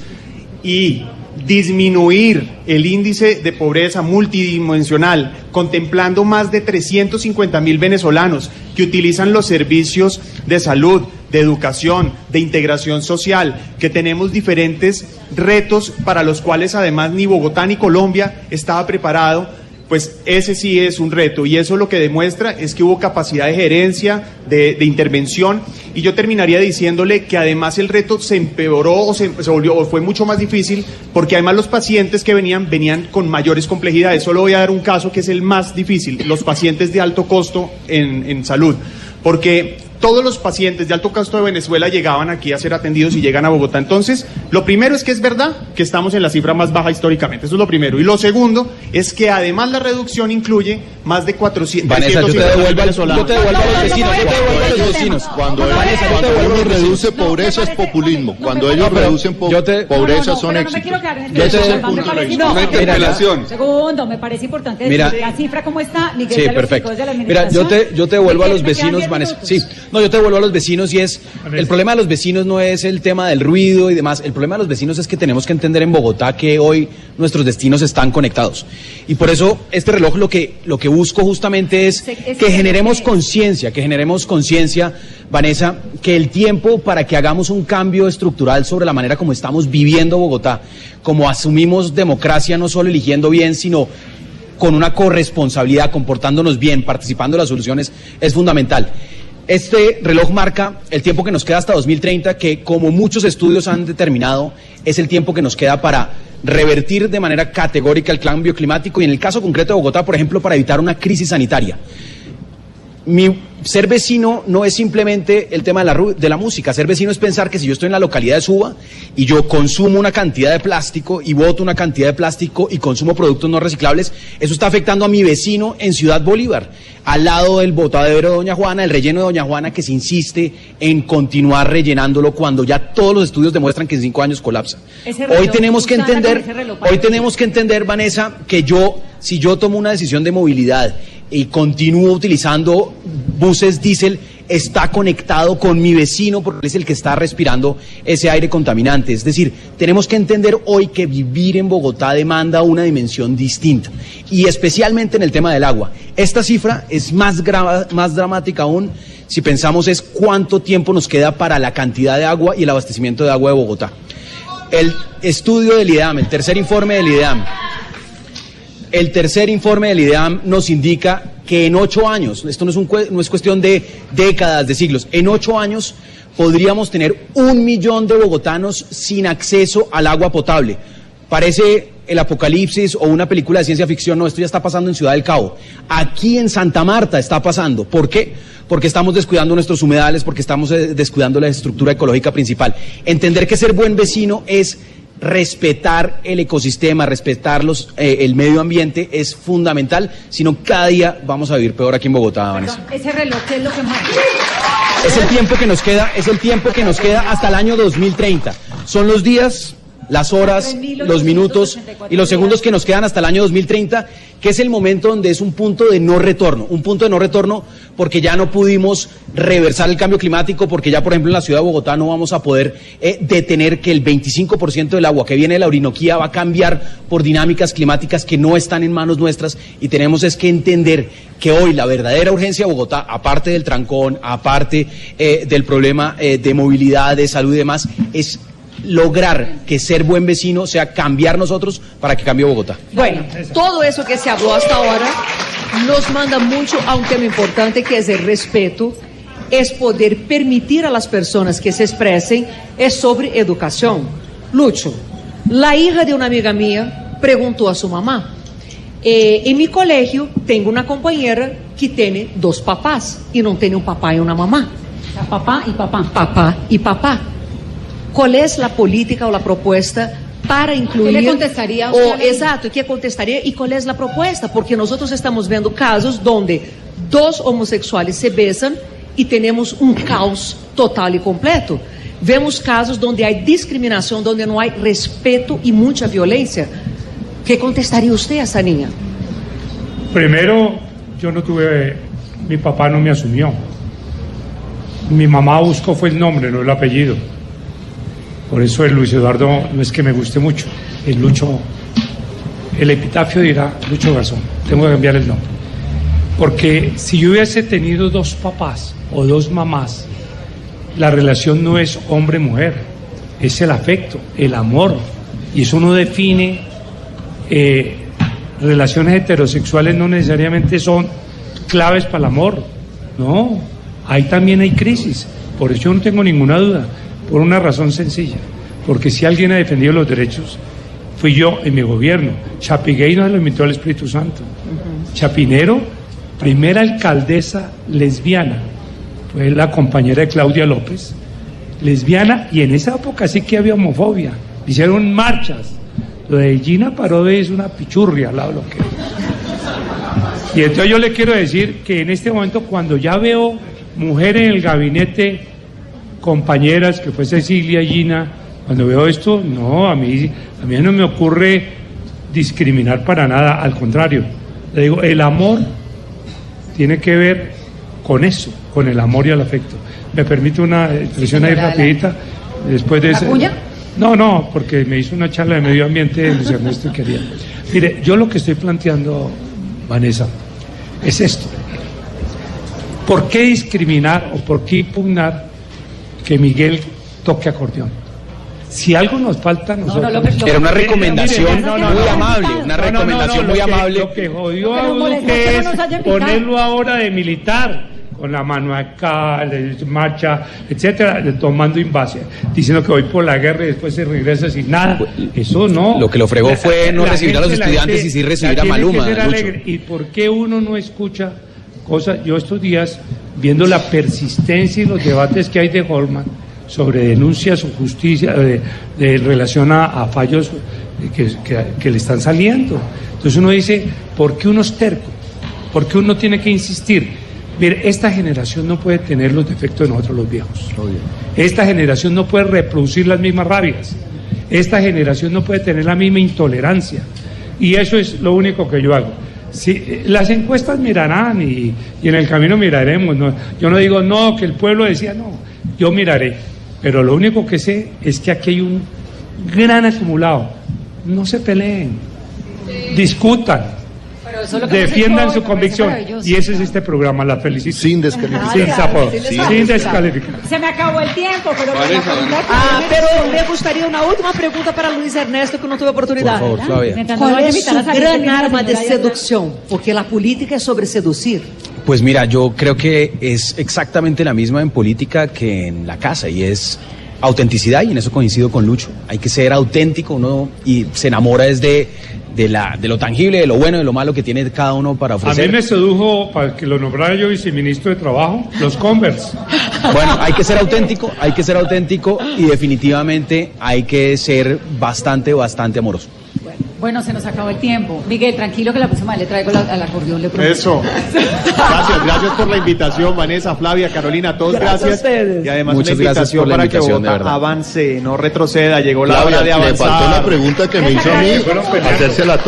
y disminuir el índice de pobreza multidimensional, contemplando más de 350 mil venezolanos que utilizan los servicios de salud, de educación, de integración social, que tenemos diferentes retos para los cuales además ni Bogotá ni Colombia estaba preparado pues ese sí es un reto. Y eso lo que demuestra es que hubo capacidad de gerencia, de, intervención. Y yo terminaría diciéndole que además el reto se empeoró o se, volvió o fue mucho más difícil porque además los pacientes que venían venían con mayores complejidades. Solo voy a dar un caso que es el más difícil, los pacientes de alto costo en, salud, porque todos los pacientes de alto costo de Venezuela llegaban aquí a ser atendidos y llegan a Bogotá. Entonces, lo primero es que es verdad que estamos en la cifra más baja históricamente. Eso es lo primero. Y lo segundo es que además la reducción incluye más de 400 Vanessa, yo te devuelvo, devuelvo a los vecinos. Yo te devuelvo a los vecinos. Cuando, Vanessa, cuando uno reduce pobreza es populismo. Cuando ellos reducen pobreza son éxitos. Yo te una interpelación. Segundo, me parece importante decir la cifra cómo está. Miguel sí, perfecto. Mira, yo te, yo te devuelvo a los vecinos, Vanessa. Sí. No, yo te vuelvo a los vecinos y es, el problema de los vecinos no es el tema del ruido y demás, el problema de los vecinos es que tenemos que entender en Bogotá que hoy nuestros destinos están conectados. Y por eso este reloj lo que, lo que busco justamente es que generemos conciencia, que generemos conciencia, Vanessa, que el tiempo para que hagamos un cambio estructural sobre la manera como estamos viviendo Bogotá, como asumimos democracia no solo eligiendo bien, sino con una corresponsabilidad, comportándonos bien, participando en las soluciones, es fundamental. Este reloj marca el tiempo que nos queda hasta 2030, que como muchos estudios han determinado, es el tiempo que nos queda para revertir de manera categórica el cambio climático y en el caso concreto de Bogotá, por ejemplo, para evitar una crisis sanitaria. Mi ser vecino no es simplemente el tema de la, de la, música. Ser vecino es pensar que si yo estoy en la localidad de Suba y yo consumo una cantidad de plástico y voto una cantidad de plástico y consumo productos no reciclables, eso está afectando a mi vecino en Ciudad Bolívar, al lado del botadero de Doña Juana, el relleno de Doña Juana que se insiste en continuar rellenándolo cuando ya todos los estudios demuestran que en cinco años colapsa. Hoy tenemos que entender, hoy tenemos que entender, Vanessa, que yo, si yo tomo una decisión de movilidad y continúo utilizando buses diésel, está conectado con mi vecino porque es el que está respirando ese aire contaminante. Es decir, tenemos que entender hoy que vivir en Bogotá demanda una dimensión distinta y especialmente en el tema del agua. Esta cifra es más, más dramática aún si pensamos es cuánto tiempo nos queda para la cantidad de agua y el abastecimiento de agua de Bogotá. El estudio del IDEAM, el tercer informe del IDEAM, el tercer informe del IDEAM nos indica que en ocho años, esto no es, un, no es cuestión de décadas, de siglos, en ocho años podríamos tener un millón de bogotanos sin acceso al agua potable. Parece el apocalipsis o una película de ciencia ficción, no, esto ya está pasando en Ciudad del Cabo. Aquí en Santa Marta está pasando. ¿Por qué? Porque estamos descuidando nuestros humedales, porque estamos eh, descuidando la estructura ecológica principal. Entender que ser buen vecino es respetar el ecosistema, respetar los, eh, el medio ambiente es fundamental, sino cada día vamos a vivir peor aquí en Bogotá, Vanessa. Ese reloj es lo que más... Es el tiempo que nos queda, es el tiempo que nos queda hasta el año 2030. Son los días las horas, los minutos y los segundos que nos quedan hasta el año 2030, que es el momento donde es un punto de no retorno, un punto de no retorno porque ya no pudimos reversar el cambio climático, porque ya por ejemplo en la ciudad de Bogotá no vamos a poder eh, detener que el 25% del agua que viene de la Orinoquía va a cambiar por dinámicas climáticas que no están en manos nuestras y tenemos es que entender que hoy la verdadera urgencia de Bogotá, aparte del trancón, aparte eh, del problema eh, de movilidad, de salud y demás, es lograr que ser buen vecino sea cambiar nosotros para que cambie Bogotá. Bueno, todo eso que se habló hasta ahora nos manda mucho a un tema importante que es el respeto, es poder permitir a las personas que se expresen, es sobre educación. Lucho, la hija de una amiga mía preguntó a su mamá, eh, en mi colegio tengo una compañera que tiene dos papás y no tiene un papá y una mamá. Papá y papá. Papá y papá. ¿Cuál es la política o la propuesta para incluir. ¿Qué le contestaría a o, Exacto, ¿qué contestaría y cuál es la propuesta? Porque nosotros estamos viendo casos donde dos homosexuales se besan y tenemos un caos total y completo. Vemos casos donde hay discriminación, donde no hay respeto y mucha violencia. ¿Qué contestaría usted a esa niña? Primero, yo no tuve, mi papá no me asumió. Mi mamá buscó fue el nombre, no el apellido. Por eso el Luis Eduardo no es que me guste mucho. El Lucho, el epitafio dirá Lucho Garzón. Tengo que cambiar el nombre. Porque si yo hubiese tenido dos papás o dos mamás, la relación no es hombre-mujer, es el afecto, el amor. Y eso no define eh, relaciones heterosexuales, no necesariamente son claves para el amor. No, ahí también hay crisis. Por eso yo no tengo ninguna duda, por una razón sencilla. Porque si alguien ha defendido los derechos, fui yo en mi gobierno. Chapiguey no se lo invitó al Espíritu Santo. Chapinero, primera alcaldesa lesbiana, fue la compañera de Claudia López, lesbiana, y en esa época sí que había homofobia. Hicieron marchas. Lo de Gina Paró es una pichurria al lado de lo que. Y entonces yo le quiero decir que en este momento, cuando ya veo mujeres en el gabinete, compañeras, que fue Cecilia Gina, cuando veo esto, no, a mí, a mí no me ocurre discriminar para nada, al contrario. Le digo, el amor tiene que ver con eso, con el amor y el afecto. ¿Me permite una expresión ahí rapidita? Después de ese... No, no, porque me hizo una charla de medio ambiente Luis Ernesto y quería. Mire, yo lo que estoy planteando, Vanessa, es esto. ¿Por qué discriminar o por qué impugnar que Miguel toque acordeón? Si algo nos falta, nosotros. no, Era una recomendación muy amable, una No, no, no, recomendación no, muy lo que- amable. Lo que jodió a que no es ponerlo ahora de militar, con la mano acá, de marcha, etcétera, tomando invasión, diciendo que voy por la guerra y después se regresa sin nada. Eso no. Lo que lo fregó fue no recibir a los estudiantes gente- y sí recibir a Maluma. ¿Y por qué uno no escucha cosas? Yo estos días, viendo la persistencia y los debates que hay de Holman sobre denuncias o justicia de, de relación a, a fallos que, que- que le están saliendo. Entonces uno dice, ¿por qué uno es terco? ¿Por qué uno tiene que insistir? Mire, esta generación no puede tener los defectos de nosotros los viejos. Esta generación no puede reproducir las mismas rabias. Esta generación no puede tener la misma intolerancia. Y eso es lo único que yo hago. Eh, las encuestas mirarán y, y en el camino miraremos. ¿no? Yo no digo, no, que el pueblo decía, no, yo miraré. Pero lo único que sé es que aquí hay un gran acumulado. No se peleen, discutan, Pero defiendan su convicción. Y ese es este programa, la felicito. Sin descalificar. Sin zapo- Sin sin descalificar. Se me acabó el tiempo, pero que Ah, me pero me gustaría una última pregunta para Luis Ernesto, que no tuve oportunidad. Por favor, ¿Cuál es su gran arma de seducción? Porque la política es sobre seducir. Pues mira, yo creo que es exactamente la misma en política que en la casa y es autenticidad y en eso coincido con Lucho. Hay que ser auténtico uno y se enamora desde de, la, de lo tangible, de lo bueno, de lo malo que tiene cada uno para A mí ofrecer. me sedujo, para que lo nombrara yo viceministro de Trabajo, los Converse. Bueno, hay que ser auténtico, hay que ser auténtico y definitivamente hay que ser bastante, bastante amoroso. Bueno, se nos acabó el tiempo. Miguel, tranquilo que la próxima le traigo la- al acordeón. Le prometo. Eso. Gracias, gracias por la invitación, Vanessa, Flavia, Carolina, todos Gracias a gracias. ustedes. Y además Muchas una gracias invitación por la para invitación, que Bogotá avance, no retroceda, llegó la hora de le avanzar. faltó la pregunta que me hizo a mí, hacérsela a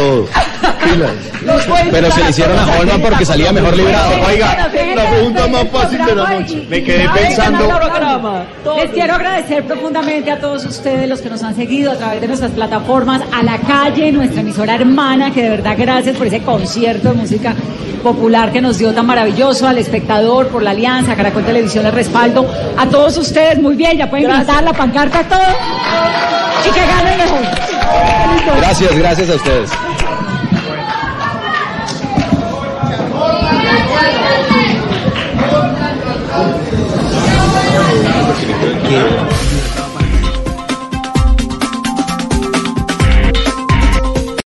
Pero se le hicieron a Holman porque salía mejor librado. Oiga, la pregunta más fácil de la noche. Me quedé pensando. Les quiero agradecer profundamente a todos ustedes los que nos han seguido a través de nuestras plataformas, a la calle, nuestra emisora hermana, que de verdad gracias por ese concierto de música popular que nos dio tan maravilloso, al espectador, por la alianza, Caracol Televisión, el respaldo, a todos ustedes, muy bien, ya pueden gritar la pancarta a todos y que ganen mejor. Gracias, gracias a ustedes. Okay.